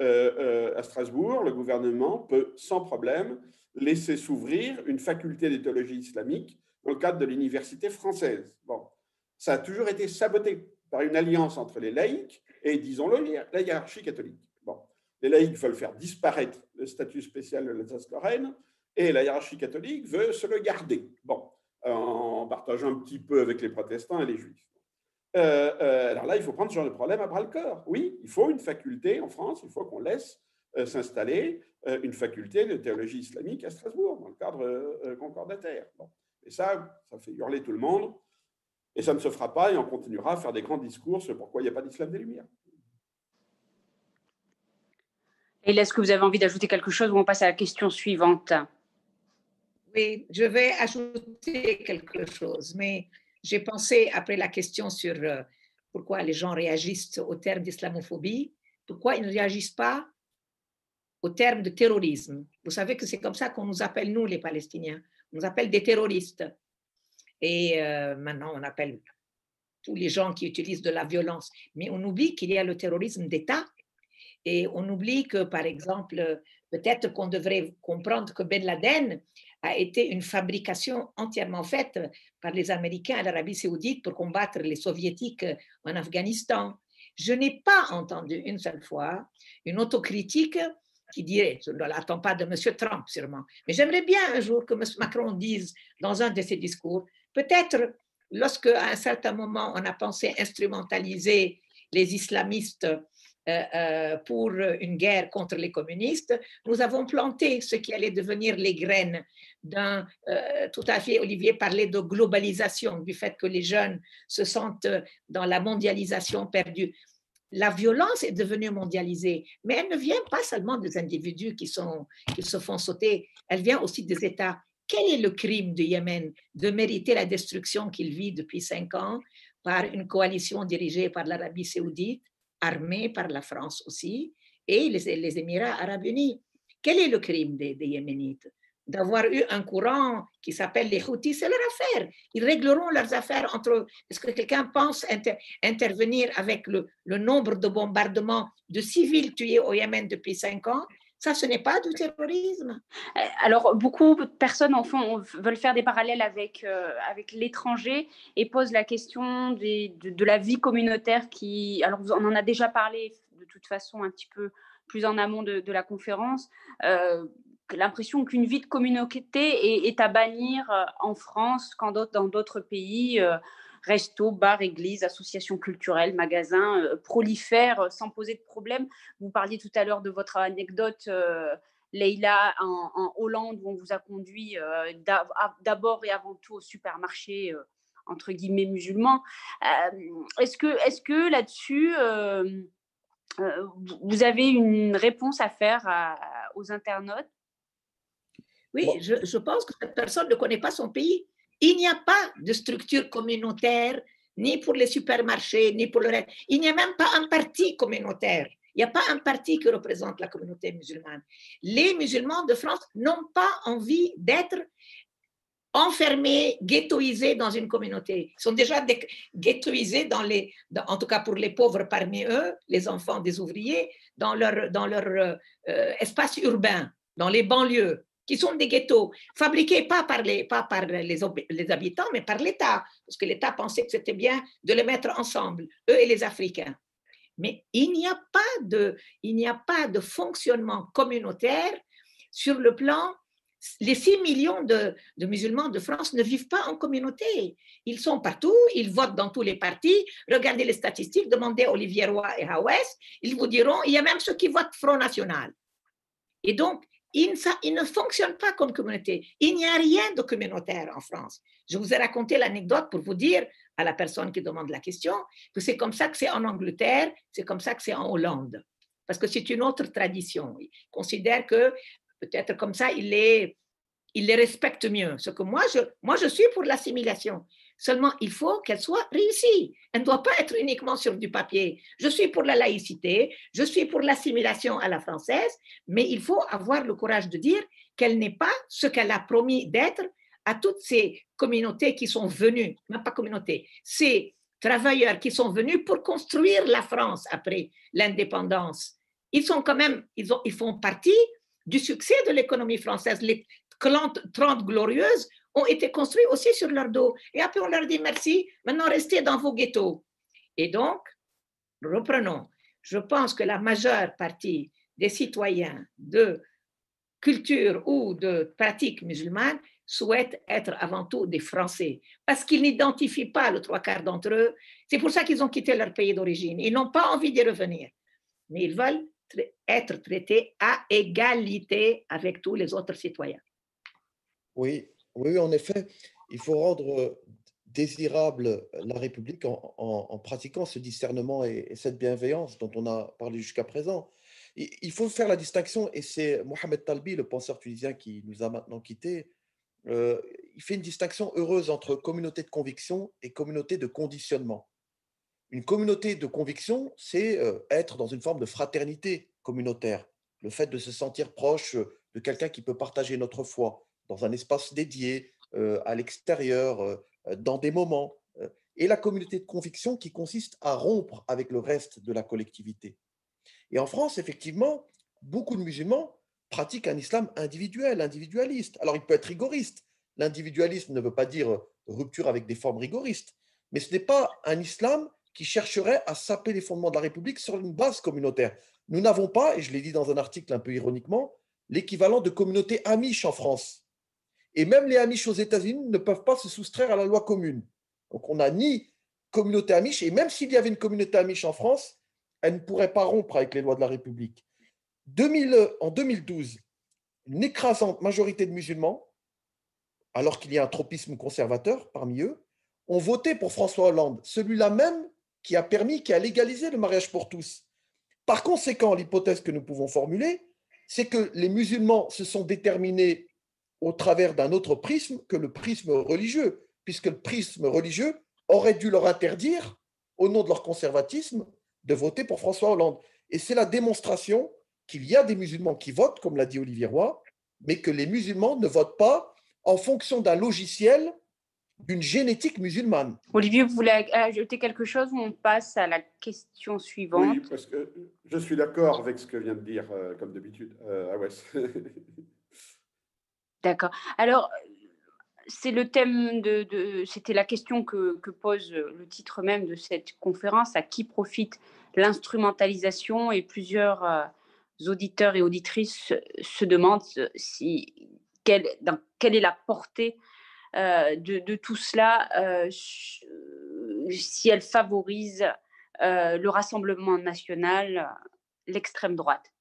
Euh, euh, à Strasbourg, le gouvernement peut sans problème laisser s'ouvrir une faculté de théologie islamique dans le cadre de l'université française. Bon, ça a toujours été saboté par une alliance entre les laïcs et, disons-le, la hiérarchie catholique. Bon, les laïcs veulent faire disparaître le statut spécial de l'Alsace-Lorraine et la hiérarchie catholique veut se le garder. Bon, en partageant un petit peu avec les protestants et les juifs. Euh, euh, alors là, il faut prendre ce genre de problème à bras le corps. Oui, il faut une faculté en France, il faut qu'on laisse s'installer une faculté de théologie islamique à Strasbourg, dans le cadre concordataire. Et ça, ça fait hurler tout le monde, et ça ne se fera pas, et on continuera à faire des grands discours sur pourquoi il n'y a pas d'islam des Lumières. Et est-ce que vous avez envie d'ajouter quelque chose ou on passe à la question suivante? Oui, je vais ajouter quelque chose, mais j'ai pensé, après la question sur euh, pourquoi les gens réagissent au terme d'islamophobie, pourquoi ils ne réagissent pas au terme de terrorisme. Vous savez que c'est comme ça qu'on nous appelle, nous, les Palestiniens. On nous appelle des terroristes. Et euh, maintenant, on appelle tous les gens qui utilisent de la violence. Mais on oublie qu'il y a le terrorisme d'État. Et on oublie que, par exemple, peut-être qu'on devrait comprendre que Ben Laden a été une fabrication entièrement faite par les Américains à l'Arabie saoudite pour combattre les Soviétiques en Afghanistan. Je n'ai pas entendu une seule fois une autocritique qui dirait, je ne l'attends pas de M. Trump sûrement, mais j'aimerais bien un jour que M. Macron dise dans un de ses discours, peut-être lorsque à un certain moment on a pensé instrumentaliser les islamistes euh, euh, pour une guerre contre les communistes, nous avons planté ce qui allait devenir les graines d'un, euh, tout à fait, Olivier parlait de globalisation, du fait que les jeunes se sentent dans la mondialisation perdue. La violence est devenue mondialisée, mais elle ne vient pas seulement des individus qui, se font sauter, elle vient aussi des États. Quel est le crime du Yémen de mériter la destruction qu'il vit depuis cinq ans par une coalition dirigée par l'Arabie saoudite armés par la France aussi, et les, les Émirats arabes unis? Quel est le crime des, Yéménites? D'avoir eu un courant qui s'appelle les Houthis, c'est leur affaire. Ils régleront leurs affaires entre. Est-ce que quelqu'un pense intervenir avec le, nombre de bombardements de civils tués au Yémen depuis cinq ans? Ça, ce n'est pas du terrorisme. Euh, alors, beaucoup de personnes en font, veulent faire des parallèles avec, euh, avec l'étranger et posent la question de, la vie communautaire qui. Alors, on en a déjà parlé de toute façon un petit peu plus en amont de, la conférence. Euh, l'impression qu'une vie de communauté est, à bannir en France quand dans d'autres pays, restos, bars, églises, associations culturelles, magasins prolifèrent sans poser de problème. Vous parliez tout à l'heure de votre anecdote. Leïla, en, Hollande, où on vous a conduit d'abord et avant tout au supermarché entre guillemets musulmans. est-ce que, est que là-dessus, vous avez une réponse à faire aux internautes? Oui, je, pense que cette personne ne connaît pas son pays. Il n'y a pas de structure communautaire, ni pour les supermarchés, ni pour le reste. Il n'y a même pas un parti communautaire. Il n'y a pas un parti qui représente la communauté musulmane. Les musulmans de France n'ont pas envie d'être enfermés, ghettoisés dans une communauté. Ils sont déjà ghettoisés, dans les, en tout cas pour les pauvres parmi eux, les enfants des ouvriers, dans leur, dans leur euh, euh, espace urbain, dans les banlieues, qui sont des ghettos, fabriqués pas par les, pas par les, habitants, mais par l'État, parce que l'État pensait que c'était bien de les mettre ensemble, eux et les Africains. Mais il n'y a pas de, a pas de fonctionnement communautaire sur le plan les 6 millions de, musulmans de France ne vivent pas en communauté. Ils sont partout, ils votent dans tous les partis. Regardez les statistiques, demandez Olivier Roy et Hawes, ils vous diront, il y a même ceux qui votent Front National. Et donc, ils ne, fonctionnent pas comme communauté. Il n'y a rien de communautaire en France. Je vous ai raconté l'anecdote pour vous dire à la personne qui demande la question que c'est comme ça que c'est en Angleterre, c'est comme ça que c'est en Hollande. Parce que c'est une autre tradition. Ils considèrent que peut-être comme ça, il les, il les respecte mieux. Ce que moi, moi, je suis pour l'assimilation. Seulement, il faut qu'elle soit réussie. Elle ne doit pas être uniquement sur du papier. Je suis pour la laïcité, je suis pour l'assimilation à la française, mais il faut avoir le courage de dire qu'elle n'est pas ce qu'elle a promis d'être à toutes ces communautés qui sont venues, pas communautés, ces travailleurs qui sont venus pour construire la France après l'indépendance. Ils sont quand même, ils, ont, ils font partie du succès de l'économie française. Les 30 glorieuses ont été construites aussi sur leur dos. Et après, on leur dit merci, maintenant restez dans vos ghettos. Et donc, reprenons. Je pense que la majeure partie des citoyens de culture ou de pratique musulmane souhaitent être avant tout des Français, parce qu'ils n'identifient pas le trois quarts d'entre eux. C'est pour ça qu'ils ont quitté leur pays d'origine. Ils n'ont pas envie d'y revenir, mais ils veulent être traités à égalité avec tous les autres citoyens. Oui, oui, en effet, il faut rendre désirable la République en, pratiquant ce discernement et, cette bienveillance dont on a parlé jusqu'à présent. Il, faut faire la distinction, et c'est Mohamed Talbi, le penseur tunisien qui nous a maintenant quittés, euh, il fait une distinction heureuse entre communauté de conviction et communauté de conditionnement. Une communauté de conviction, c'est euh, être dans une forme de fraternité communautaire, le fait de se sentir proche de quelqu'un qui peut partager notre foi dans un espace dédié, euh, à l'extérieur, euh, dans des moments. Et la communauté de conviction qui consiste à rompre avec le reste de la collectivité. Et en France, effectivement, beaucoup de musulmans pratiquent un islam individuel, individualiste. Alors, il peut être rigoriste. L'individualisme ne veut pas dire rupture avec des formes rigoristes, mais ce n'est pas un islam qui chercherait à saper les fondements de la République sur une base communautaire. Nous n'avons pas, et je l'ai dit dans un article un peu ironiquement, l'équivalent de communauté amiche en France. Et même les amiches aux États-Unis ne peuvent pas se soustraire à la loi commune. Donc on n'a ni communauté amiche, et même s'il y avait une communauté amiche en France, elle ne pourrait pas rompre avec les lois de la République. 2000, en 2012, une écrasante majorité de musulmans, alors qu'il y a un tropisme conservateur parmi eux, ont voté pour François Hollande, celui-là même qui a permis, qui a légalisé le mariage pour tous. Par conséquent, l'hypothèse que nous pouvons formuler, c'est que les musulmans se sont déterminés au travers d'un autre prisme que le prisme religieux, puisque le prisme religieux aurait dû leur interdire, au nom de leur conservatisme, de voter pour François Hollande. Et c'est la démonstration qu'il y a des musulmans qui votent, comme l'a dit Olivier Roy, mais que les musulmans ne votent pas en fonction d'un logiciel d'une génétique musulmane. Olivier, vous voulez ajouter quelque chose ou on passe à la question suivante? Oui, parce que je suis d'accord avec ce que vient de dire, euh, comme d'habitude, euh, D'accord. Alors, c'est le thème de, c'était la question que, pose le titre même de cette conférence à qui profite l'instrumentalisation et plusieurs euh, auditeurs et auditrices se, demandent si, quelle, quelle est la portée de, tout cela, si elle favorise le rassemblement national, l'extrême droite?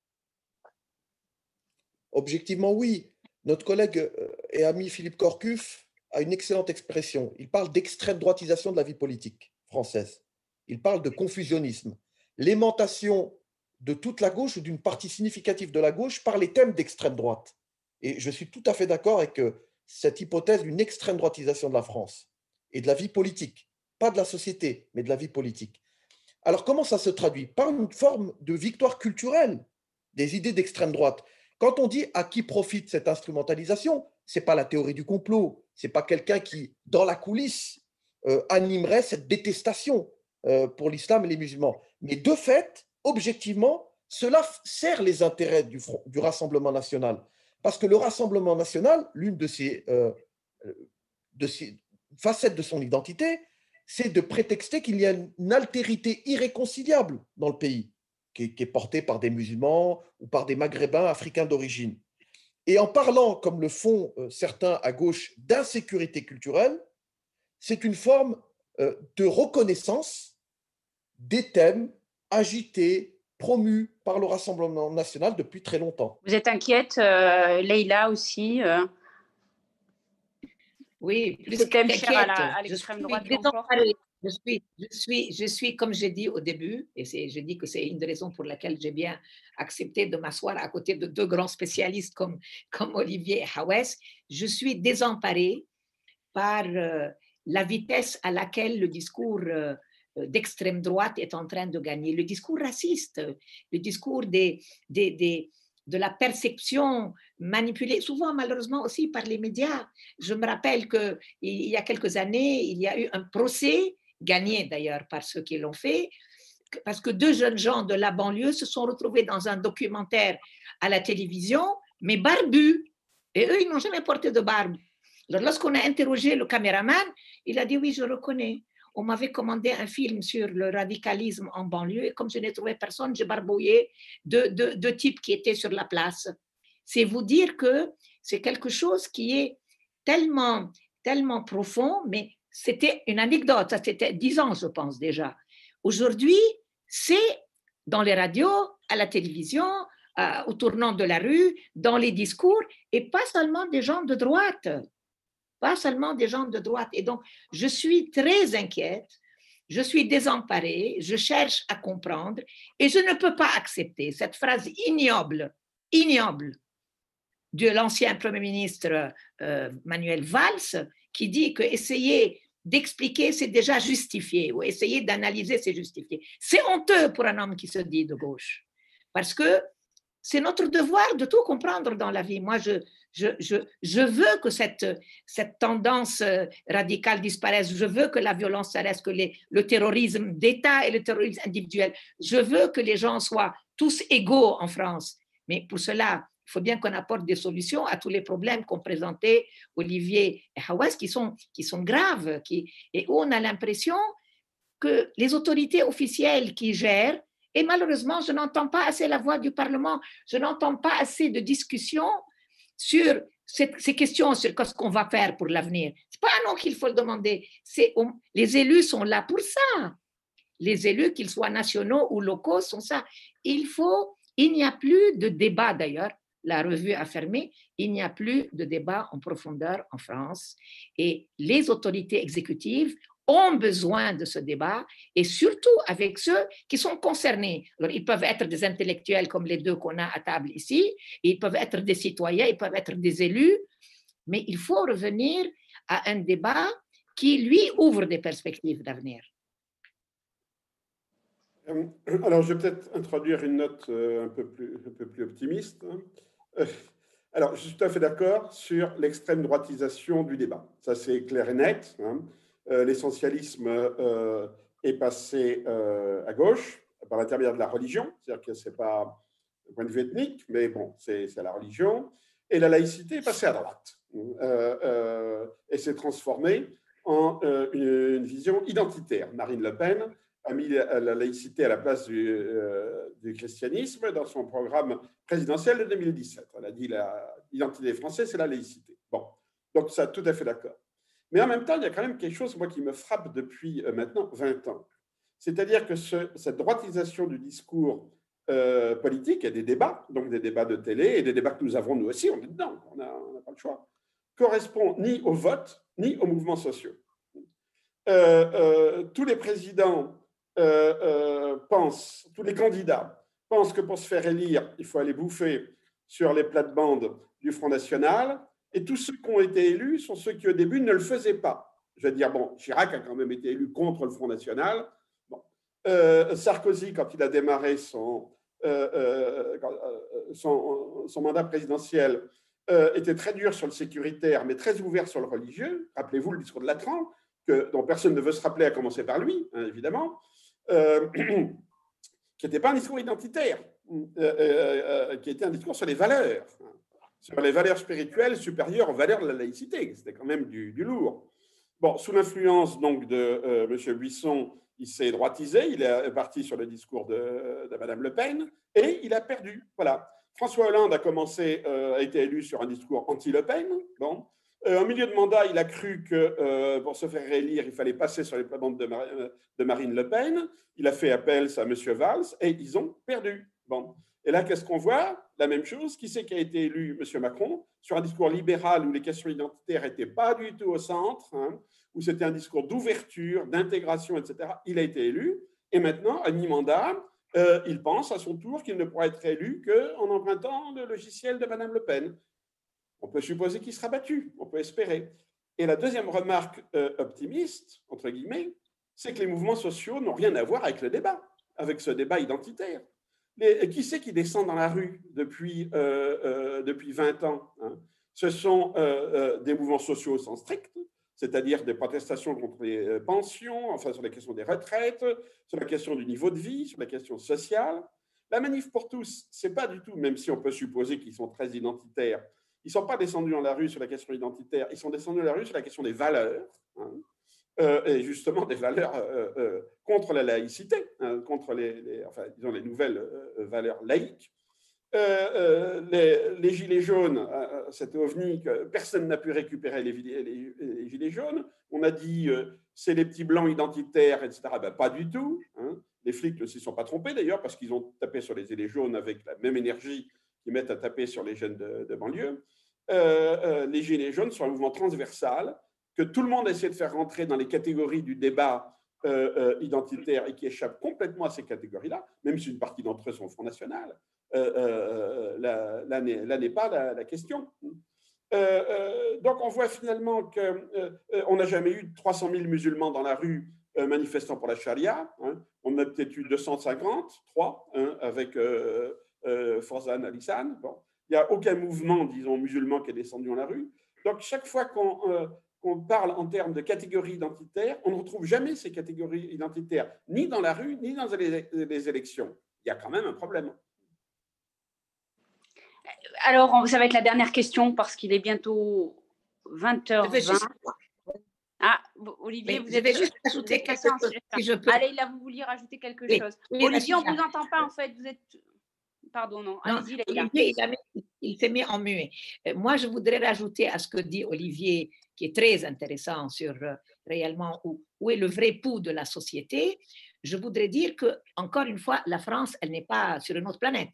Objectivement, oui. Notre collègue et ami Philippe Corcuff a une excellente expression. Il parle d'extrême droitisation de la vie politique française. Il parle de confusionnisme. L'aimantation de toute la gauche ou d'une partie significative de la gauche par les thèmes d'extrême droite. Et je suis tout à fait d'accord avec euh, cette hypothèse d'une extrême droitisation de la France et de la vie politique, pas de la société, mais de la vie politique. Alors comment ça se traduit? Par une forme de victoire culturelle des idées d'extrême droite. Quand on dit à qui profite cette instrumentalisation, c'est pas la théorie du complot, c'est pas quelqu'un qui, dans la coulisse, euh, animerait cette détestation euh, pour l'islam et les musulmans. Mais de fait, objectivement, cela sert les intérêts du, Rassemblement national. Parce que le Rassemblement national, l'une euh, de ses facettes de son identité, c'est de prétexter qu'il y a une altérité irréconciliable dans le pays, qui est, portée par des musulmans ou par des maghrébins africains d'origine. Et en parlant, comme le font euh, certains à gauche, d'insécurité culturelle, c'est une forme euh, de reconnaissance des thèmes agités, promus par le Rassemblement national depuis très longtemps. Vous êtes inquiète, euh, Leïla aussi Oui, plus à l'extrême droite. Je suis, je suis, je suis, comme j'ai dit au début, et j'ai dit que c'est une des raisons pour laquelle j'ai bien accepté de m'asseoir à côté de deux grands spécialistes comme, comme Olivier et Hawes, je suis désemparée par euh, la vitesse à laquelle le discours euh, d'extrême droite est en train de gagner, le discours raciste, le discours des, des, des de la perception manipulée, souvent malheureusement aussi par les médias. Je me rappelle qu'il y a quelques années, il y a eu un procès gagné d'ailleurs par ceux qui l'ont fait, parce que deux jeunes gens de la banlieue se sont retrouvés dans un documentaire à la télévision, mais barbus. Et eux, ils n'ont jamais porté de barbe. Lorsqu'on a interrogé le caméraman, il a dit Oui, je reconnais. On m'avait commandé un film sur le radicalisme en banlieue, et comme je n'ai trouvé personne, j'ai barbouillé deux, deux types qui étaient sur la place. C'est vous dire que c'est quelque chose qui est tellement, tellement profond, mais c'était une anecdote, ça c'était dix ans, je pense déjà. Aujourd'hui, c'est dans les radios, à la télévision, au tournant de la rue, dans les discours, et pas seulement des gens de droite, pas seulement des gens de droite. Et donc, je suis très inquiète, je suis désemparée, je cherche à comprendre, et je ne peux pas accepter cette phrase ignoble, ignoble de l'ancien Premier ministre euh, Manuel Valls, qui dit que essayer d'expliquer, c'est déjà justifié, ou essayer d'analyser, c'est justifié. C'est honteux pour un homme qui se dit de gauche, parce que c'est notre devoir de tout comprendre dans la vie. Moi, je, je, je, je veux que cette, cette tendance euh, radicale disparaisse, je veux que la violence s'arrête, que le terrorisme d'État et le terrorisme individuel, je veux que les gens soient tous égaux en France. Mais pour cela, il faut bien qu'on apporte des solutions à tous les problèmes qu'ont présentés Olivier et Hawass, qui sont, graves, et où on a l'impression que les autorités officielles qui gèrent, et malheureusement, je n'entends pas assez la voix du Parlement, je n'entends pas assez de discussions sur ces questions, sur ce qu'on va faire pour l'avenir. Ce n'est pas à nous qu'il faut le demander, les élus sont là pour ça. Les élus, qu'ils soient nationaux ou locaux, sont ça. Il faut, il n'y a plus de débat d'ailleurs la revue a fermé, il n'y a plus de débat en profondeur en France et les autorités exécutives ont besoin de ce débat et surtout avec ceux qui sont concernés. Alors, ils peuvent être des intellectuels comme les deux qu'on a à table ici, ils peuvent être des citoyens, ils peuvent être des élus, mais il faut revenir à un débat qui, lui, ouvre des perspectives d'avenir. Euh, alors, je vais peut-être introduire une note euh, un peu plus, un peu plus optimiste. Hein. Euh, alors, je suis tout à fait d'accord sur l'extrême droitisation du débat. Ça, c'est clair et net. Hein. Euh, l'essentialisme euh, est passé à gauche par l'intermédiaire de la religion, c'est-à-dire que ce n'est pas un point de vue ethnique, mais bon, c'est la religion. Et la laïcité est passée à droite et s'est transformée en une, vision identitaire. Marine Le Pen a mis la laïcité à la place du, du christianisme dans son programme présidentiel de 2017. Elle a dit l'identité française, c'est la laïcité. Bon, donc ça, tout à fait d'accord. Mais en même temps, il y a quand même quelque chose, moi, qui me frappe depuis euh, maintenant 20 ans. C'est-à-dire que cette droitisation du discours euh, politique, et des débats, donc des débats de télé et des débats que nous avons nous aussi, on est dedans, on n'a pas le choix, correspond ni au vote, ni aux mouvements sociaux. tous les présidents euh, euh, pensent, tous les candidats pensent que pour se faire élire, il faut aller bouffer sur les plates-bandes du Front National, et tous ceux qui ont été élus sont ceux qui au début ne le faisaient pas. Je veux dire, bon, Chirac a quand même été élu contre le Front National. Euh, Sarkozy, quand il a démarré son, son, mandat présidentiel, était très dur sur le sécuritaire, mais très ouvert sur le religieux. Rappelez-vous le discours de Latran, que, dont personne ne veut se rappeler, à commencer par lui, hein, évidemment. Euh, qui n'était pas un discours identitaire, euh, euh, qui était un discours sur les valeurs, sur les valeurs spirituelles supérieures aux valeurs de la laïcité. C'était quand même du, lourd. Bon, sous l'influence donc de M. Buisson, il s'est droitisé, il est parti sur le discours de, Mme Le Pen et il a perdu. Voilà. François Hollande a commencé, a été élu sur un discours anti-Le Pen. Bon. Euh, en milieu de mandat, il a cru que euh, pour se faire réélire, il fallait passer sur les plates de, euh, de, Marine Le Pen. Il a fait appel à M. Valls et ils ont perdu. Bon. Et là, qu'est-ce qu'on voit? La même chose. Qui c'est qui a été élu M. Macron? Sur un discours libéral où les questions identitaires n'étaient pas du tout au centre, hein, où c'était un discours d'ouverture, d'intégration, etc. Il a été élu. Et maintenant, à mi-mandat, il pense à son tour qu'il ne pourra être élu qu'en empruntant le logiciel de Mme Le Pen on peut supposer qu'il sera battu, on peut espérer. Et la deuxième remarque euh, optimiste, entre guillemets, c'est que les mouvements sociaux n'ont rien à voir avec le débat, avec ce débat identitaire. Les, qui c'est qui descend dans la rue depuis, euh, euh, depuis 20 ans hein? Ce sont des mouvements sociaux au sens strict, c'est-à-dire des protestations contre les pensions, enfin sur la question des retraites, sur la question du niveau de vie, sur la question sociale. La manif pour tous, c'est pas du tout, même si on peut supposer qu'ils sont très identitaires, ils ne sont pas descendus dans la rue sur la question identitaire, ils sont descendus dans la rue sur la question des valeurs, hein, euh, et justement des valeurs euh, euh, contre la laïcité, hein, contre les, disons les nouvelles valeurs laïques. Les, gilets jaunes, cet ovni que personne n'a pu récupérer les, les, gilets jaunes. On a dit c'est les petits blancs identitaires, etc. Ben, pas du tout. Hein. Les flics ne s'y sont pas trompés d'ailleurs parce qu'ils ont tapé sur les gilets jaunes avec la même énergie qui mettent à taper sur les jeunes de, banlieue. Euh, euh, les Gilets jaunes sont un mouvement transversal que tout le monde essaie de faire rentrer dans les catégories du débat euh, identitaire et qui échappe complètement à ces catégories-là, même si une partie d'entre eux sont au Front National. là, n'est pas la, question. donc on voit finalement qu'on n'a jamais eu 300 000 musulmans dans la rue manifestant pour la charia. Hein. On a peut-être eu 250, 3, hein, avec euh, Forzan Alissan. Bon. Il n'y a aucun mouvement, disons, musulman qui est descendu dans la rue. Donc, chaque fois euh, qu'on parle en termes de catégories identitaires, on ne retrouve jamais ces catégories identitaires, ni dans la rue, ni dans les, élections. Il y a quand même un problème. Alors, ça va être la dernière question parce qu'il est bientôt 20h20. Ah, Olivier, vous avez juste ajouter quelque chose. Allez, là, vous vouliez rajouter quelque chose. Olivier, on ne vous entend pas en fait. Vous êtes Pardon, non. Olivier, il, s'est mis en muet. Euh, moi, je voudrais rajouter à ce que dit Olivier, qui est très intéressant sur euh, réellement où, où, est le vrai pouls de la société. Je voudrais dire que, encore une fois, la France, elle n'est pas sur une autre planète.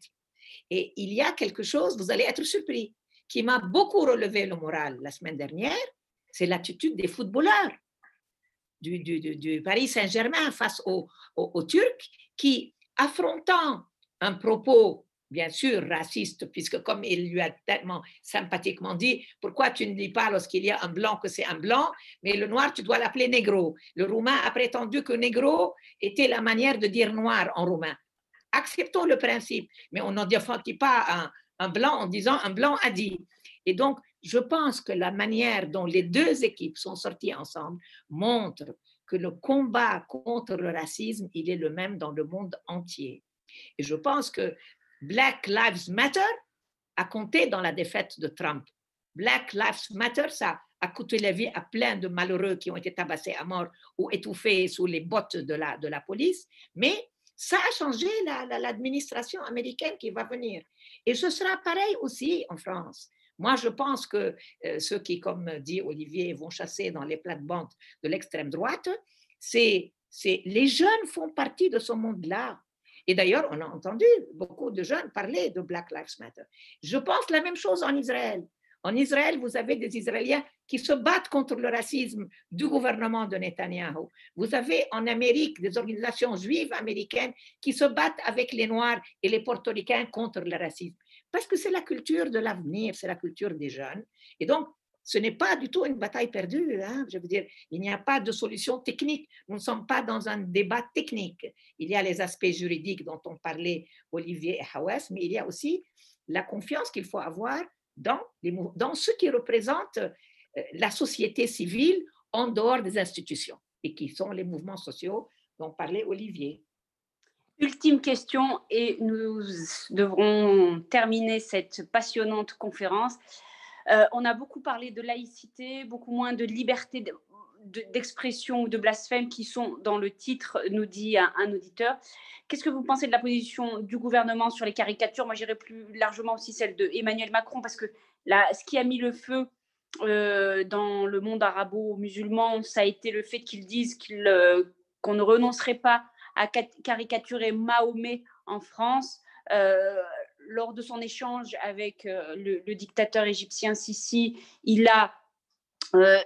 Et il y a quelque chose, vous allez être surpris, qui m'a beaucoup relevé le moral la semaine dernière, c'est l'attitude des footballeurs du, du, du, Paris Saint-Germain face aux, aux Turcs qui, affrontant un propos bien sûr raciste, puisque comme il lui a tellement sympathiquement dit, pourquoi tu ne dis pas lorsqu'il y a un blanc que c'est un blanc, mais le noir, tu dois l'appeler négro. Le roumain a prétendu que négro était la manière de dire noir en roumain. Acceptons le principe, mais on n'en défendit pas un, un blanc en disant un blanc a dit. Et donc, je pense que la manière dont les deux équipes sont sorties ensemble montre que le combat contre le racisme, il est le même dans le monde entier. Et je pense que Black Lives Matter a compté dans la défaite de Trump. Black Lives Matter, ça a coûté la vie à plein de malheureux qui ont été tabassés à mort ou étouffés sous les bottes de la, de la police, mais ça a changé l'administration américaine qui va venir. Et ce sera pareil aussi en France. Moi, je pense que euh, ceux qui, comme dit Olivier, vont chasser dans les plates-bandes de l'extrême droite, c'est les jeunes font partie de ce monde-là. Et d'ailleurs, on a entendu beaucoup de jeunes parler de Black Lives Matter. Je pense la même chose en Israël. En Israël, vous avez des Israéliens qui se battent contre le racisme du gouvernement de Netanyahu. Vous avez en Amérique des organisations juives américaines qui se battent avec les Noirs et les Portoricains contre le racisme. Parce que c'est la culture de l'avenir, c'est la culture des jeunes. Et donc, ce n'est pas du tout une bataille perdue. Hein. Je veux dire, il n'y a pas de solution technique. Nous ne sommes pas dans un débat technique. Il y a les aspects juridiques dont ont parlé Olivier et Hawes, mais il y a aussi la confiance qu'il faut avoir dans, les, dans ce qui représente euh, la société civile en dehors des institutions et qui sont les mouvements sociaux dont parlait Olivier. Ultime question et nous devrons terminer cette passionnante conférence. Euh, on a beaucoup parlé de laïcité, beaucoup moins de liberté d'expression ou de blasphème qui sont dans le titre, nous dit un, auditeur. Qu'est-ce que vous pensez de la position du gouvernement sur les caricatures? Moi, j'irais plus largement aussi celle de Emmanuel Macron, parce que là, ce qui a mis le feu euh, dans le monde arabo-musulman, ça a été le fait qu'ils disent euh, qu'on ne renoncerait pas à caricaturer Mahomet en France. Lors de son échange avec le, le, dictateur égyptien Sisi, il a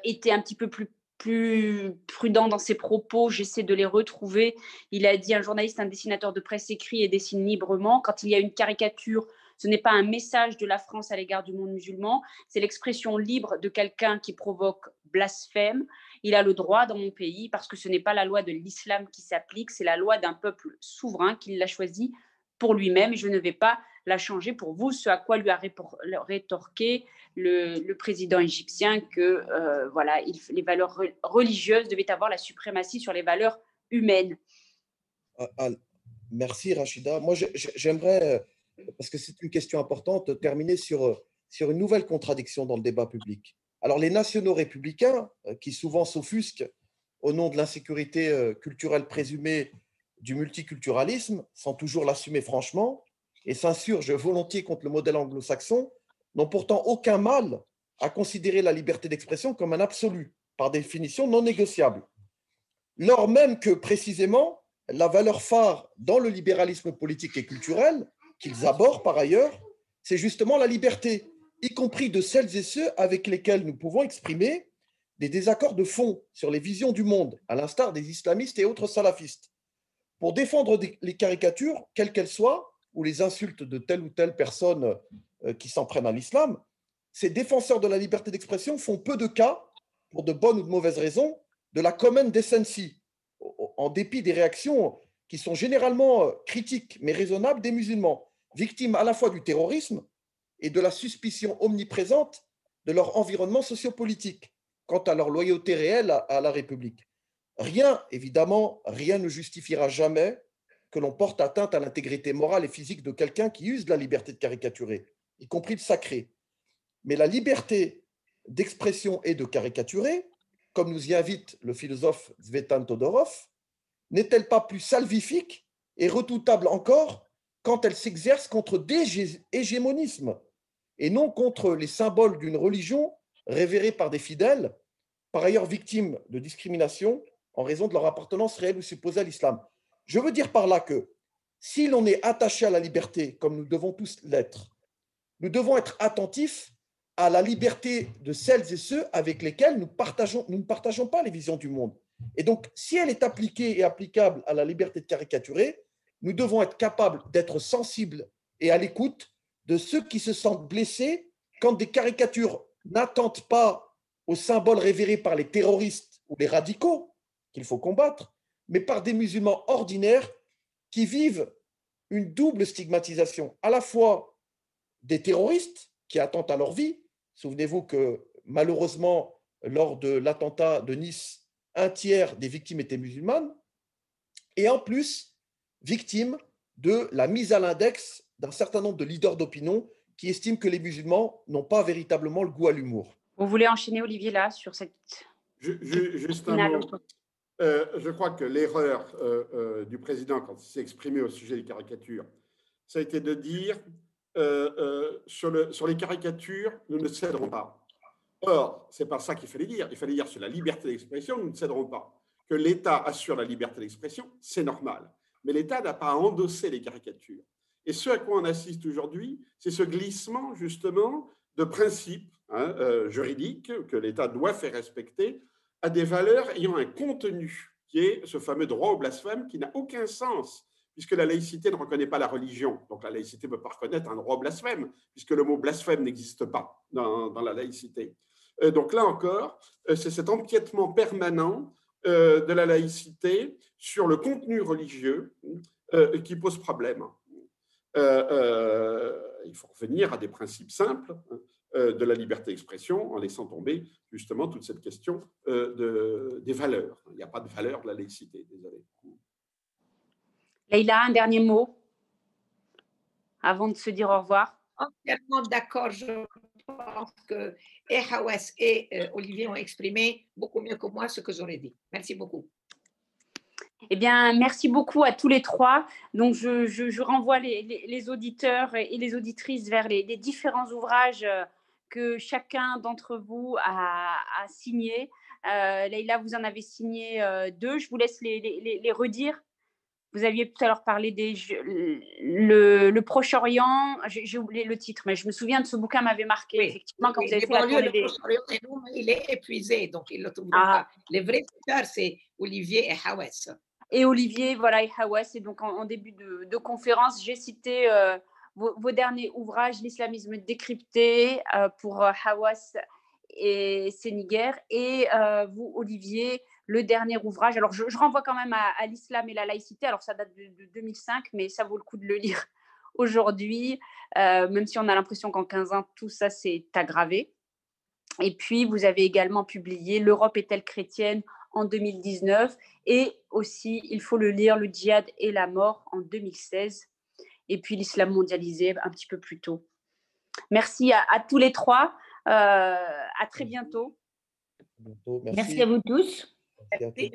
été un petit peu plus plus prudent dans ses propos, j'essaie de les retrouver. Il a dit un journaliste, un dessinateur de presse écrit et dessine librement. Quand il y a une caricature, ce n'est pas un message de la France à l'égard du monde musulman, c'est l'expression libre de quelqu'un qui provoque blasphème. Il a le droit dans mon pays parce que ce n'est pas la loi de l'islam qui s'applique, c'est la loi d'un peuple souverain qui l'a choisi pour lui-même je ne vais pas la changer pour vous, ce à quoi lui a rétorqué le, président égyptien que euh, voilà, il, les valeurs religieuses devaient avoir la suprématie sur les valeurs humaines. Ah, ah, merci Rachida. Moi j'aimerais, parce que c'est une question importante, terminer sur, sur une nouvelle contradiction dans le débat public. Alors les nationaux républicains, euh, qui souvent s'offusquent au nom de l'insécurité euh, culturelle présumée du multiculturalisme, sans toujours l'assumer franchement, et s'insurgent volontiers contre le modèle anglo-saxon, n'ont pourtant aucun mal à considérer la liberté d'expression comme un absolu, par définition non négociable. Lors même que, précisément, la valeur phare dans le libéralisme politique et culturel, qu'ils abordent par ailleurs, c'est justement la liberté, y compris de celles et ceux avec lesquels nous pouvons exprimer des désaccords de fond sur les visions du monde, à l'instar des islamistes et autres salafistes. Pour défendre les caricatures, quelles qu'elles soient, ou les insultes de telle ou telle personne euh, qui s'en prennent à l'islam, ces défenseurs de la liberté d'expression font peu de cas, pour de bonnes ou de mauvaises raisons, de la common decency, en dépit des réactions qui sont généralement euh, critiques mais raisonnables des musulmans, victimes à la fois du terrorisme et de la suspicion omniprésente de leur environnement sociopolitique quant à leur loyauté réelle à la République. Rien, évidemment, rien ne justifiera jamais que l'on porte atteinte à l'intégrité morale et physique de quelqu'un qui use de la liberté de caricaturer, y compris le sacré. Mais la liberté d'expression et de caricaturer, comme nous y invite le philosophe Zvetan Todorov, n'est-elle pas plus salvifique et redoutable encore quand elle s'exerce contre des hégémonismes et non contre les symboles d'une religion révérée par des fidèles, par ailleurs victimes de discrimination en raison de leur appartenance réelle ou supposée à l'islam? Je veux dire par là que si l'on est attaché à la liberté, comme nous devons tous l'être, nous devons être attentifs à la liberté de celles et ceux avec lesquels nous, partageons, nous ne partageons pas les visions du monde. Et donc, si elle est appliquée et applicable à la liberté de caricaturer, nous devons être capables d'être sensibles et à l'écoute de ceux qui se sentent blessés quand des caricatures n'attendent pas aux symboles révérés par les terroristes ou les radicaux qu'il faut combattre, mais par des musulmans ordinaires qui vivent une double stigmatisation, à la fois des terroristes qui attendent à leur vie. Souvenez-vous que malheureusement, lors de l'attentat de Nice, un tiers des victimes étaient musulmanes, et en plus, victimes de la mise à l'index d'un certain nombre de leaders d'opinion qui estiment que les musulmans n'ont pas véritablement le goût à l'humour. Vous voulez enchaîner, Olivier, là, sur cette... juste je crois que l'erreur du président quand il s'est exprimé au sujet des caricatures, ça a été de dire sur, le, sur les caricatures, nous ne céderons pas. Or, c'est pas ça qu'il fallait dire. Il fallait dire sur la liberté d'expression, nous ne céderons pas. Que l'État assure la liberté d'expression, c'est normal. Mais l'État n'a pas à endosser les caricatures. Et ce à quoi on assiste aujourd'hui, c'est ce glissement justement de principes hein, euh, juridiques que l'État doit faire respecter à des valeurs ayant un contenu qui est ce fameux droit au blasphème qui n'a aucun sens puisque la laïcité ne reconnaît pas la religion. Donc la laïcité ne peut pas reconnaître un droit au blasphème, puisque le mot blasphème n'existe pas dans, dans, la laïcité. Euh, donc là encore, euh, c'est cet empiètement permanent de la laïcité sur le contenu religieux qui pose problème. Euh, euh, il faut revenir à des principes simples euh, de la liberté d'expression en laissant tomber justement toute cette question de, des valeurs. Il n'y a pas de valeur de la laïcité, désolé. Leïla, un dernier mot avant de se dire au revoir? Entièrement d'accord. Je pense que et Hawes et Olivier ont exprimé beaucoup mieux que moi ce que j'aurais dit. Merci beaucoup. Eh bien, merci beaucoup à tous les trois. Donc, je, renvoie les, auditeurs et les auditrices vers les, différents ouvrages euh, que chacun d'entre vous a, a signés. Euh, Leïla, vous en avez signé euh, deux. Je vous laisse les, redire. Vous aviez tout à l'heure parlé des le, Proche-Orient. J'ai oublié le titre, mais je me souviens de ce bouquin m'avait marqué effectivement quand vous avez fait la des... Il est épuisé, donc il le trouve ah. pas. Les vrais auteurs, c'est Olivier et Hawes et Olivier, voilà, et Hawass. Et donc, en, début de, conférence, j'ai cité euh, vos, derniers ouvrages, L'islamisme décrypté euh, pour euh, Hawass et Séniger. Et vous, Olivier, le dernier ouvrage. Alors, je, renvoie quand même à, l'islam et la laïcité. Alors, ça date de, 2005, mais ça vaut le coup de le lire aujourd'hui, même si on a l'impression qu'en 15 ans, tout ça s'est aggravé. Et puis, vous avez également publié L'Europe est-elle chrétienne en 2019 et aussi, il faut le lire, Le djihad et la mort en 2016 et puis l'islam mondialisé un petit peu plus tôt. Merci à, tous les trois. Euh, à très bientôt. Merci. à vous tous.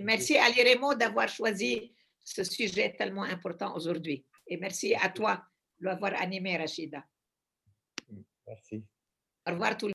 Merci, à Raymond d'avoir choisi ce sujet tellement important aujourd'hui. Et merci à toi de l'avoir animé, Rachida. Merci. Au revoir tout le